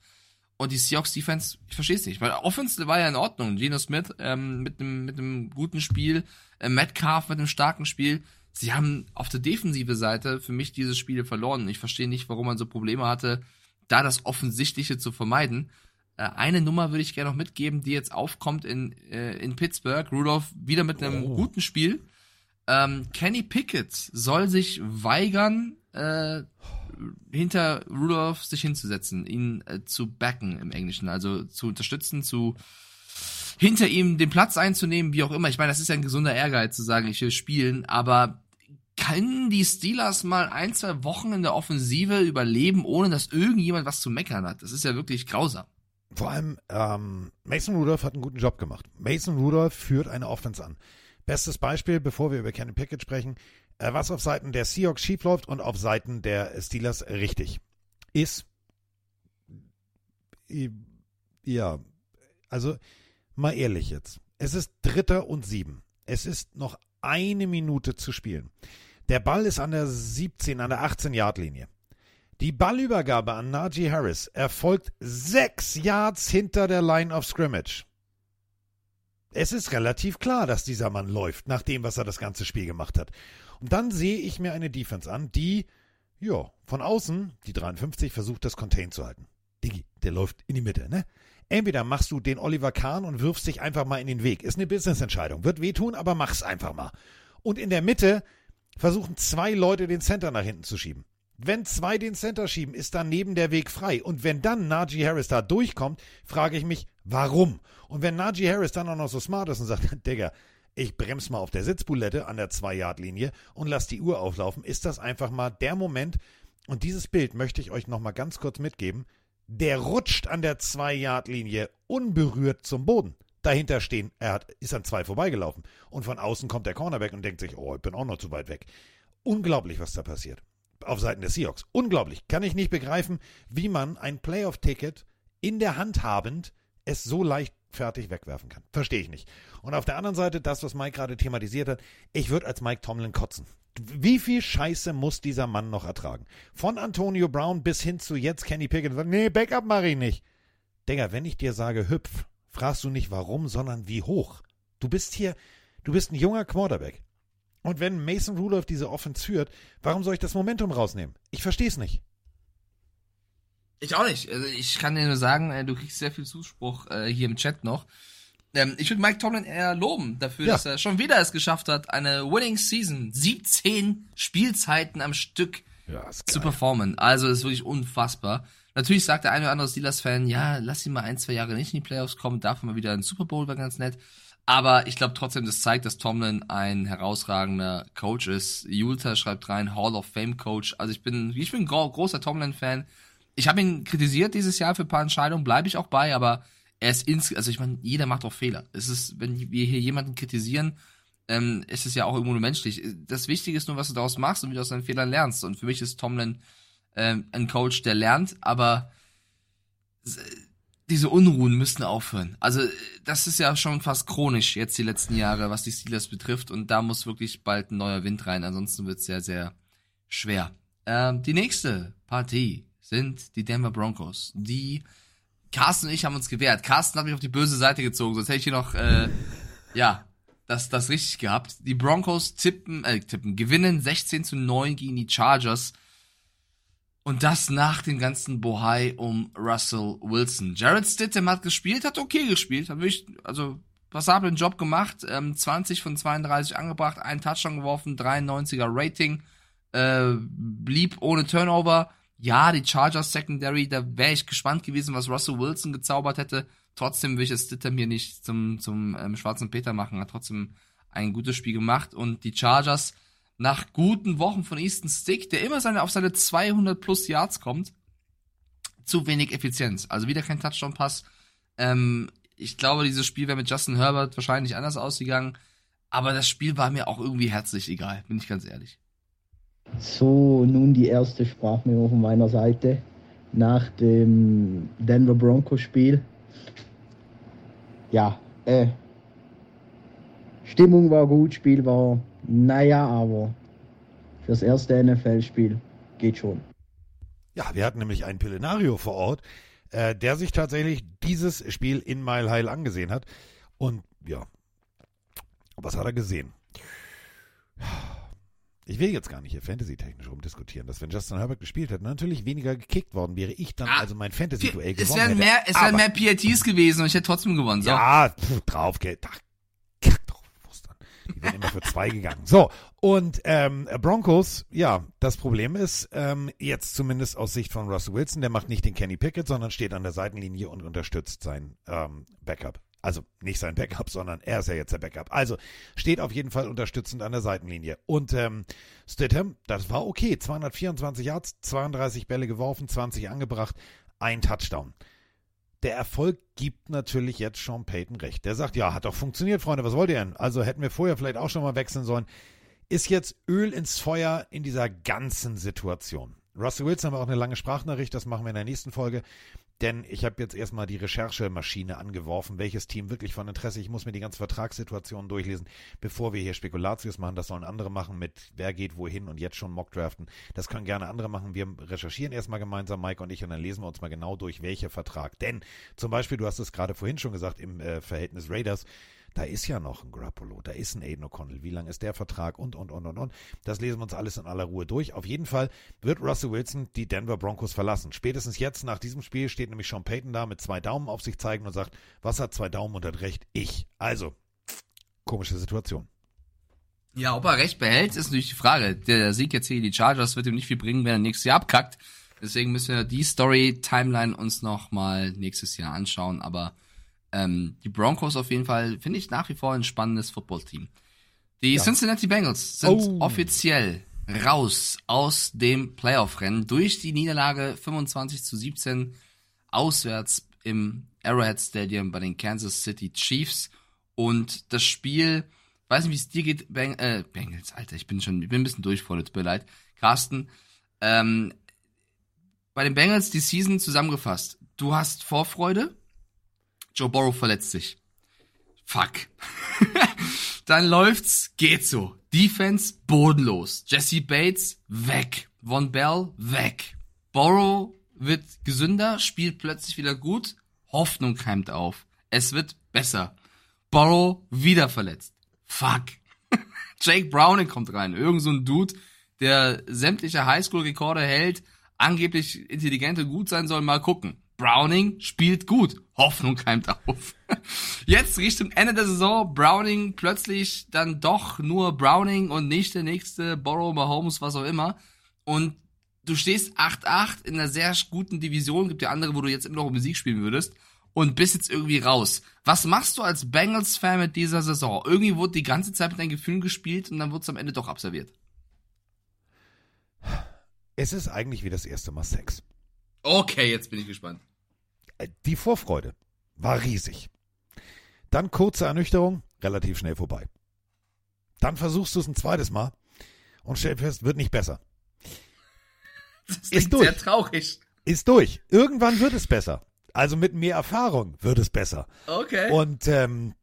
Und die Seahawks-Defense, ich verstehe es nicht, weil Offense war ja in Ordnung. Geno Smith ähm, mit einem mit einem guten Spiel, äh, Metcalf mit einem starken Spiel. Sie haben auf der defensive Seite für mich dieses Spiel verloren. Ich verstehe nicht, warum man so Probleme hatte, da das Offensichtliche zu vermeiden. Äh, eine Nummer würde ich gerne noch mitgeben, die jetzt aufkommt in, äh, in Pittsburgh. Rudolph wieder mit einem guten Spiel. Ähm, Kenny Pickett soll sich weigern, äh, hinter Rudolph sich hinzusetzen, ihn äh, zu backen im Englischen, also zu unterstützen, zu hinter ihm den Platz einzunehmen, wie auch immer. Ich meine, das ist ja ein gesunder Ehrgeiz zu sagen, ich will spielen, aber können die Steelers mal ein, zwei Wochen in der Offensive überleben, ohne dass irgendjemand was zu meckern hat? Das ist ja wirklich grausam. Vor allem, ähm, Mason Rudolph hat einen guten Job gemacht. Mason Rudolph führt eine Offense an. Bestes Beispiel, bevor wir über Kenny Pickett sprechen, äh, was auf Seiten der Seahawks schief läuft und auf Seiten der Steelers richtig ist. Ja, also mal ehrlich jetzt. Es ist Dritter und Sieben. Es ist noch eine Minute zu spielen. Der Ball ist an der 17, an der 18-Yard-Linie. Die Ballübergabe an Najee Harris erfolgt sechs Yards hinter der Line of Scrimmage. Es ist relativ klar, dass dieser Mann läuft, nach dem, was er das ganze Spiel gemacht hat. Und dann sehe ich mir eine Defense an, die, ja, von außen, die 53, versucht, das Contain zu halten. Digi, der läuft in die Mitte, ne? Entweder machst du den Oliver Kahn und wirfst dich einfach mal in den Weg. Ist eine Business-Entscheidung. Wird wehtun, aber mach's einfach mal. Und in der Mitte versuchen zwei Leute den Center nach hinten zu schieben. Wenn zwei den Center schieben, ist dann neben der Weg frei. Und wenn dann Najee Harris da durchkommt, frage ich mich, warum? Und wenn Najee Harris dann auch noch so smart ist und sagt, Digga, ich bremse mal auf der Sitzbulette an der 2-Yard-Linie und lass die Uhr auflaufen, ist das einfach mal der Moment. Und dieses Bild möchte ich euch nochmal ganz kurz mitgeben. Der rutscht an der 2-Yard-Linie unberührt zum Boden. Dahinter stehen, er hat, ist an zwei vorbeigelaufen. Und von außen kommt der Cornerback und denkt sich, oh, ich bin auch noch zu weit weg. Unglaublich, was da passiert. Auf Seiten des Seahawks. Unglaublich. Kann ich nicht begreifen, wie man ein Playoff-Ticket in der Hand habend es so leicht fertig wegwerfen kann. Verstehe ich nicht. Und auf der anderen Seite, das, was Mike gerade thematisiert hat, ich würde als Mike Tomlin kotzen. Wie viel Scheiße muss dieser Mann noch ertragen? Von Antonio Brown bis hin zu jetzt Kenny Pickett. Nee, Backup mache ich nicht. Digga, wenn ich dir sage hüpf, fragst du nicht warum, sondern wie hoch. Du bist hier, du bist ein junger Quarterback. Und wenn Mason Rudolph diese Offense führt, warum soll ich das Momentum rausnehmen? Ich verstehe es nicht. Ich auch nicht. Also ich kann dir nur sagen, äh, du kriegst sehr viel Zuspruch äh, hier im Chat noch. Ähm, ich würde Mike Tomlin eher loben dafür, Ja. dass er schon wieder es geschafft hat, eine Winning Season, 17 Spielzeiten am Stück zu performen. Also ist wirklich unfassbar. Natürlich sagt der eine oder andere Steelers-Fan, ja, lass ihn mal ein, zwei Jahre nicht in die Playoffs kommen, darf mal wieder in den Super Bowl, wäre ganz nett. Aber ich glaube trotzdem, das zeigt, dass Tomlin ein herausragender Coach ist. Julta schreibt rein, Hall of Fame Coach. Also ich bin, ich bin gro großer Tomlin-Fan. Ich habe ihn kritisiert dieses Jahr für ein paar Entscheidungen, bleibe ich auch bei, aber er ist ins, also ich meine, jeder macht auch Fehler. Es ist, wenn wir hier jemanden kritisieren, ähm, ist es ja auch irgendwo nur menschlich. Das Wichtige ist nur, was du daraus machst und wie du aus deinen Fehlern lernst. Und für mich ist Tomlin ähm, ein Coach, der lernt, aber diese Unruhen müssten aufhören. Also das ist ja schon fast chronisch jetzt die letzten Jahre, was die Steelers betrifft. Und da muss wirklich bald ein neuer Wind rein. Ansonsten wird es sehr, sehr schwer. Ähm, die nächste Partie sind die Denver Broncos. Die Carsten und ich haben uns gewehrt. Carsten hat mich auf die böse Seite gezogen, sonst hätte ich hier noch, äh, ja, das, das richtig gehabt. Die Broncos tippen, äh, tippen, gewinnen 16 zu 9 gegen die Chargers. Und das nach dem ganzen Bohai um Russell Wilson. Jared Stidham hat gespielt, hat okay gespielt, hat wirklich, also passablen Job gemacht, ähm, 20 von 32 angebracht, einen Touchdown geworfen, 93er Rating, äh, blieb ohne Turnover. Ja, die Chargers Secondary, da wäre ich gespannt gewesen, was Russell Wilson gezaubert hätte. Trotzdem will ich es Stidham hier nicht zum, zum ähm, schwarzen Peter machen, hat trotzdem ein gutes Spiel gemacht und die Chargers nach guten Wochen von Easton Stick, der immer seine, auf seine 200 plus Yards kommt, zu wenig Effizienz. Also wieder kein Touchdown-Pass. Ähm, ich glaube, dieses Spiel wäre mit Justin Herbert wahrscheinlich anders ausgegangen. Aber das Spiel war mir auch irgendwie herzlich egal, bin ich ganz ehrlich. So, nun die erste Sprachmemo von meiner Seite nach dem Denver Broncos Spiel. Ja, äh, Stimmung war gut, Spiel war naja, aber fürs erste NFL-Spiel geht schon. Ja, wir hatten nämlich einen Pillenario vor Ort, äh, der sich tatsächlich dieses Spiel in Mile High angesehen hat. Und ja, was hat er gesehen? Ich will jetzt gar nicht hier fantasy-technisch rumdiskutieren, dass wenn Justin Herbert gespielt hätte, natürlich weniger gekickt worden wäre, ich dann also mein Fantasy-Duell gewonnen wären hätte. mehr, es wären mehr PATs gewesen und ich hätte trotzdem gewonnen. So. Ja, pff, drauf. Ach, kack drauf, Wurst dann. Die wären immer für zwei gegangen. So, und ähm, Broncos, ja, das Problem ist, ähm, jetzt zumindest aus Sicht von Russell Wilson, der macht nicht den Kenny Pickett, sondern steht an der Seitenlinie und unterstützt sein ähm, Backup. Also nicht sein Backup, sondern er ist ja jetzt der Backup. Also steht auf jeden Fall unterstützend an der Seitenlinie. Und ähm, Stidham, das war okay. 224 Yards, 32 Bälle geworfen, 20 angebracht, ein Touchdown der Erfolg gibt natürlich jetzt Sean Payton recht. Der sagt, ja, hat doch funktioniert, Freunde, was wollt ihr denn? Also hätten wir vorher vielleicht auch schon mal wechseln sollen. Ist jetzt Öl ins Feuer in dieser ganzen Situation. Russell Wilson haben wir auch eine lange Sprachnachricht, das machen wir in der nächsten Folge. Denn ich habe jetzt erstmal die Recherchemaschine angeworfen, welches Team wirklich von Interesse. Ich muss mir die ganze Vertragssituation durchlesen, bevor wir hier Spekulatius machen. Das sollen andere machen mit wer geht wohin und jetzt schon Mockdraften. Das können gerne andere machen. Wir recherchieren erstmal gemeinsam, Mike und ich, und dann lesen wir uns mal genau durch, welcher Vertrag. Denn zum Beispiel, du hast es gerade vorhin schon gesagt, im äh, Verhältnis Raiders, da ist ja noch ein Grappolo, da ist ein Aiden O'Connell, wie lang ist der Vertrag und, und, und, und, und. Das lesen wir uns alles in aller Ruhe durch. Auf jeden Fall wird Russell Wilson die Denver Broncos verlassen. Spätestens jetzt nach diesem Spiel steht nämlich Sean Payton da mit zwei Daumen auf sich zeigen und sagt, was hat zwei Daumen und hat recht? Ich. Also, komische Situation. Ja, ob er recht behält, ist natürlich die Frage. Der Sieg jetzt gegen die Chargers wird ihm nicht viel bringen, wenn er nächstes Jahr abkackt. Deswegen müssen wir die Story-Timeline uns noch mal nächstes Jahr anschauen. Aber ähm, die Broncos auf jeden Fall finde ich nach wie vor ein spannendes Footballteam. Die ja. Cincinnati Bengals sind oh. offiziell raus aus dem Playoff-Rennen durch die Niederlage 25 zu 17 auswärts im Arrowhead Stadium bei den Kansas City Chiefs. Und das Spiel, weiß nicht, wie es dir geht, Bang, äh, Bengals, Alter, ich bin schon, ich bin ein bisschen durchfordert, tut mir leid. Carsten, ähm, bei den Bengals die Season zusammengefasst. Du hast Vorfreude, Joe Burrow verletzt sich. Fuck. Dann läuft's, geht so. Defense bodenlos. Jesse Bates weg. Von Bell weg. Burrow wird gesünder, spielt plötzlich wieder gut. Hoffnung keimt auf. Es wird besser. Burrow wieder verletzt. Fuck. Jake Browning kommt rein. Irgend so ein Dude, der sämtliche Highschool-Rekorde hält, angeblich intelligent und gut sein soll. Mal gucken. Browning spielt gut. Hoffnung keimt auf. Jetzt Richtung Ende der Saison, Browning plötzlich dann doch nur Browning und nicht der nächste Borrow, Mahomes, was auch immer. Und du stehst 8-8 in einer sehr guten Division, gibt ja andere, wo du jetzt immer noch Musik spielen würdest und bist jetzt irgendwie raus. Was machst du als Bengals-Fan mit dieser Saison? Irgendwie wurde die ganze Zeit mit deinen Gefühlen gespielt und dann wurde es am Ende doch absolviert. Es ist eigentlich wie das erste Mal Sex. Okay, jetzt bin ich gespannt. Äh, die Vorfreude war riesig. Dann kurze Ernüchterung, relativ schnell vorbei. Dann versuchst du es ein zweites Mal und stell fest, wird nicht besser. Das ist durch. sehr traurig. Ist durch. Irgendwann wird es besser. Also mit mehr Erfahrung wird es besser. Okay. Und ähm,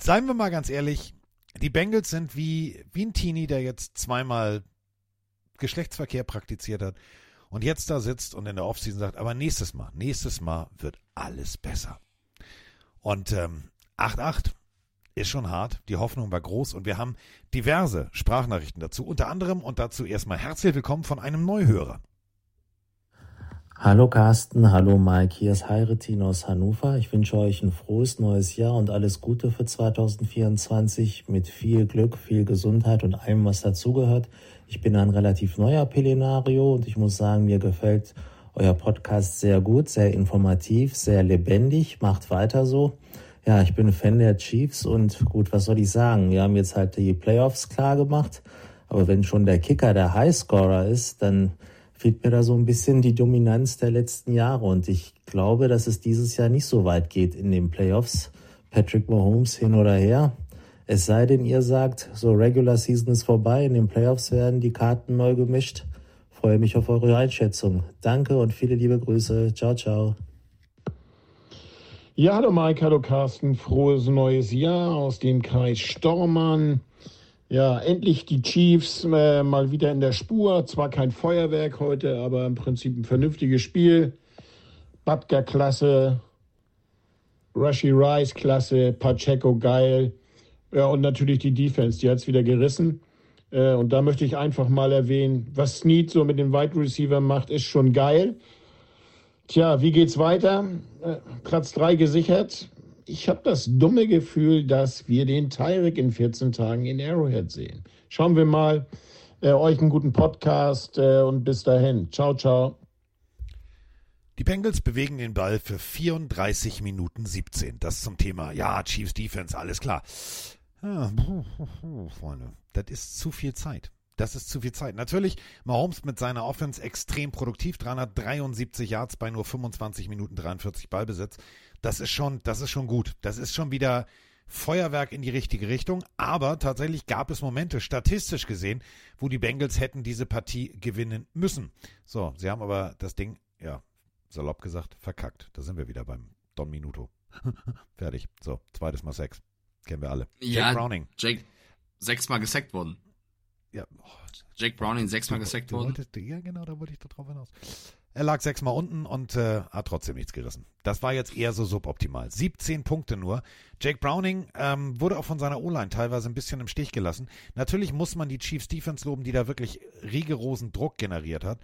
seien wir mal ganz ehrlich, die Bengals sind wie, wie ein Teenie, der jetzt zweimal Geschlechtsverkehr praktiziert hat und jetzt da sitzt und in der Offseason sagt, aber nächstes Mal, nächstes Mal wird alles besser. Und ähm, 8-8 ist schon hart, die Hoffnung war groß und wir haben diverse Sprachnachrichten dazu, unter anderem und dazu erstmal herzlich willkommen von einem Neuhörer. Hallo Carsten, hallo Mike, hier ist Heiretin aus Hannover. Ich wünsche euch ein frohes neues Jahr und alles Gute für 2024 mit viel Glück, viel Gesundheit und allem, was dazugehört. Ich bin ein relativ neuer Pelenario und ich muss sagen, mir gefällt euer Podcast sehr gut, sehr informativ, sehr lebendig. Macht weiter so. Ja, ich bin Fan der Chiefs und gut, was soll ich sagen? Wir haben jetzt halt die Playoffs klar gemacht. Aber wenn schon der Kicker der Highscorer ist, dann fehlt mir da so ein bisschen die Dominanz der letzten Jahre. Und ich glaube, dass es dieses Jahr nicht so weit geht in den Playoffs. Patrick Mahomes hin oder her. Es sei denn, ihr sagt, so Regular Season ist vorbei, in den Playoffs werden die Karten neu gemischt. Freue mich auf eure Einschätzung. Danke und viele liebe Grüße. Ciao, ciao. Ja, hallo Mike, hallo Carsten. Frohes neues Jahr aus dem Kreis Stormann. Ja, endlich die Chiefs äh, mal wieder in der Spur. Zwar kein Feuerwerk heute, aber im Prinzip ein vernünftiges Spiel. Butker klasse, Rushy Rice klasse, Pacheco geil. Ja, und natürlich die Defense, die hat es wieder gerissen. Äh, und da möchte ich einfach mal erwähnen, was Snead so mit dem Wide Receiver macht, ist schon geil. Tja, wie geht's weiter? Äh, Platz 3 gesichert. Ich habe das dumme Gefühl, dass wir den Tyreek in 14 Tagen in Arrowhead sehen. Schauen wir mal. Äh, euch einen guten Podcast äh, und bis dahin. Ciao, ciao. Die Bengals bewegen den Ball für 34 Minuten 17. Das zum Thema, ja, Chiefs Defense, alles klar. Ja, Freunde, das ist zu viel Zeit. Das ist zu viel Zeit. Natürlich, Mahomes mit seiner Offense extrem produktiv, 373 Yards bei nur 25 Minuten 43 Ballbesitz. Das ist schon, das ist schon gut. Das ist schon wieder Feuerwerk in die richtige Richtung. Aber tatsächlich gab es Momente, statistisch gesehen, wo die Bengals hätten diese Partie gewinnen müssen. So, sie haben aber das Ding, ja, salopp gesagt, verkackt. Da sind wir wieder beim Don Minuto. Fertig. So, zweites Mal Sex. Kennen wir alle. Ja, Jake Browning. Jake sechsmal gesackt worden. Ja. Jake Browning sechsmal gesackt worden. wolltest- Ja, genau, da wollte ich drauf hinaus. Er lag sechsmal unten und äh, hat trotzdem nichts gerissen. Das war jetzt eher so suboptimal. 17 Punkte nur. Jake Browning ähm, wurde auch von seiner O-Line teilweise ein bisschen im Stich gelassen. Natürlich muss man die Chiefs Defense loben, die da wirklich rigorosen Druck generiert hat.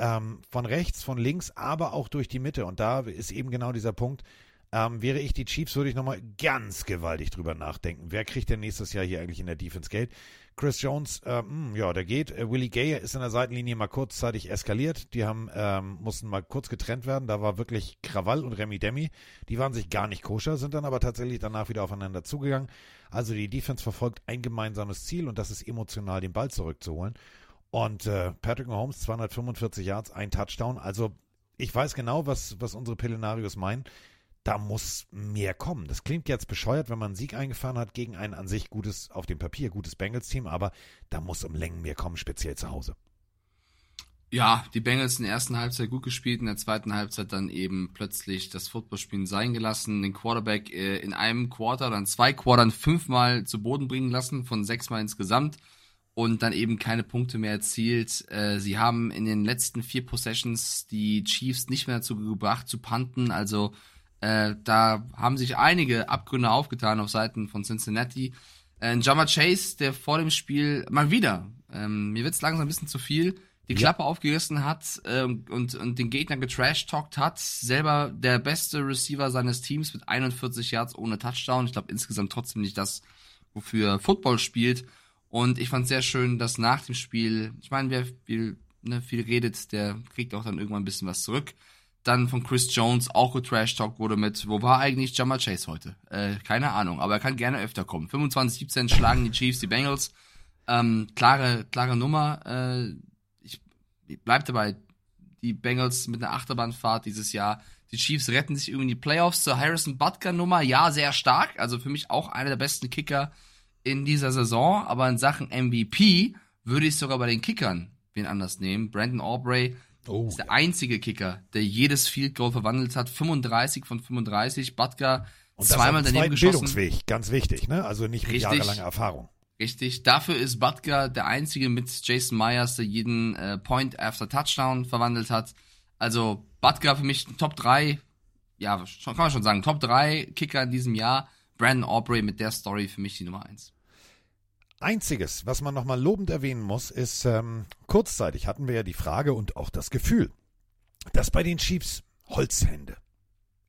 Ähm, von rechts, von links, aber auch durch die Mitte. Und da ist eben genau dieser Punkt. Ähm, wäre ich die Chiefs, würde ich nochmal ganz gewaltig drüber nachdenken. Wer kriegt denn nächstes Jahr hier eigentlich in der Defense Geld? Chris Jones, ähm, ja, der geht. Äh, Willie Gay ist in der Seitenlinie mal kurzzeitig eskaliert. Die haben, ähm, mussten mal kurz getrennt werden. Da war wirklich Krawall und Remy Demi. Die waren sich gar nicht koscher, sind dann aber tatsächlich danach wieder aufeinander zugegangen. Also die Defense verfolgt ein gemeinsames Ziel und das ist emotional den Ball zurückzuholen. Und äh, Patrick Mahomes, 245 Yards, ein Touchdown. Also ich weiß genau, was, was unsere Pelenarios meinen. Da muss mehr kommen. Das klingt jetzt bescheuert, wenn man einen Sieg eingefahren hat gegen ein an sich gutes, auf dem Papier gutes Bengals-Team, aber da muss um Längen mehr kommen, speziell zu Hause. Ja, die Bengals in der ersten Halbzeit gut gespielt, in der zweiten Halbzeit dann eben plötzlich das Footballspielen sein gelassen, den Quarterback äh, in einem Quarter, dann zwei Quartern fünfmal zu Boden bringen lassen, von sechsmal insgesamt und dann eben keine Punkte mehr erzielt. Äh, sie haben in den letzten vier Possessions die Chiefs nicht mehr dazu gebracht zu punten, also äh, da haben sich einige Abgründe aufgetan auf Seiten von Cincinnati. Äh, Jama Chase, der vor dem Spiel mal wieder, ähm, mir wird's langsam ein bisschen zu viel, die Ja. Klappe aufgerissen hat ähm, und, und den Gegner getrash-talkt hat. Selber der beste Receiver seines Teams mit 41 Yards ohne Touchdown. Ich glaube insgesamt trotzdem nicht das, wofür Football spielt. Und ich fand sehr schön, dass nach dem Spiel, ich meine, wer viel, ne, viel redet, der kriegt auch dann irgendwann ein bisschen was zurück. Dann von Chris Jones auch getrash-talkt wurde mit, wo war eigentlich Jamal Chase heute? Äh, keine Ahnung, aber er kann gerne öfter kommen. 25-17 schlagen die Chiefs die Bengals. Ähm, klare, klare Nummer. Äh, ich, ich bleib dabei. Die Bengals mit einer Achterbahnfahrt dieses Jahr. Die Chiefs retten sich irgendwie in die Playoffs zur Harrison Butker Nummer. Ja, sehr stark. Also für mich auch einer der besten Kicker in dieser Saison. Aber in Sachen MVP würde ich sogar bei den Kickern wen anders nehmen. Brandon Aubrey ist der einzige Kicker, der jedes Field Goal verwandelt hat. 35 von 35. Butker Und zweimal daneben geschossen. Bildungsweg, ganz wichtig, ne? Also nicht mit Richtig. jahrelanger Erfahrung. Richtig. Dafür ist Butker der einzige mit Jason Myers, der jeden äh, Point after Touchdown verwandelt hat. Also Butker für mich Top 3, ja, schon, kann man schon sagen, Top 3 Kicker in diesem Jahr. Brandon Aubrey mit der Story für mich die Nummer 1. Einziges, was man nochmal lobend erwähnen muss, ist, ähm, kurzzeitig hatten wir ja die Frage und auch das Gefühl, dass bei den Chiefs Holzhände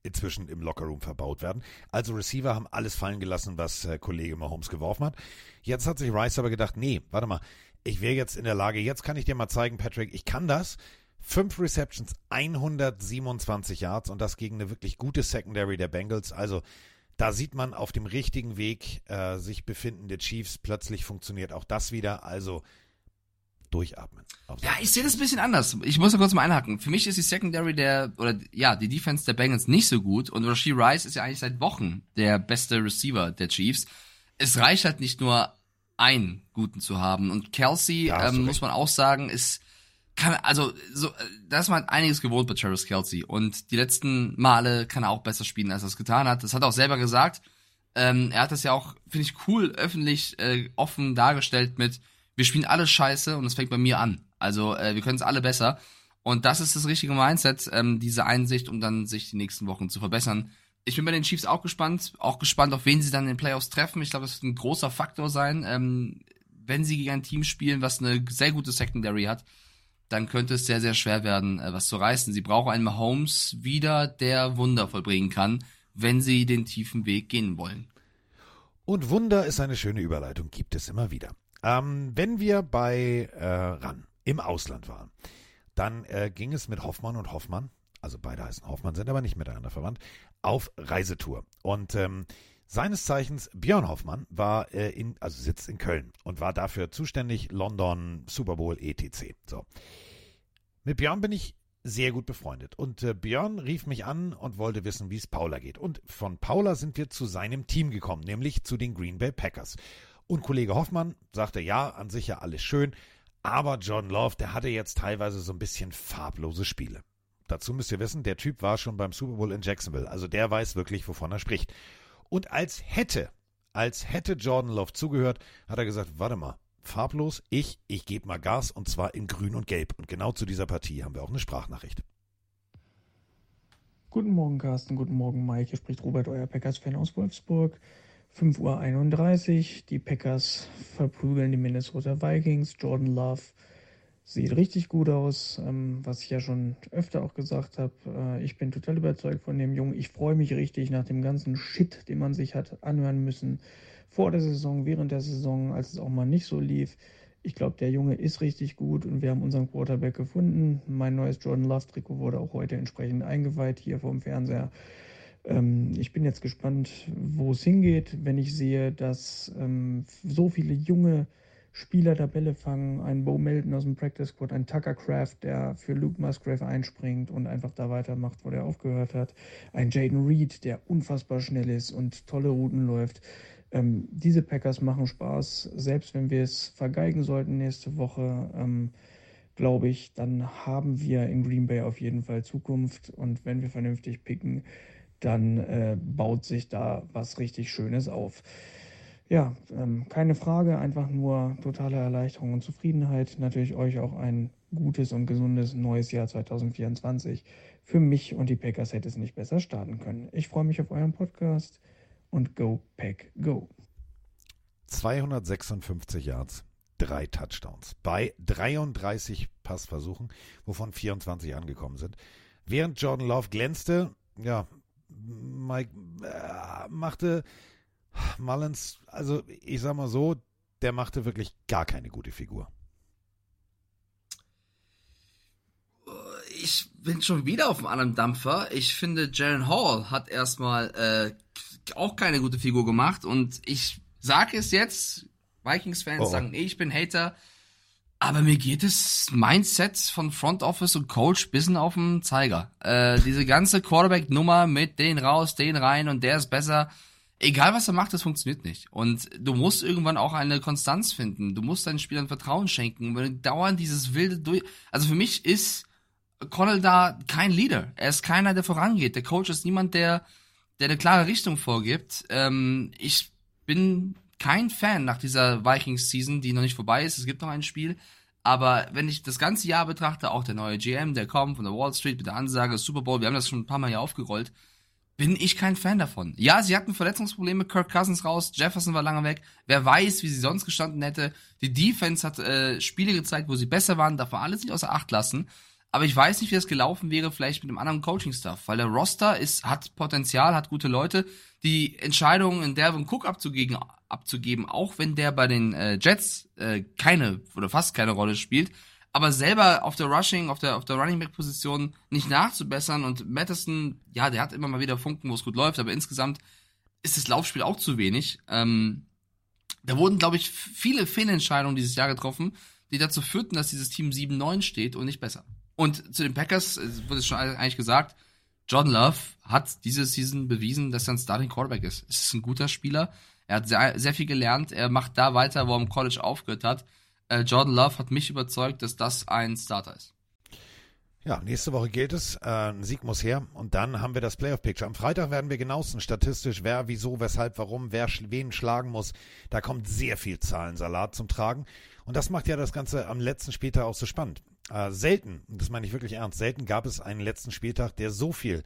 inzwischen im Lockerroom verbaut werden. Also Receiver haben alles fallen gelassen, was äh, Kollege Mahomes geworfen hat. Jetzt hat sich Rice aber gedacht, nee, warte mal, ich wäre jetzt in der Lage, jetzt kann ich dir mal zeigen, Patrick, ich kann das. Fünf Receptions, 127 Yards und das gegen eine wirklich gute Secondary der Bengals. Also da sieht man auf dem richtigen Weg äh, sich befindende Chiefs. Plötzlich funktioniert auch das wieder. Also durchatmen. Ja, ich sehe das ein bisschen anders. Ich muss da kurz mal einhaken. Für mich ist die Secondary der, oder ja, die Defense der Bengals nicht so gut und Rasheed Rice ist ja eigentlich seit Wochen der beste Receiver der Chiefs. Es reicht halt nicht nur einen guten zu haben und Kelsey, ähm, muss man auch sagen, ist kann, also so, äh, da ist man einiges gewohnt bei Travis Kelsey und die letzten Male kann er auch besser spielen, als er es getan hat. Das hat er auch selber gesagt. Ähm, er hat das ja auch, finde ich, cool öffentlich äh, offen dargestellt mit, wir spielen alle scheiße und es fängt bei mir an. Also äh, wir können es alle besser. Und das ist das richtige Mindset, ähm, diese Einsicht, um dann sich die nächsten Wochen zu verbessern. Ich bin bei den Chiefs auch gespannt, auch gespannt, auf wen sie dann in den Playoffs treffen. Ich glaube, das wird ein großer Faktor sein. Ähm, wenn sie gegen ein Team spielen, was eine sehr gute Secondary hat, dann könnte es sehr, sehr schwer werden, äh, was zu reißen. Sie brauchen einen Mahomes wieder, der Wunder vollbringen kann, wenn sie den tiefen Weg gehen wollen. Und Wunder ist eine schöne Überleitung, gibt es immer wieder. Ähm, wenn wir bei äh, RAN im Ausland waren, dann äh, ging es mit Hoffmann und Hoffmann, also beide heißen Hoffmann, sind aber nicht miteinander verwandt, auf Reisetour. Und ähm, seines Zeichens Björn Hoffmann war äh, in, also sitzt in Köln und war dafür zuständig, London, Super Bowl, etc. So. Mit Björn bin ich sehr gut befreundet. Und äh, Björn rief mich an und wollte wissen, wie es Paula geht. Und von Paula sind wir zu seinem Team gekommen, nämlich zu den Green Bay Packers. Und Kollege Hoffmann sagte, ja, an sich ja alles schön, aber John Love, der hatte jetzt teilweise so ein bisschen farblose Spiele. dazu müsst ihr wissen, der Typ war schon beim Super Bowl in Jacksonville. Also der weiß wirklich, wovon er spricht. Und als hätte, als hätte Jordan Love zugehört, hat er gesagt, warte mal, farblos, ich, ich gebe mal Gas und zwar in grün und gelb. Und genau zu dieser Partie haben wir auch eine Sprachnachricht. Guten Morgen, Carsten. Guten Morgen, Mike. Hier spricht Robert, euer Packers-Fan aus Wolfsburg. 5.31 Uhr. Die Packers verprügeln die Minnesota Vikings. Jordan Love sieht richtig gut aus, ähm, was ich ja schon öfter auch gesagt habe. Äh, ich bin total überzeugt von dem Jungen. Ich freue mich richtig nach dem ganzen Shit, den man sich hat anhören müssen. Vor der Saison, während der Saison, als es auch mal nicht so lief. Ich glaube, der Junge ist richtig gut und wir haben unseren Quarterback gefunden. Mein neues Jordan Love Trikot wurde auch heute entsprechend eingeweiht hier vom Fernseher. Ähm, ich bin jetzt gespannt, wo es hingeht, wenn ich sehe, dass ähm, so viele junge Spieler da Bälle fangen. Ein Bo Melton aus dem Practice Squad, ein Tucker Craft, der für Luke Musgrave einspringt und einfach da weitermacht, wo der aufgehört hat. Ein Jaden Reed, der unfassbar schnell ist und tolle Routen läuft. Ähm, diese Packers machen Spaß, selbst wenn wir es vergeigen sollten nächste Woche. Ähm, glaube ich, dann haben wir in Green Bay auf jeden Fall Zukunft. Und wenn wir vernünftig picken, dann äh, baut sich da was richtig Schönes auf. Ja, ähm, keine Frage, einfach nur totale Erleichterung und Zufriedenheit. Natürlich euch auch ein gutes und gesundes neues Jahr 2024. Für mich und die Packers hätte es nicht besser starten können. Ich freue mich auf euren Podcast und Go Pack Go. 256 Yards, drei Touchdowns bei 33 Passversuchen, wovon 24 angekommen sind. Während Jordan Love glänzte, ja, Mike äh, machte Mullins, also ich sag mal so, der machte wirklich gar keine gute Figur. Ich bin schon wieder auf einem anderen Dampfer. Ich finde, Jaren Hall hat erstmal äh, auch keine gute Figur gemacht und ich sage es jetzt, Vikings-Fans Oh. sagen, ich bin Hater, aber mir geht das Mindset von Front Office und Coach bisschen auf den Zeiger. Äh, diese ganze Quarterback-Nummer mit den raus, den rein und der ist besser. Egal was er macht, das funktioniert nicht. Und du musst irgendwann auch eine Konstanz finden. Du musst deinen Spielern Vertrauen schenken. Wenn du dauernd dieses wilde durch. Also für mich ist Connell da kein Leader. Er ist keiner, der vorangeht. Der Coach ist niemand, der, der eine klare Richtung vorgibt. Ähm, ich bin kein Fan nach dieser Vikings-Season, die noch nicht vorbei ist. Es gibt noch ein Spiel. Aber wenn ich das ganze Jahr betrachte, auch der neue GM, der kommt von der Wall Street mit der Ansage Super Bowl, wir haben das schon ein paar Mal hier aufgerollt, bin ich kein Fan davon. Ja, sie hatten Verletzungsprobleme, Kirk Cousins raus, Jefferson war lange weg. Wer weiß, wie sie sonst gestanden hätte. Die Defense hat äh, Spiele gezeigt, wo sie besser waren, darf man alles nicht außer Acht lassen. Aber ich weiß nicht, wie das gelaufen wäre, vielleicht mit einem anderen Coaching-Staff, weil der Roster ist, hat Potenzial, hat gute Leute. Die Entscheidung, in Delvin Cook abzugeben, abzugeben, auch wenn der bei den äh, Jets äh, keine oder fast keine Rolle spielt, aber selber auf der Rushing, auf der, auf der Running Back Position nicht nachzubessern und Madison, ja, der hat immer mal wieder Funken, wo es gut läuft, aber insgesamt ist das Laufspiel auch zu wenig. Ähm, da wurden, glaube ich, viele Fehlentscheidungen dieses Jahr getroffen, die dazu führten, dass dieses Team 7-9 steht und nicht besser. Und zu den Packers, es wurde schon eigentlich gesagt, Jordan Love hat diese Season bewiesen, dass er ein Starting Quarterback ist. Es ist ein guter Spieler. Er hat sehr, sehr viel gelernt. Er macht da weiter, wo er im College aufgehört hat. Äh, Jordan Love hat mich überzeugt, dass das ein Starter ist. Ja, nächste Woche gilt es. Äh, ein Sieg muss her. Und dann haben wir das Playoff-Picture. Am Freitag werden wir genauesten statistisch, wer, wieso, weshalb, warum, wer sch- wen schlagen muss. Da kommt sehr viel Zahlensalat zum Tragen. Und das macht ja das Ganze am letzten Spieltag auch so spannend. Äh, selten, das meine ich wirklich ernst, selten gab es einen letzten Spieltag, der so viel,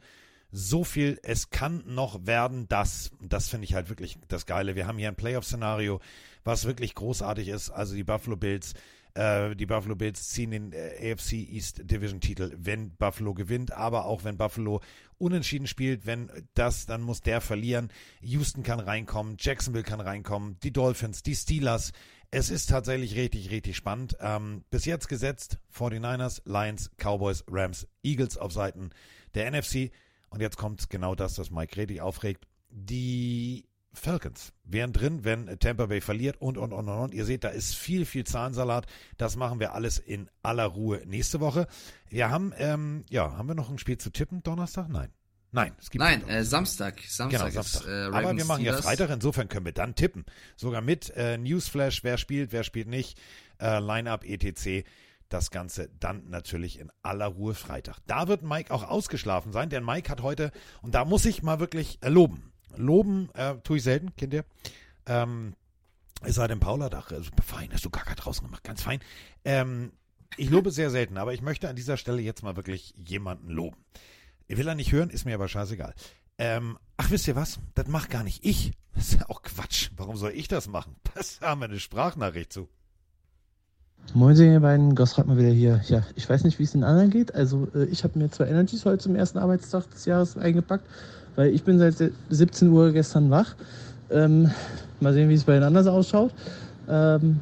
so viel, es kann noch werden, das. Das finde ich halt wirklich das Geile. Wir haben hier ein Playoff-Szenario, was wirklich großartig ist. Also die Buffalo Bills, äh, die Buffalo Bills ziehen den äh, AFC East Division Titel, wenn Buffalo gewinnt, aber auch wenn Buffalo unentschieden spielt, wenn das, dann muss der verlieren. Houston kann reinkommen, Jacksonville kann reinkommen, die Dolphins, die Steelers. Es ist tatsächlich richtig, richtig spannend. Ähm, bis jetzt gesetzt 49ers, Lions, Cowboys, Rams, Eagles auf Seiten der NFC. Und jetzt kommt genau das, was Mike richtig aufregt. Die Falcons wären drin, wenn Tampa Bay verliert und, und, und, und, und. Ihr seht, da ist viel, viel Zahlensalat. Das machen wir alles in aller Ruhe nächste Woche. Wir haben, ähm, ja, haben wir noch ein Spiel zu tippen Donnerstag? Nein. Nein, es gibt Nein, äh, Samstag. Samstag, Genau, Samstag. Ist, äh, Aber wir machen ja. Freitag, insofern können wir dann tippen. Sogar mit äh, Newsflash, wer spielt, wer spielt nicht, äh, Line-Up, etc. Das Ganze dann natürlich in aller Ruhe Freitag. Da wird Mike auch ausgeschlafen sein, denn Mike hat heute, und da muss ich mal wirklich äh, loben. Loben äh, tue ich selten, kennt ihr? Ähm, es sei denn, Paula, da, also fein, hast du gar draußen gemacht, ganz fein. Ähm, ich lobe sehr selten, aber ich möchte an dieser Stelle jetzt mal wirklich jemanden loben. Will er nicht hören, ist mir aber scheißegal. Ähm, ach, wisst ihr was? Das macht gar nicht ich. Das ist ja auch Quatsch. Warum soll ich das machen? Das haben wir eine Sprachnachricht zu. Moin, ihr beiden, Gosrat mal wieder hier. Ja, ich weiß nicht, wie es den anderen geht. Also, äh, ich habe mir zwei Energies heute zum ersten Arbeitstag des Jahres eingepackt, weil ich bin seit 17 Uhr gestern wach. Ähm, mal sehen, wie es bei den anderen ausschaut. Ähm,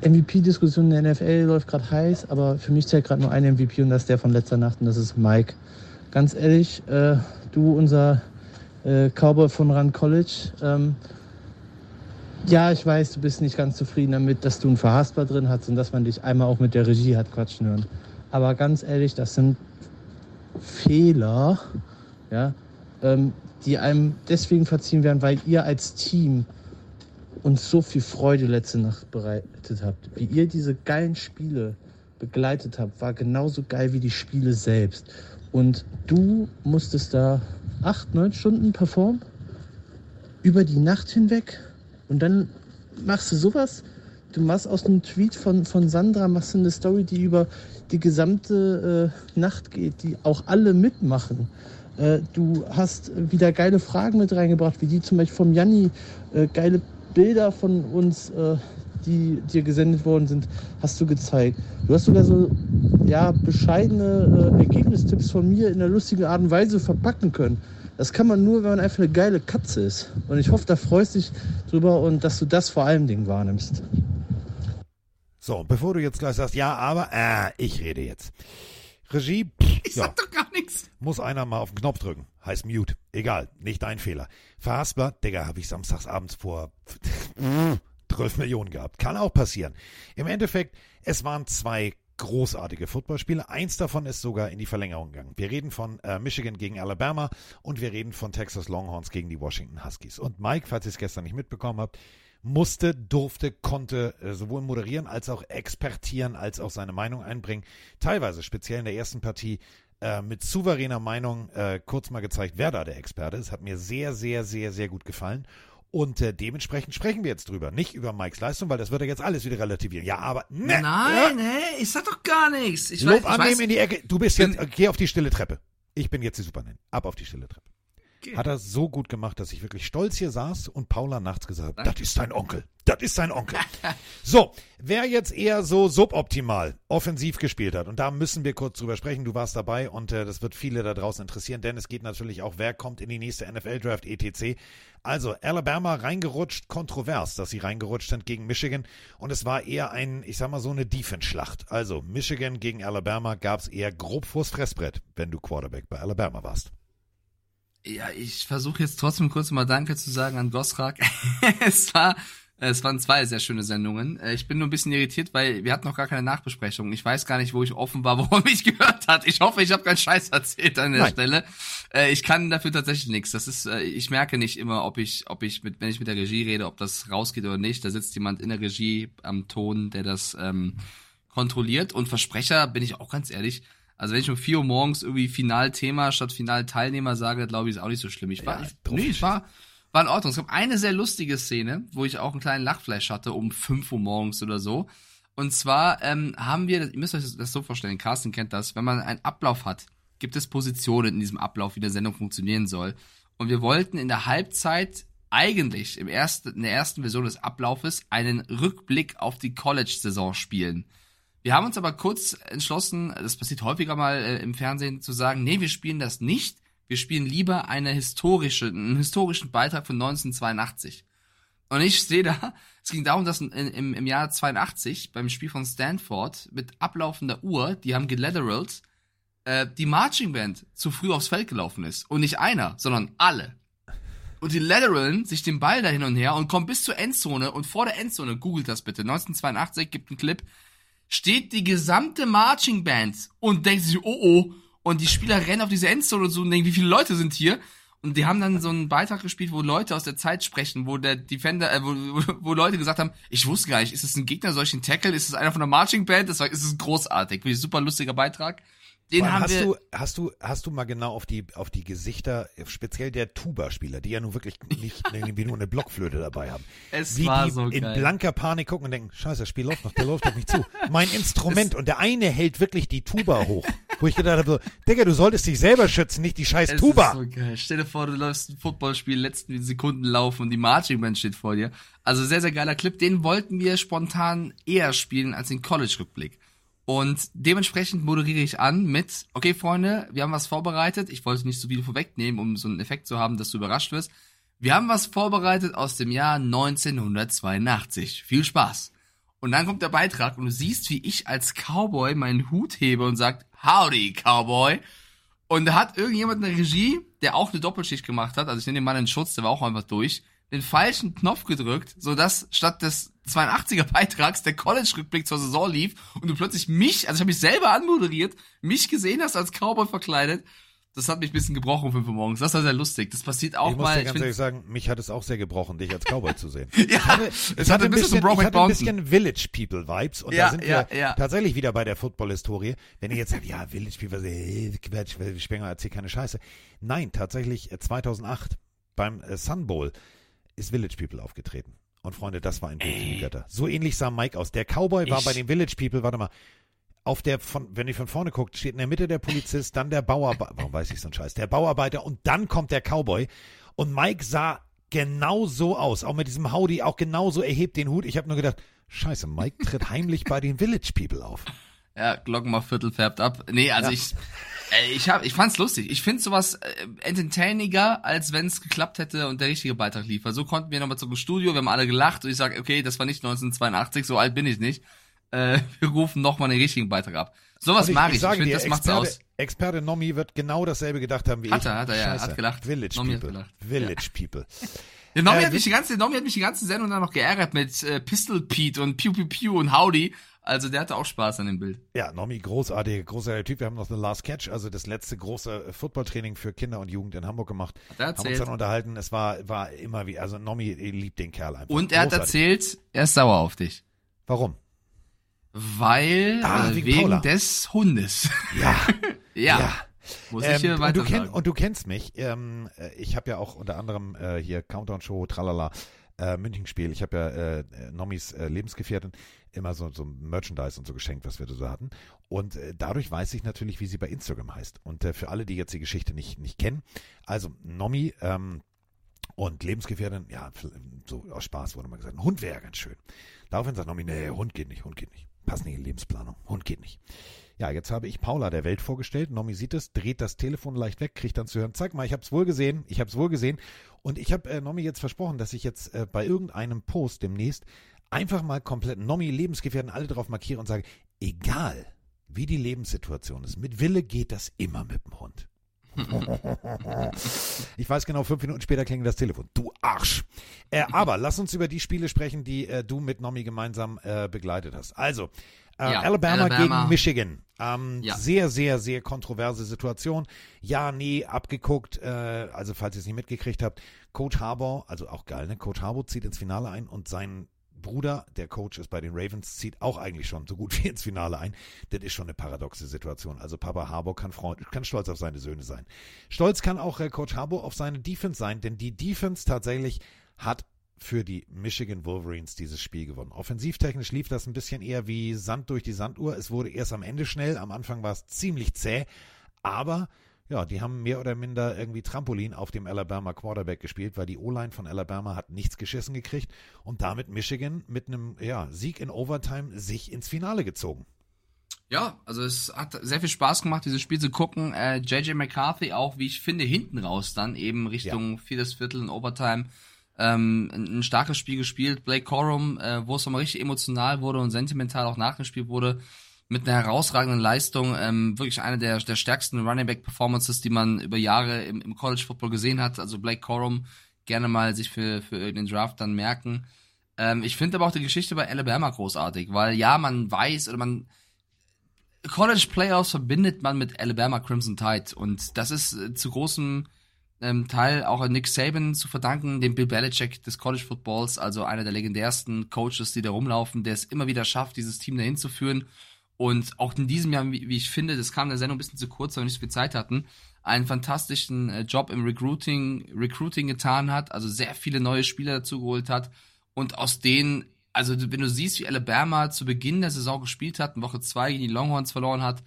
MVP-Diskussion in der NFL läuft gerade heiß, aber für mich zählt gerade nur ein MVP und das ist der von letzter Nacht und das ist Mike. Ganz ehrlich, äh, du, unser äh, Cowboy von Rand College, ähm, ja, ich weiß, du bist nicht ganz zufrieden damit, dass du einen Verhaspler drin hast und dass man dich einmal auch mit der Regie hat quatschen hören. Aber ganz ehrlich, das sind Fehler, ja, ähm, die einem deswegen verziehen werden, weil ihr als Team uns so viel Freude letzte Nacht bereitet habt. Wie ihr diese geilen Spiele begleitet habt, war genauso geil wie die Spiele selbst. Und du musstest da acht, neun Stunden performen über die Nacht hinweg und dann machst du sowas. Du machst aus einem Tweet von, von Sandra machst du eine Story, die über die gesamte äh, Nacht geht, die auch alle mitmachen. Äh, du hast wieder geile Fragen mit reingebracht, wie die zum Beispiel vom Janni, äh, geile Bilder von uns, äh, die dir gesendet worden sind, hast du gezeigt. Du hast sogar so ja, bescheidene Ergebnistipps von mir in einer lustigen Art und Weise verpacken können. Das kann man nur, wenn man einfach eine geile Katze ist. Und ich hoffe, da freust du dich drüber und dass du das vor allem Ding wahrnimmst. So, bevor du jetzt gleich sagst, ja, aber, äh, ich rede jetzt. Regie, pff, Ich ja, sag doch gar nichts. muss einer mal auf den Knopf drücken. Heißt Mute. Egal, nicht dein Fehler. Verhaspler, Digga, habe ich samstags abends vor 12 Millionen gehabt. Kann auch passieren. Im Endeffekt, es waren zwei großartige Footballspiele. Eins davon ist sogar in die Verlängerung gegangen. Wir reden von äh, Michigan gegen Alabama und wir reden von Texas Longhorns gegen die Washington Huskies. Und Mike, falls ihr es gestern nicht mitbekommen habt, musste, durfte, konnte äh, sowohl moderieren als auch expertieren, als auch seine Meinung einbringen. Teilweise, speziell in der ersten Partie, äh, mit souveräner Meinung äh, kurz mal gezeigt, wer da der Experte ist. Hat mir sehr, sehr, sehr, sehr gut gefallen. Und äh, dementsprechend sprechen wir jetzt drüber. Nicht über Mikes Leistung, weil das wird er jetzt alles wieder relativieren. Ja, aber ne, Nein, hey, ich sag doch gar nichts. Ich Lob weiß, annehmen weiß, in die Ecke. Du bist jetzt, geh auf die stille Treppe. Ich bin jetzt die Superman. Ab auf die stille Treppe. Hat er so gut gemacht, dass ich wirklich stolz hier saß und Paula nachts gesagt hat, das ist dein Onkel. Das ist dein Onkel. so, wer jetzt eher so suboptimal offensiv gespielt hat, und da müssen wir kurz drüber sprechen, du warst dabei und äh, das wird viele da draußen interessieren, denn es geht natürlich auch, wer kommt in die nächste NFL-Draft etc. Also, Alabama reingerutscht, kontrovers, dass sie reingerutscht sind gegen Michigan und es war eher ein, ich sag mal so eine Defense-Schlacht. Also, Michigan gegen Alabama gab's eher grob vors Fressbrett, wenn du Quarterback bei Alabama warst. Ja, ich versuche jetzt trotzdem kurz mal Danke zu sagen an Gosrak. es war, es waren zwei sehr schöne Sendungen. Äh, Ich bin nur ein bisschen irritiert, weil wir hatten noch gar keine Nachbesprechung. Ich weiß gar nicht, wo ich offen war, wo man mich gehört hat. Ich hoffe, ich habe keinen Scheiß erzählt an der Nein. Stelle. Äh, Ich kann dafür tatsächlich nichts. Das ist, äh, ich merke nicht immer, ob ich, ob ich mit, wenn ich mit der Regie rede, ob das rausgeht oder nicht. Da sitzt jemand in der Regie am Ton, der das ähm, kontrolliert. Und Versprecher, bin ich auch ganz ehrlich, also wenn ich um 4 Uhr morgens irgendwie Finalthema statt Finalteilnehmer sage, glaube ich, ist auch nicht so schlimm. Ich war, ich, nee, ich war, war in Ordnung. Es gab eine sehr lustige Szene, wo ich auch einen kleinen Lachfleisch hatte, um 5 Uhr morgens oder so. Und zwar ähm, haben wir, ihr müsst euch das so vorstellen, Carsten kennt das, wenn man einen Ablauf hat, gibt es Positionen in diesem Ablauf, wie eine Sendung funktionieren soll. Und wir wollten in der Halbzeit eigentlich im ersten, in der ersten Version des Ablaufes einen Rückblick auf die College-Saison spielen. Wir haben uns aber kurz entschlossen, das passiert häufiger mal äh, im Fernsehen, zu sagen, nee, wir spielen das nicht. Wir spielen lieber eine historische, einen historischen Beitrag von 1982. Und ich stehe da, es ging darum, dass in, im, im Jahr 82 beim Spiel von Stanford mit ablaufender Uhr, die haben gelateralt, äh, die Marching Band zu früh aufs Feld gelaufen ist. Und nicht einer, sondern alle. Und die lateralen sich den Ball da hin und her und kommen bis zur Endzone und vor der Endzone, googelt das bitte, 1982 gibt einen Clip, steht die gesamte Marching Band und denkt sich, oh oh, und die Spieler rennen auf diese Endzone und so und denken, wie viele Leute sind hier? Und die haben dann so einen Beitrag gespielt, wo Leute aus der Zeit sprechen, wo der Defender, äh, wo, wo, Leute gesagt haben, ich wusste gar nicht, ist es ein Gegner, ihn tackle? Ist es einer von der Marching Band? Das war, ist es großartig. Wirklich super lustiger Beitrag. Den haben hast wir, du, hast du, hast du mal genau auf die, auf die Gesichter, speziell der Tuba-Spieler, die ja nun wirklich nicht irgendwie nur eine Blockflöte dabei haben. Es wie war die so in geil. blanker Panik gucken und denken, scheiße, das Spiel läuft noch, der läuft auf mich zu. Mein Instrument. und der eine hält wirklich die Tuba hoch. Wo ich gedacht habe, so, Digga, du solltest dich selber schützen, nicht die scheiß Es Tuba. Ist so geil. Stell dir vor, du läufst ein Footballspiel, letzten Sekunden laufen und die Marching Band steht vor dir. Also sehr, sehr geiler Clip. Den wollten wir spontan eher spielen als den College-Rückblick. Und dementsprechend moderiere ich an mit, okay, Freunde, wir haben was vorbereitet. Ich wollte nicht so viel vorwegnehmen, um so einen Effekt zu haben, dass du überrascht wirst. Wir haben was vorbereitet aus dem Jahr 1982. Viel Spaß. Und dann kommt der Beitrag und du siehst, wie ich als Cowboy meinen Hut hebe und sagt, Howdy, Cowboy. Und da hat irgendjemand in der Regie, der auch eine Doppelschicht gemacht hat, also ich nehme den Mann in Schutz, der war auch einfach durch, den falschen Knopf gedrückt, sodass statt des 82er Beitrags der College-Rückblick zur Saison lief und du plötzlich mich, also ich habe mich selber anmoderiert, mich gesehen hast als Cowboy verkleidet. Das hat mich ein bisschen gebrochen um 5 Uhr morgens. Das war sehr lustig. Das passiert auch ich muss mal. dir ich ganz find- ehrlich sagen, mich hat es auch sehr gebrochen, dich als Cowboy zu sehen. Ja, ich hatte, es es hat hatte ein bisschen so ich hatte ein bisschen Village People Vibes und Ja, da sind wir ja, ja. tatsächlich wieder bei der Football-Historie. Wenn ihr jetzt sagt, ja, Village People, äh, Quatsch, Spenger erzählt keine Scheiße. Nein, tatsächlich äh, 2008 beim äh, Sun Bowl ist Village People aufgetreten. Und Freunde, das war ein Bild für die Götter. So ähnlich sah Mike aus. Der Cowboy war Ich- bei den Village People, warte mal, auf der, von, wenn ihr von vorne guckt, steht in der Mitte der Polizist, dann der Bauarbeiter, warum weiß ich so einen Scheiß, der Bauarbeiter und dann kommt der Cowboy. Und Mike sah genau so aus, auch mit diesem Howdy, auch genauso, er hebt den Hut. Ich habe nur gedacht, scheiße, Mike tritt heimlich bei den Village People auf. Ja, Glockenmachviertel färbt ab. Nee, also Ja. ich, äh, ich hab, ich fand's lustig. Ich find's sowas äh, entertainiger, als wenn es geklappt hätte und der richtige Beitrag lief. Weil so konnten wir nochmal zum Studio, wir haben alle gelacht und ich sag, okay, das war nicht 1982, so alt bin ich nicht. Äh, wir rufen nochmal den richtigen Beitrag ab. Sowas Und mag ich. Ich, sage finde, das macht's Experte, aus. Experte Nomi wird genau dasselbe gedacht haben wie Hat ich. er, hat er, ja, Scheiße. hat gelacht. Village Nomi hat People. gelacht. Village People. Ja, Nomi, Äh, hat mich die ganze, Nomi hat mich die ganze Sendung dann noch geärgert mit äh, Pistol Pete und Pew Pew Pew und Howdy. Also der hatte auch Spaß an dem Bild. Ja, Nomi, großartiger, großartiger Typ. Wir haben noch The Last Catch, also das letzte große Footballtraining für Kinder und Jugend in Hamburg gemacht. Hat er haben uns erzählt. dann unterhalten. Es war, war immer wie, also Nomi liebt den Kerl einfach. Und er hat Großartig. erzählt, er ist sauer auf dich. Warum? Weil, Ah, äh, wegen wegen, des Hundes. Ja. ja. Muss ich Ähm, hier und, du weiter kenn, und du kennst mich. Ähm, äh, ich habe ja auch unter anderem äh, hier Countdown Show, tralala, äh, München Spiel. Ich habe ja äh, Nomis äh, Lebensgefährtin immer so, so Merchandise und so geschenkt, was wir da so hatten. Und äh, dadurch weiß ich natürlich, wie sie bei Instagram heißt. Und äh, für alle, die jetzt die Geschichte nicht, nicht kennen, also Nomi ähm, und Lebensgefährtin, ja, so aus Spaß wurde mal gesagt, ein Hund wäre ja ganz schön. Daraufhin sagt Nomi, nee, Hund geht nicht, Hund geht nicht. Passt nicht in Lebensplanung, Hund geht nicht. Ja, jetzt habe ich Paula der Welt vorgestellt. Nomi sieht es, dreht das Telefon leicht weg, kriegt dann zu hören, zeig mal, ich habe es wohl gesehen, ich habe es wohl gesehen. Und ich habe äh, Nomi jetzt versprochen, dass ich jetzt äh, bei irgendeinem Post demnächst einfach mal komplett Nomi, Lebensgefährten, alle drauf markiere und sage, egal wie die Lebenssituation ist, mit Wille geht das immer mit dem Hund. ich weiß genau, fünf Minuten später klingelt das Telefon. Du Arsch. Äh, aber lass uns über die Spiele sprechen, die äh, du mit Nomi gemeinsam äh, begleitet hast. Also, äh, Ja, Alabama, Alabama. gegen Michigan. Ähm, Ja. Sehr, sehr, sehr kontroverse Situation. Ja, nee, abgeguckt. Äh, also, falls ihr es nicht mitgekriegt habt, Coach Harbour, also auch geil, ne? Coach Harbour zieht ins Finale ein und sein Bruder, der Coach ist bei den Ravens, zieht auch eigentlich schon so gut wie ins Finale ein. Das ist schon eine paradoxe Situation. Also Papa Harbour kann, Freund, kann stolz auf seine Söhne sein. Stolz kann auch äh, Coach Harbour auf seine Defense sein, denn die Defense tatsächlich hat für die Michigan Wolverines dieses Spiel gewonnen. Offensivtechnisch lief das ein bisschen eher wie Sand durch die Sanduhr. Es wurde erst am Ende schnell, am Anfang war es ziemlich zäh, aber ja, die haben mehr oder minder irgendwie Trampolin auf dem Alabama Quarterback gespielt, weil die O-Line von Alabama hat nichts geschissen gekriegt und damit Michigan mit einem ja, Sieg in Overtime sich ins Finale gezogen. Ja, also es hat sehr viel Spaß gemacht, dieses Spiel zu gucken. Äh, JJ McCarthy auch, wie ich finde, hinten raus dann eben Richtung viertes Viertel in Overtime ähm, ein, starkes Spiel gespielt. Blake Corum, äh, wo es nochmal richtig emotional wurde und sentimental auch nachgespielt wurde, mit einer herausragenden Leistung. Ähm, wirklich eine der, der stärksten Running Back Performances, die man über Jahre im, im College Football gesehen hat. Also Blake Corum gerne mal sich für, für irgendeinen Draft dann merken. Ähm, ich finde aber auch die Geschichte bei Alabama großartig, weil ja, man weiß oder man College Playoffs verbindet man mit Alabama Crimson Tide und das ist äh, zu großem ähm, Teil auch an Nick Saban zu verdanken, dem Bill Belichick des College Footballs, also einer der legendärsten Coaches, die da rumlaufen, der es immer wieder schafft, dieses Team dahin zu führen. Und auch in diesem Jahr, wie, ich finde, das kam in der Sendung ein bisschen zu kurz, weil wir nicht so viel Zeit hatten, einen fantastischen äh, Job im Recruiting, Recruiting getan hat, also sehr viele neue Spieler dazu geholt hat und aus denen, also wenn du siehst, wie Alabama zu Beginn der Saison gespielt hat, in Woche zwei gegen die Longhorns verloren hat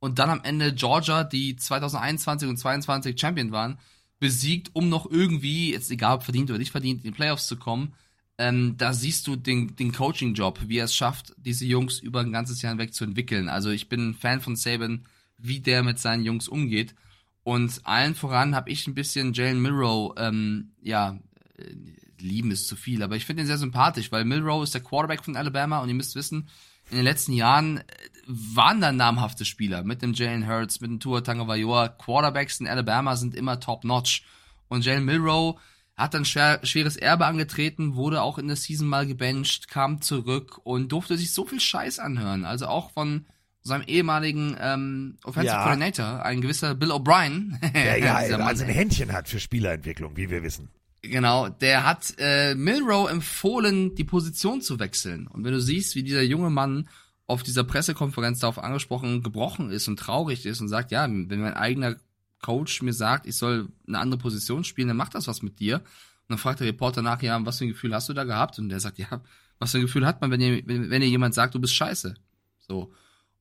und dann am Ende Georgia, die 2021 und 2022 Champion waren, besiegt, um noch irgendwie, jetzt egal ob verdient oder nicht verdient, in die Playoffs zu kommen. Ähm, da siehst du den, den Coaching-Job, wie er es schafft, diese Jungs über ein ganzes Jahr hinweg zu entwickeln. Also ich bin ein Fan von Saban, wie der mit seinen Jungs umgeht. Und allen voran habe ich ein bisschen Jalen Milrow, ähm, ja, äh, lieben ist zu viel, aber ich finde ihn sehr sympathisch, weil Milrow ist der Quarterback von Alabama und ihr müsst wissen, in den letzten Jahren äh, waren da namhafte Spieler mit dem Jalen Hurts, mit dem Tua Tagovailoa. Quarterbacks in Alabama sind immer top-notch. Und Jalen Milrow hat dann schwer, schweres Erbe angetreten, wurde auch in der Season mal gebencht, kam zurück und durfte sich so viel Scheiß anhören. Also auch von seinem ehemaligen ähm, Offensive Ja. Coordinator, ein gewisser Bill O'Brien. Ja, ja, Dieser Mann, also ein. Händchen hat für Spielerentwicklung, wie wir wissen. Genau, der hat äh, Milrow empfohlen, die Position zu wechseln. Und wenn du siehst, wie dieser junge Mann auf dieser Pressekonferenz darauf angesprochen, gebrochen ist und traurig ist und sagt, ja, wenn mein eigener Coach mir sagt, ich soll eine andere Position spielen, dann macht das was mit dir. Und dann fragt der Reporter nach, ja, was für ein Gefühl hast du da gehabt? Und der sagt, ja, was für ein Gefühl hat man, wenn dir, wenn, wenn dir jemand sagt, du bist scheiße? So.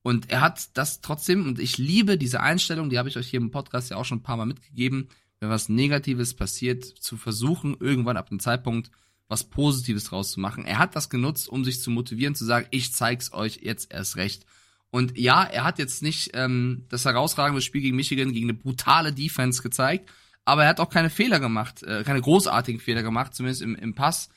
Und er hat das trotzdem, und ich liebe diese Einstellung, die habe ich euch hier im Podcast ja auch schon ein paar Mal mitgegeben, wenn was Negatives passiert, zu versuchen, irgendwann ab dem Zeitpunkt was Positives draus zu machen. Er hat das genutzt, um sich zu motivieren, zu sagen, ich zeig's euch jetzt erst recht. Und ja, er hat jetzt nicht ähm, das herausragende Spiel gegen Michigan gegen eine brutale Defense gezeigt, aber er hat auch keine Fehler gemacht, äh, keine großartigen Fehler gemacht, zumindest im, im Pass.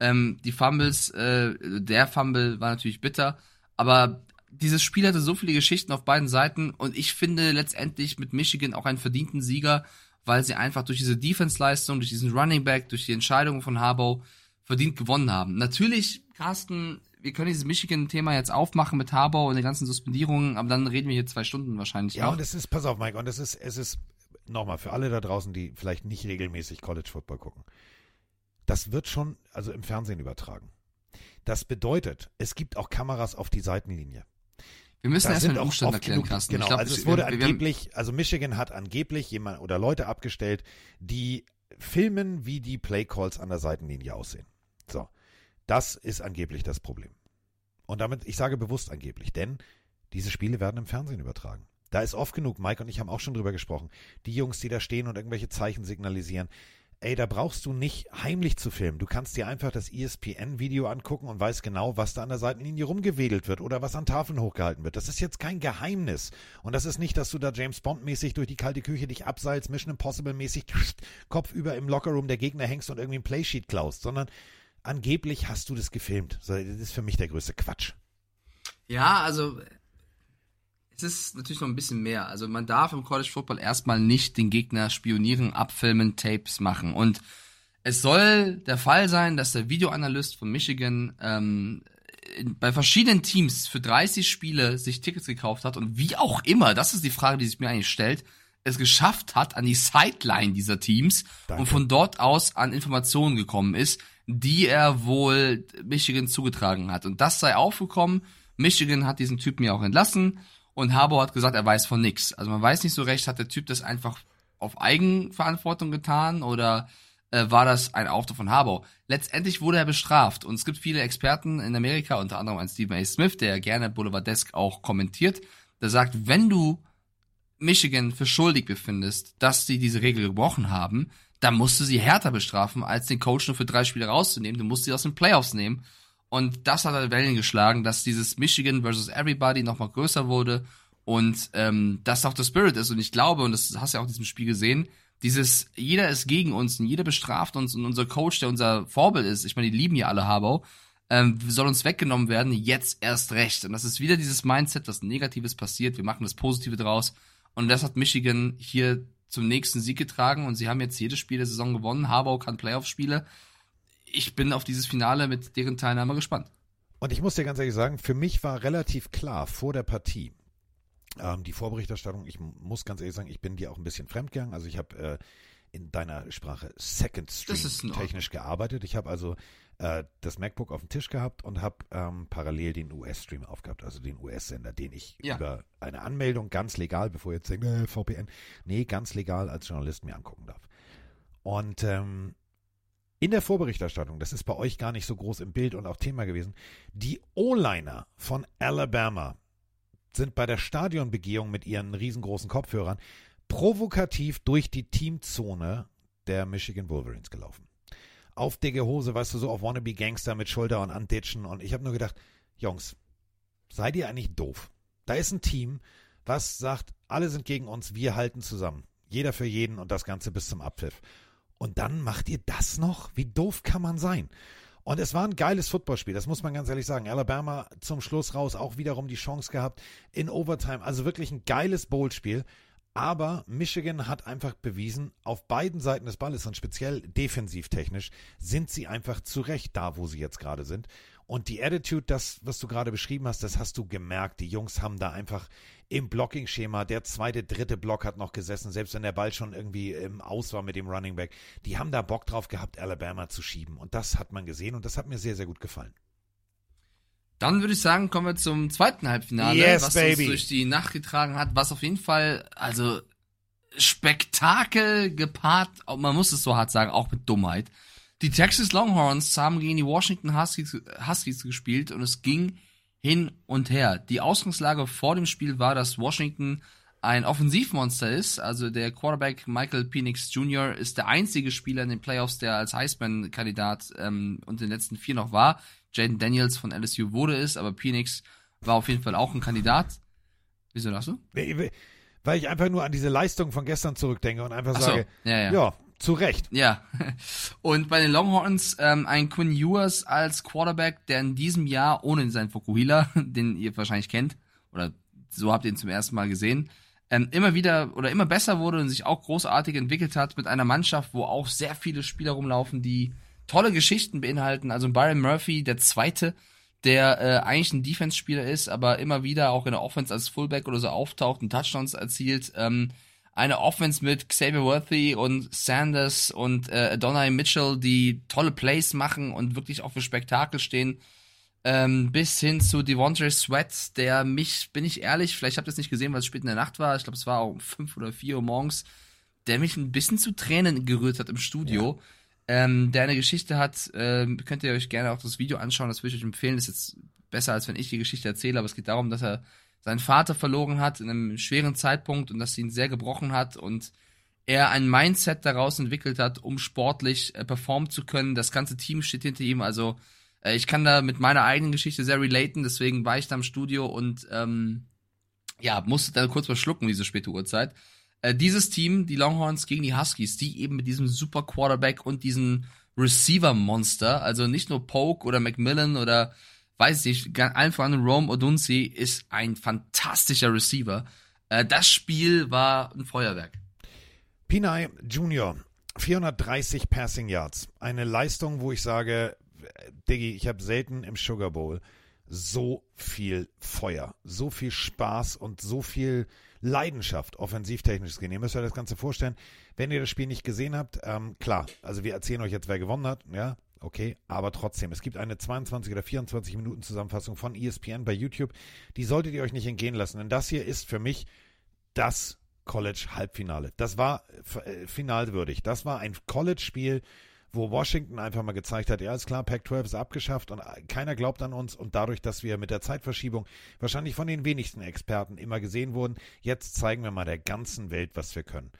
Ähm, die Fumbles, äh, der Fumble war natürlich bitter, aber dieses Spiel hatte so viele Geschichten auf beiden Seiten und ich finde letztendlich mit Michigan auch einen verdienten Sieger, weil sie einfach durch diese Defense-Leistung, durch diesen Running Back, durch die Entscheidungen von Harbaugh verdient gewonnen haben. Natürlich, Carsten, wir können dieses Michigan-Thema jetzt aufmachen mit Harbaugh und den ganzen Suspendierungen, aber dann reden wir hier zwei Stunden wahrscheinlich Ja, noch. und es ist, pass auf, Mike, und es ist, es ist, nochmal, für alle da draußen, die vielleicht nicht regelmäßig College Football gucken. Das wird schon, also im Fernsehen übertragen. Das bedeutet, es gibt auch Kameras auf die Seitenlinie. Wir müssen Da erstmal den Umstand erklären, genug- Carsten. Genau, glaub, also es wurde wir- wir- angeblich, also Michigan hat angeblich jemand oder Leute abgestellt, die filmen, wie die Playcalls an der Seitenlinie aussehen. So, das ist angeblich das Problem. Und damit, ich sage bewusst angeblich, denn diese Spiele werden im Fernsehen übertragen. Da ist oft genug, Mike und ich haben auch schon drüber gesprochen, die Jungs, die da stehen und irgendwelche Zeichen signalisieren. Ey, da brauchst du nicht heimlich zu filmen. Du kannst dir einfach das ESPN-Video angucken und weißt genau, was da an der Seitenlinie rumgewedelt wird oder was an Tafeln hochgehalten wird. Das ist jetzt kein Geheimnis. Und das ist nicht, dass du da James Bond-mäßig durch die kalte Küche dich abseilst, Mission Impossible-mäßig kopfüber im Lockerroom der Gegner hängst und irgendwie ein Playsheet klaust, sondern angeblich hast du das gefilmt. So, Das ist für mich der größte Quatsch. Ja, also es ist natürlich noch ein bisschen mehr. Also man darf im College Football erstmal nicht den Gegner spionieren, abfilmen, Tapes machen. Und es soll der Fall sein, dass der Videoanalyst von Michigan ähm, bei verschiedenen Teams für 30 Spiele sich Tickets gekauft hat und wie auch immer, das ist die Frage, die sich mir eigentlich stellt, es geschafft hat an die Sideline dieser Teams und von dort aus an Informationen gekommen ist, die er wohl Michigan zugetragen hat. Und das sei aufgekommen. Michigan hat diesen Typen ja auch entlassen und Harbour hat gesagt, er weiß von nix. Also man weiß nicht so recht, hat der Typ das einfach auf Eigenverantwortung getan oder äh, war das ein Auftrag von Harbour? Letztendlich wurde er bestraft und es gibt viele Experten in Amerika, unter anderem ein Stephen A. Smith, der gerne Boulevardesk auch kommentiert, der sagt, wenn du Michigan für schuldig befindest, dass sie diese Regel gebrochen haben, dann musst du sie härter bestrafen, als den Coach nur für drei Spiele rauszunehmen. Du musst sie aus den Playoffs nehmen. Und das hat halt Wellen geschlagen, dass dieses Michigan versus Everybody nochmal größer wurde und ähm, das auch der Spirit ist. Und ich glaube, und das hast du ja auch in diesem Spiel gesehen, dieses, jeder ist gegen uns und jeder bestraft uns und unser Coach, der unser Vorbild ist, ich meine, die lieben ja alle Harbaugh, ähm, soll uns weggenommen werden, jetzt erst recht. Und das ist wieder dieses Mindset, dass Negatives passiert, wir machen das Positive draus. Und das hat Michigan hier zum nächsten Sieg getragen und sie haben jetzt jedes Spiel der Saison gewonnen. Harbaugh kann Playoff-Spiele. Ich bin auf dieses Finale mit deren Teilnahme gespannt. Und ich muss dir ganz ehrlich sagen, für mich war relativ klar vor der Partie, ähm, die Vorberichterstattung, ich muss ganz ehrlich sagen, ich bin dir auch ein bisschen fremdgegangen. Also ich habe äh, in deiner Sprache Second Stream technisch gearbeitet. Ich habe also äh, das MacBook auf dem Tisch gehabt und habe ähm, parallel den US-Stream aufgehabt, also den US-Sender, den ich Ja. über eine Anmeldung ganz legal, bevor jetzt denkt, äh, VPN, nee, ganz legal als Journalist mir angucken darf. Und ähm, in der Vorberichterstattung, das ist bei euch gar nicht so groß im Bild und auch Thema gewesen, die O-Liner von Alabama sind bei der Stadionbegehung mit ihren riesengroßen Kopfhörern provokativ durch die Teamzone der Michigan Wolverines gelaufen. Auf dicke Hose, weißt du, so auf Wannabe Gangster mit Schulter und Anditschen und ich habe nur gedacht, Jungs, seid ihr eigentlich doof? Da ist ein Team, was sagt, alle sind gegen uns, wir halten zusammen. Jeder für jeden und das Ganze bis zum Abpfiff. Und dann macht ihr das noch? Wie doof kann man sein? Und es war ein geiles Footballspiel, das muss man ganz ehrlich sagen. Alabama zum Schluss raus auch wiederum die Chance gehabt in Overtime. Also wirklich ein geiles Bowl-Spiel. Aber Michigan hat einfach bewiesen, auf beiden Seiten des Balles und speziell defensivtechnisch sind sie einfach zu Recht da, wo sie jetzt gerade sind. Und die Attitude, das, was du gerade beschrieben hast, das hast du gemerkt. Die Jungs haben da einfach im Blocking-Schema, der zweite, dritte Block hat noch gesessen, selbst wenn der Ball schon irgendwie im Aus war mit dem Running Back. Die haben da Bock drauf gehabt, Alabama zu schieben. Und das hat man gesehen und das hat mir sehr, sehr gut gefallen. Dann würde ich sagen, kommen wir zum zweiten Halbfinale, Yes, was baby. uns durch die Nacht getragen hat, was auf jeden Fall, also Spektakel gepaart, man muss es so hart sagen, auch mit Dummheit. Die Texas Longhorns haben gegen die Washington Huskies, Huskies gespielt und es ging hin und her. Die Ausgangslage vor dem Spiel war, dass Washington ein Offensivmonster ist. Also der Quarterback Michael Penix Jr. ist der einzige Spieler in den Playoffs, der als Heisman-Kandidat ähm, unter den letzten vier noch war. Jaden Daniels von LSU wurde es, aber Penix war auf jeden Fall auch ein Kandidat. Wieso lachst du? Weil ich einfach nur an diese Leistung von gestern zurückdenke und einfach Ach so, sage, ja, ja. ja, zu Recht. Ja. Und bei den Longhorns ähm, ein Quinn Ewers als Quarterback, der in diesem Jahr ohne seinen Fukuhila, den ihr wahrscheinlich kennt, oder so habt ihr ihn zum ersten Mal gesehen, ähm, immer wieder oder immer besser wurde und sich auch großartig entwickelt hat mit einer Mannschaft, wo auch sehr viele Spieler rumlaufen, die tolle Geschichten beinhalten. Also Byron Murphy, der zweite, der äh, eigentlich ein Defense-Spieler ist, aber immer wieder auch in der Offense als Fullback oder so auftaucht und Touchdowns erzielt. Ähm, eine Offense mit Xavier Worthy und Sanders und äh, Adonai Mitchell, die tolle Plays machen und wirklich auch für Spektakel stehen. Ähm, bis hin zu Devontae Sweat, der mich, bin ich ehrlich, vielleicht habt ihr es nicht gesehen, weil es spät in der Nacht war, ich glaube, es war um fünf oder vier Uhr morgens, der mich ein bisschen zu Tränen gerührt hat im Studio. Ähm, der eine Geschichte hat, ähm, könnt ihr euch gerne auch das Video anschauen, das würde ich euch empfehlen, das ist jetzt besser, als wenn ich die Geschichte erzähle, aber es geht darum, dass er seinen Vater verloren hat in einem schweren Zeitpunkt und dass ihn sehr gebrochen hat und er ein Mindset daraus entwickelt hat, um sportlich äh, performen zu können. Das ganze Team steht hinter ihm. Also äh, ich kann da mit meiner eigenen Geschichte sehr relaten, deswegen war ich da im Studio und ähm, ja, musste dann kurz mal schlucken, diese späte Uhrzeit. Äh, dieses Team, die Longhorns gegen die Huskies, die eben mit diesem super Quarterback und diesem Receiver-Monster, also nicht nur Polk oder Macmillan oder weiß ich, allen voran Rome Odunsi ist ein fantastischer Receiver. Äh, das Spiel war ein Feuerwerk. Pinay Junior, 430 Passing Yards. Eine Leistung, wo ich sage, Diggi, ich habe selten im Sugar Bowl so viel Feuer, so viel Spaß und so viel Leidenschaft offensivtechnisch gesehen. Ihr müsst euch das Ganze vorstellen. Wenn ihr das Spiel nicht gesehen habt, ähm, klar, also wir erzählen euch jetzt, wer gewonnen hat, ja, okay, aber trotzdem, es gibt eine 22 oder 24 Minuten Zusammenfassung von ESPN bei YouTube. Die solltet ihr euch nicht entgehen lassen, denn das hier ist für mich das College-Halbfinale. Das war äh, finalwürdig. Das war ein College-Spiel, wo Washington einfach mal gezeigt hat, ja, ist klar, Pac-12 ist abgeschafft und äh, keiner glaubt an uns und dadurch, dass wir mit der Zeitverschiebung wahrscheinlich von den wenigsten Experten immer gesehen wurden, jetzt zeigen wir mal der ganzen Welt, was wir können.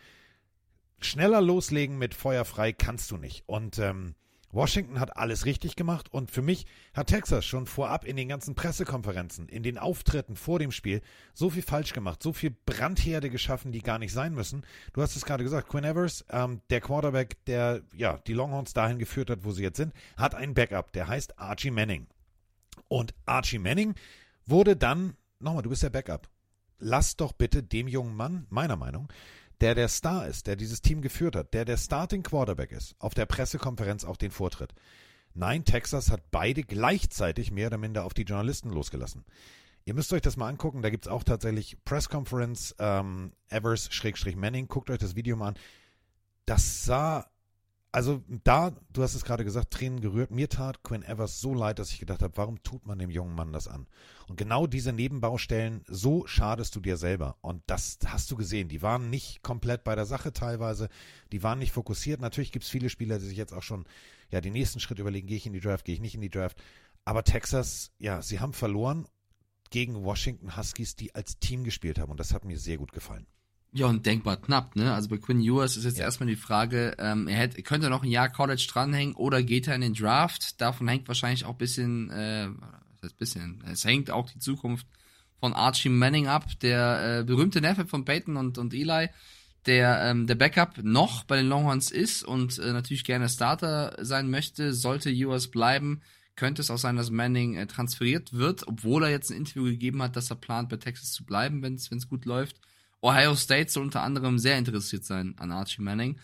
Schneller loslegen mit Feuer frei kannst du nicht. Und ähm, Washington hat alles richtig gemacht und für mich hat Texas schon vorab in den ganzen Pressekonferenzen, in den Auftritten vor dem Spiel so viel falsch gemacht, so viel Brandherde geschaffen, die gar nicht sein müssen. Du hast es gerade gesagt, Quinn Evers, ähm, der Quarterback, der ja die Longhorns dahin geführt hat, wo sie jetzt sind, hat einen Backup, der heißt Archie Manning. Und Archie Manning wurde dann, nochmal, du bist der Backup. Lass doch bitte dem jungen Mann, meiner Meinung, der der Star ist, der dieses Team geführt hat, der der Starting Quarterback ist, auf der Pressekonferenz auch den Vortritt. Nein, Texas hat beide gleichzeitig mehr oder minder auf die Journalisten losgelassen. Ihr müsst euch das mal angucken, da gibt es auch tatsächlich Press Conference, ähm, Evers-Manning, guckt euch das Video mal an. das sah, also da, du hast es gerade gesagt, Tränen gerührt. Mir tat Quinn Evers so leid, dass ich gedacht habe, warum tut man dem jungen Mann das an? Und genau diese Nebenbaustellen, so schadest du dir selber. Und das hast du gesehen. Die waren nicht komplett bei der Sache teilweise. Die waren nicht fokussiert. Natürlich gibt es viele Spieler, die sich jetzt auch schon ja den nächsten Schritt überlegen, gehe ich in die Draft, gehe ich nicht in die Draft. Aber Texas, ja, sie haben verloren gegen Washington Huskies, die als Team gespielt haben. Und das hat mir sehr gut gefallen. Ja, und denkbar knapp, ne? Also bei Quinn Ewers ist jetzt ja. erstmal die Frage, ähm, er hätte, könnte noch ein Jahr College dranhängen oder geht er in den Draft? Davon hängt wahrscheinlich auch ein bisschen, äh, heißt bisschen, es hängt auch die Zukunft von Archie Manning ab, der äh, berühmte Neffe von Peyton und, und Eli, der ähm, der Backup noch bei den Longhorns ist und äh, natürlich gerne Starter sein möchte, sollte Ewers bleiben, könnte es auch sein, dass Manning äh, transferiert wird, obwohl er jetzt ein Interview gegeben hat, dass er plant, bei Texas zu bleiben, wenn es gut läuft. Ohio State soll unter anderem sehr interessiert sein an Archie Manning.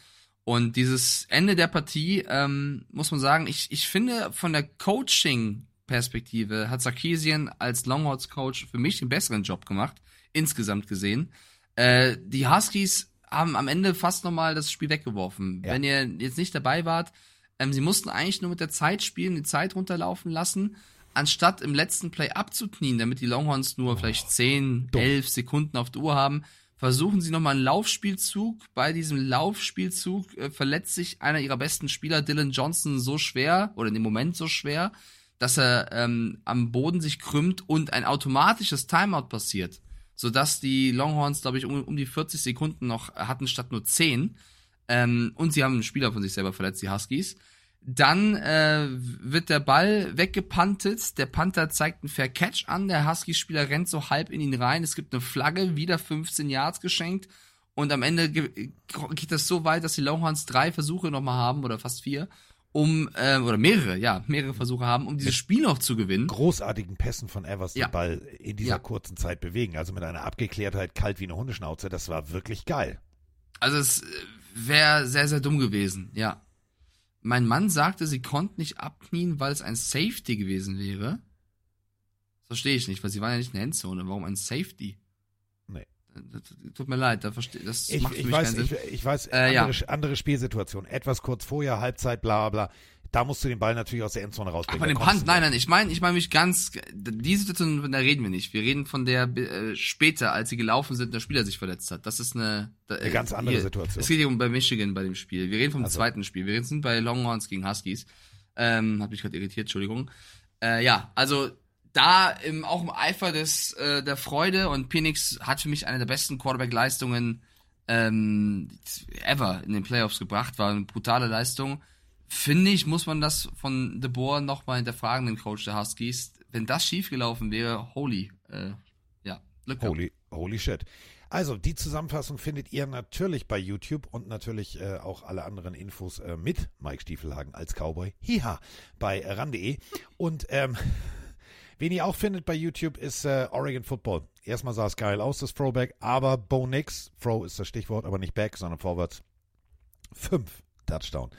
Und dieses Ende der Partie, ähm, muss man sagen, ich, ich finde von der Coaching-Perspektive hat Sarkisian als Longhorns-Coach für mich den besseren Job gemacht, insgesamt gesehen. Äh, die Huskies haben am Ende fast nochmal das Spiel weggeworfen. Ja. Wenn ihr jetzt nicht dabei wart, ähm, sie mussten eigentlich nur mit der Zeit spielen, die Zeit runterlaufen lassen, anstatt im letzten Play abzuknien, damit die Longhorns nur oh, vielleicht 10, 11 Sekunden auf der Uhr haben, versuchen sie nochmal einen Laufspielzug. Bei diesem Laufspielzug äh, verletzt sich einer ihrer besten Spieler, Dylan Johnson, so schwer, oder in dem Moment so schwer, dass er ähm, am Boden sich krümmt und ein automatisches Timeout passiert. Sodass die Longhorns, glaube ich, um, um die 40 Sekunden noch hatten statt nur 10. Ähm, und sie haben einen Spieler von sich selber verletzt, die Huskies. Dann äh, wird der Ball weggepantet. Der Panther zeigt einen Fair Catch an. Der Husky-Spieler rennt so halb in ihn rein. Es gibt eine Flagge, wieder 15 Yards geschenkt. Und am Ende geht das so weit, dass die Longhorns drei Versuche nochmal haben, oder fast vier, um, äh, oder mehrere, ja, mehrere Versuche haben, um dieses Spiel noch zu gewinnen. Großartigen Pässen von Evers ja. den Ball in dieser ja. kurzen Zeit bewegen. Also mit einer Abgeklärtheit kalt wie eine Hundeschnauze. Das war wirklich geil. Also es wäre sehr, sehr dumm gewesen, ja. Mein Mann sagte, sie konnten nicht abknien, weil es ein Safety gewesen wäre. Das verstehe ich nicht, weil sie waren ja nicht in der Endzone. Warum ein Safety? Nee. Tut mir leid, da verstehe das ich, macht ich für mich weiß, keinen Sinn. Ich, ich weiß, Äh, andere, ja. andere Spielsituation. Etwas kurz vorher, Halbzeit, bla bla. Da musst du den Ball natürlich aus der Endzone rausbringen. Aber Da den Punt, nein, nein, ich meine, ich meine mich ganz, die Situation, der reden wir nicht. Wir reden von der äh, später, als sie gelaufen sind, der Spieler sich verletzt hat. Das ist eine, da, Eine ganz andere Situation. Es geht hier um bei Michigan bei dem Spiel. Wir reden vom Also. zweiten Spiel. Wir sind bei Longhorns gegen Huskies. Ähm, hab mich gerade irritiert, Entschuldigung. Äh, ja, also da im, auch im Eifer des äh, der Freude und Penix hat für mich eine der besten Quarterback-Leistungen ähm, ever in den Playoffs gebracht, war eine brutale Leistung. Finde ich, muss man das von De Boer nochmal hinterfragen, den Coach der Huskies. Wenn das schiefgelaufen wäre, holy, äh, ja, Glück. Holy, holy shit. Also, die Zusammenfassung findet ihr natürlich bei YouTube und natürlich äh, auch alle anderen Infos äh, mit Mike Stiefelhagen als Cowboy. Hiha, bei ran.de. Und ähm, wen ihr auch findet bei YouTube ist äh, Oregon Football. Erstmal sah es geil aus, das Throwback, aber Bo Nix, Throw ist das Stichwort, aber nicht Back, sondern Vorwärts. Fünf Touchdown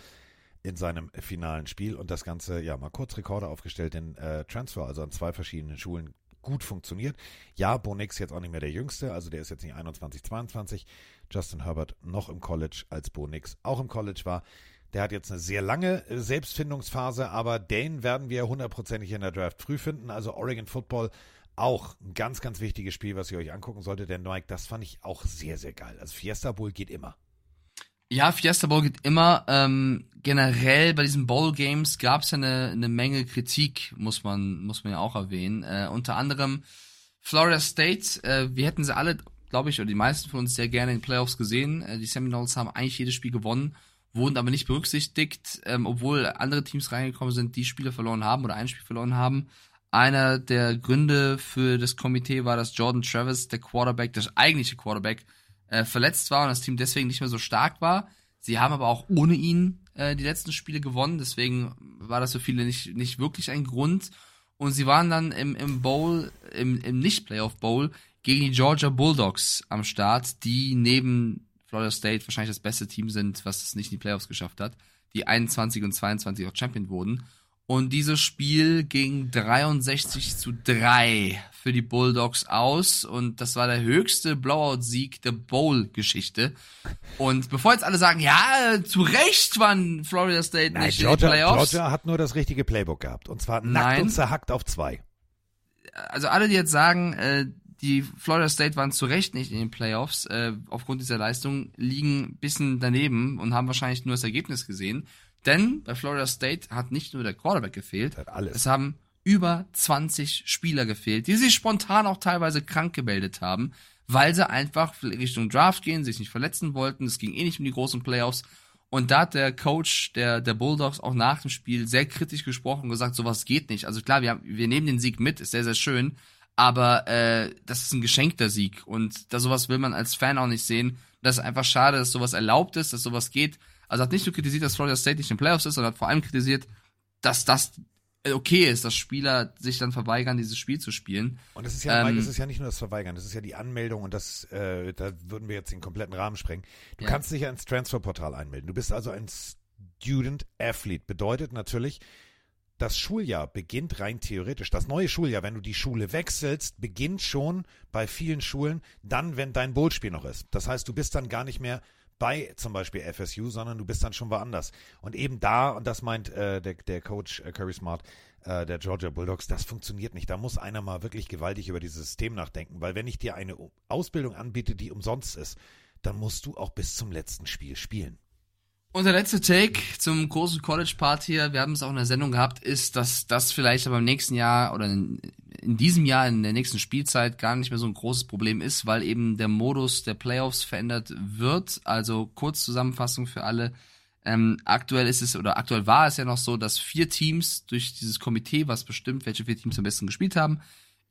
in seinem finalen Spiel und das Ganze, ja, mal kurz Rekorde aufgestellt, den äh, Transfer, also an zwei verschiedenen Schulen gut funktioniert. Ja, Bo Nix jetzt auch nicht mehr der Jüngste, also der ist jetzt nicht 21, 22. Justin Herbert noch im College, als Bo Nix auch im College war. Der hat jetzt eine sehr lange äh, Selbstfindungsphase, aber den werden wir hundertprozentig in der Draft früh finden. Also Oregon Football auch ein ganz, ganz wichtiges Spiel, was ihr euch angucken solltet. Denn Mike, das fand ich auch sehr, sehr geil. Also Fiesta Bowl geht immer. Ja, Fiesta Bowl geht immer. Ähm, generell bei diesen Bowl Games gab es ja eine, eine Menge Kritik, muss man muss man ja auch erwähnen. Äh, unter anderem Florida State. Äh, wir hätten sie alle, glaube ich, oder die meisten von uns sehr gerne in den Playoffs gesehen. Äh, die Seminoles haben eigentlich jedes Spiel gewonnen, wurden aber nicht berücksichtigt, ähm, obwohl andere Teams reingekommen sind, die Spiele verloren haben oder ein Spiel verloren haben. Einer der Gründe für das Komitee war, dass Jordan Travis, der Quarterback, der eigentliche Quarterback, äh, verletzt war und das Team deswegen nicht mehr so stark war. Sie haben aber auch ohne ihn äh, die letzten Spiele gewonnen, deswegen war das für viele nicht, nicht wirklich ein Grund. Und sie waren dann im, im Bowl, im, im Nicht-Playoff-Bowl gegen die Georgia Bulldogs am Start, die neben Florida State wahrscheinlich das beste Team sind, was es nicht in die Playoffs geschafft hat, die 21 und 22 auch Champion wurden. Und dieses Spiel ging 63 zu 3 für die Bulldogs aus. Und das war der höchste Blowout-Sieg der Bowl-Geschichte. Und bevor jetzt alle sagen, ja, zu Recht waren Florida State Nein, nicht in den Georgia, Playoffs. Georgia hat nur das richtige Playbook gehabt. Und zwar nackt Nein. und zerhackt auf zwei. also alle, die jetzt sagen, äh, die Florida State waren zu Recht nicht in den Playoffs, äh, aufgrund dieser Leistung, liegen ein bisschen daneben und haben wahrscheinlich nur das Ergebnis gesehen. Denn bei Florida State hat nicht nur der Quarterback gefehlt, es haben über 20 Spieler gefehlt, die sich spontan auch teilweise krank gemeldet haben, weil sie einfach Richtung Draft gehen, sich nicht verletzen wollten. Es ging eh nicht um die großen Playoffs. Und da hat der Coach der, der Bulldogs auch nach dem Spiel sehr kritisch gesprochen und gesagt, sowas geht nicht. Also klar, wir, haben, wir nehmen den Sieg mit, ist sehr, sehr schön, aber äh, das ist ein geschenkter Sieg und da sowas will man als Fan auch nicht sehen. Das ist einfach schade, dass sowas erlaubt ist, dass sowas geht. Also hat nicht nur kritisiert, dass Florida State nicht in den Playoffs ist, sondern hat vor allem kritisiert, dass das okay ist, dass Spieler sich dann verweigern, dieses Spiel zu spielen. Und es ist ja, Ähm, es ist ja nicht nur das Verweigern, es ist ja die Anmeldung und das, äh, da würden wir jetzt den kompletten Rahmen sprengen. Du Ja. kannst dich ja ins Transferportal einmelden. Du bist also ein Student Athlete. Bedeutet natürlich, das Schuljahr beginnt rein theoretisch. Das neue Schuljahr, wenn du die Schule wechselst, beginnt schon bei vielen Schulen dann, wenn dein Bowl-Spiel noch ist. Das heißt, du bist dann gar nicht mehr bei zum Beispiel FSU, sondern du bist dann schon woanders. Und eben da, und das meint äh, der, der Coach äh, Curry Smart, äh, der Georgia Bulldogs, das funktioniert nicht. Da muss einer mal wirklich gewaltig über dieses System nachdenken, weil wenn ich dir eine Ausbildung anbiete, die umsonst ist, dann musst du auch bis zum letzten Spiel spielen. Und der letzte Take zum großen College-Part hier, wir haben es auch in der Sendung gehabt, ist, dass das vielleicht aber im nächsten Jahr oder in, in diesem Jahr, in der nächsten Spielzeit gar nicht mehr so ein großes Problem ist, weil eben der Modus der Playoffs verändert wird. Also kurz Zusammenfassung für alle. Ähm, aktuell ist es, oder aktuell war es ja noch so, dass vier Teams durch dieses Komitee, was bestimmt, welche vier Teams am besten gespielt haben,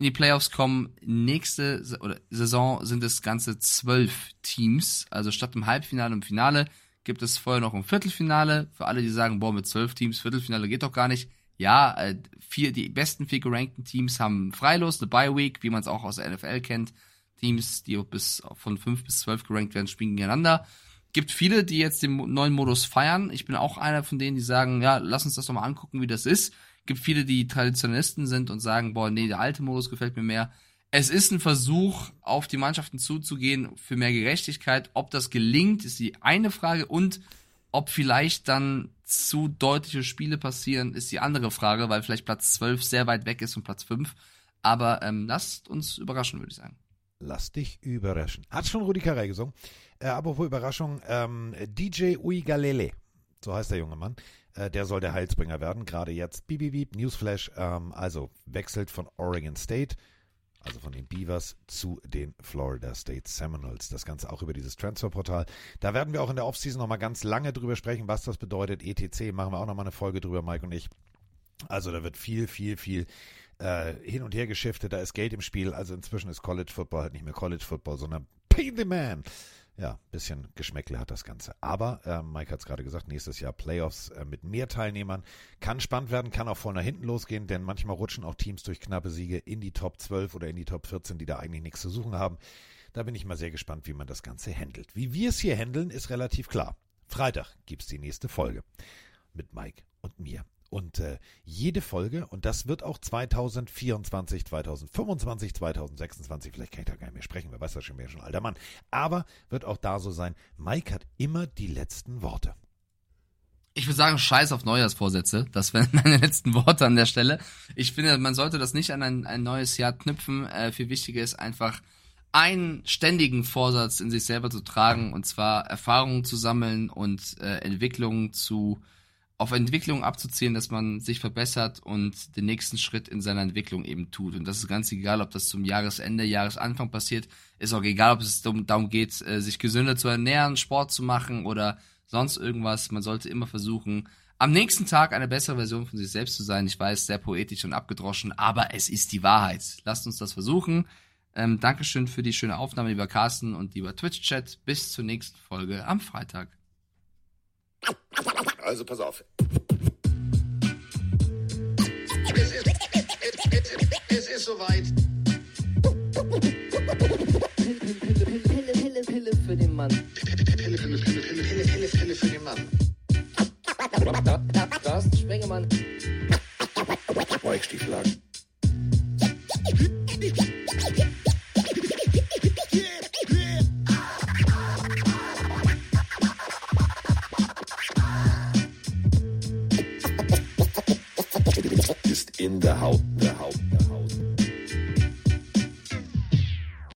in die Playoffs kommen. Nächste oder Saison sind es ganze zwölf Teams. Also statt im Halbfinale und Finale gibt es vorher noch ein Viertelfinale. Für alle, die sagen, boah, mit zwölf Teams, Viertelfinale geht doch gar nicht. Ja, äh, vier, die besten vier gerankten Teams haben Freilos, eine Bye Week, wie man es auch aus der NFL kennt. Teams, die bis von fünf bis zwölf gerankt werden, spielen gegeneinander. Gibt viele, die jetzt den neuen Modus feiern. Ich bin auch einer von denen, die sagen, ja, lass uns das doch mal angucken, wie das ist. Gibt viele, die Traditionalisten sind und sagen, boah, nee, der alte Modus gefällt mir mehr. Es ist ein Versuch, auf die Mannschaften zuzugehen für mehr Gerechtigkeit. Ob das gelingt, ist die eine Frage. Und ob vielleicht dann zu deutliche Spiele passieren, ist die andere Frage, weil vielleicht Platz 12 sehr weit weg ist von Platz 5. Aber ähm, lasst uns überraschen, würde ich sagen. Lass dich überraschen. Hat schon Rudi Carey gesungen. Äh, apropos Überraschung, ähm, DJ Uigalele, so heißt der junge Mann, äh, der soll der Heilsbringer werden. Gerade jetzt, beep, beep, Newsflash, ähm, also wechselt von Oregon State, also von den Beavers zu den Florida State Seminoles. Das Ganze auch über dieses Transferportal. Da werden wir auch in der Offseason nochmal ganz lange drüber sprechen, was das bedeutet. ETC machen wir auch nochmal eine Folge drüber, Mike und ich. Also da wird viel, viel, viel äh, hin und her geschiftet. Da ist Geld im Spiel. Also inzwischen ist College Football halt nicht mehr College Football, sondern Pay the Man. Ja, bisschen Geschmäckle hat das Ganze. Aber äh, Mike hat es gerade gesagt, nächstes Jahr Playoffs äh, mit mehr Teilnehmern. Kann spannend werden, kann auch voll nach hinten losgehen, denn manchmal rutschen auch Teams durch knappe Siege in die Top 12 oder in die Top 14, die da eigentlich nichts zu suchen haben. Da bin ich mal sehr gespannt, wie man das Ganze handelt. Wie wir es hier handeln, ist relativ klar. Freitag gibt's die nächste Folge mit Mike und mir. Und äh, jede Folge, und das wird auch 2024, 2025, 2026, vielleicht kann ich da gar nicht mehr sprechen, wer weiß das schon, mehr schon alter Mann, aber wird auch da so sein, Mike hat immer die letzten Worte. Ich würde sagen, scheiß auf Neujahrsvorsätze. Das wären meine letzten Worte an der Stelle. Ich finde, man sollte das nicht an ein, ein neues Jahr knüpfen. Äh, viel wichtiger ist einfach, einen ständigen Vorsatz in sich selber zu tragen, und zwar Erfahrungen zu sammeln und äh, Entwicklungen zu auf Entwicklung abzuzielen, dass man sich verbessert und den nächsten Schritt in seiner Entwicklung eben tut. Und das ist ganz egal, ob das zum Jahresende, Jahresanfang passiert. Ist auch egal, ob es darum geht, äh, sich gesünder zu ernähren, Sport zu machen oder sonst irgendwas. Man sollte immer versuchen, am nächsten Tag eine bessere Version von sich selbst zu sein. Ich weiß, sehr poetisch und abgedroschen, aber es ist die Wahrheit. Lasst uns das versuchen. Ähm, Dankeschön für die schöne Aufnahme, lieber Carsten und lieber Twitch-Chat. Bis zur nächsten Folge am Freitag. Also pass auf. Es ist, es ist soweit. Pille, Pille, Pille, Pille, Pille für den Mann. Pille, Pille, Pille, Pille, Pille, Pille, Pille für den Mann. Das Sprengemann. Weichstieflagen.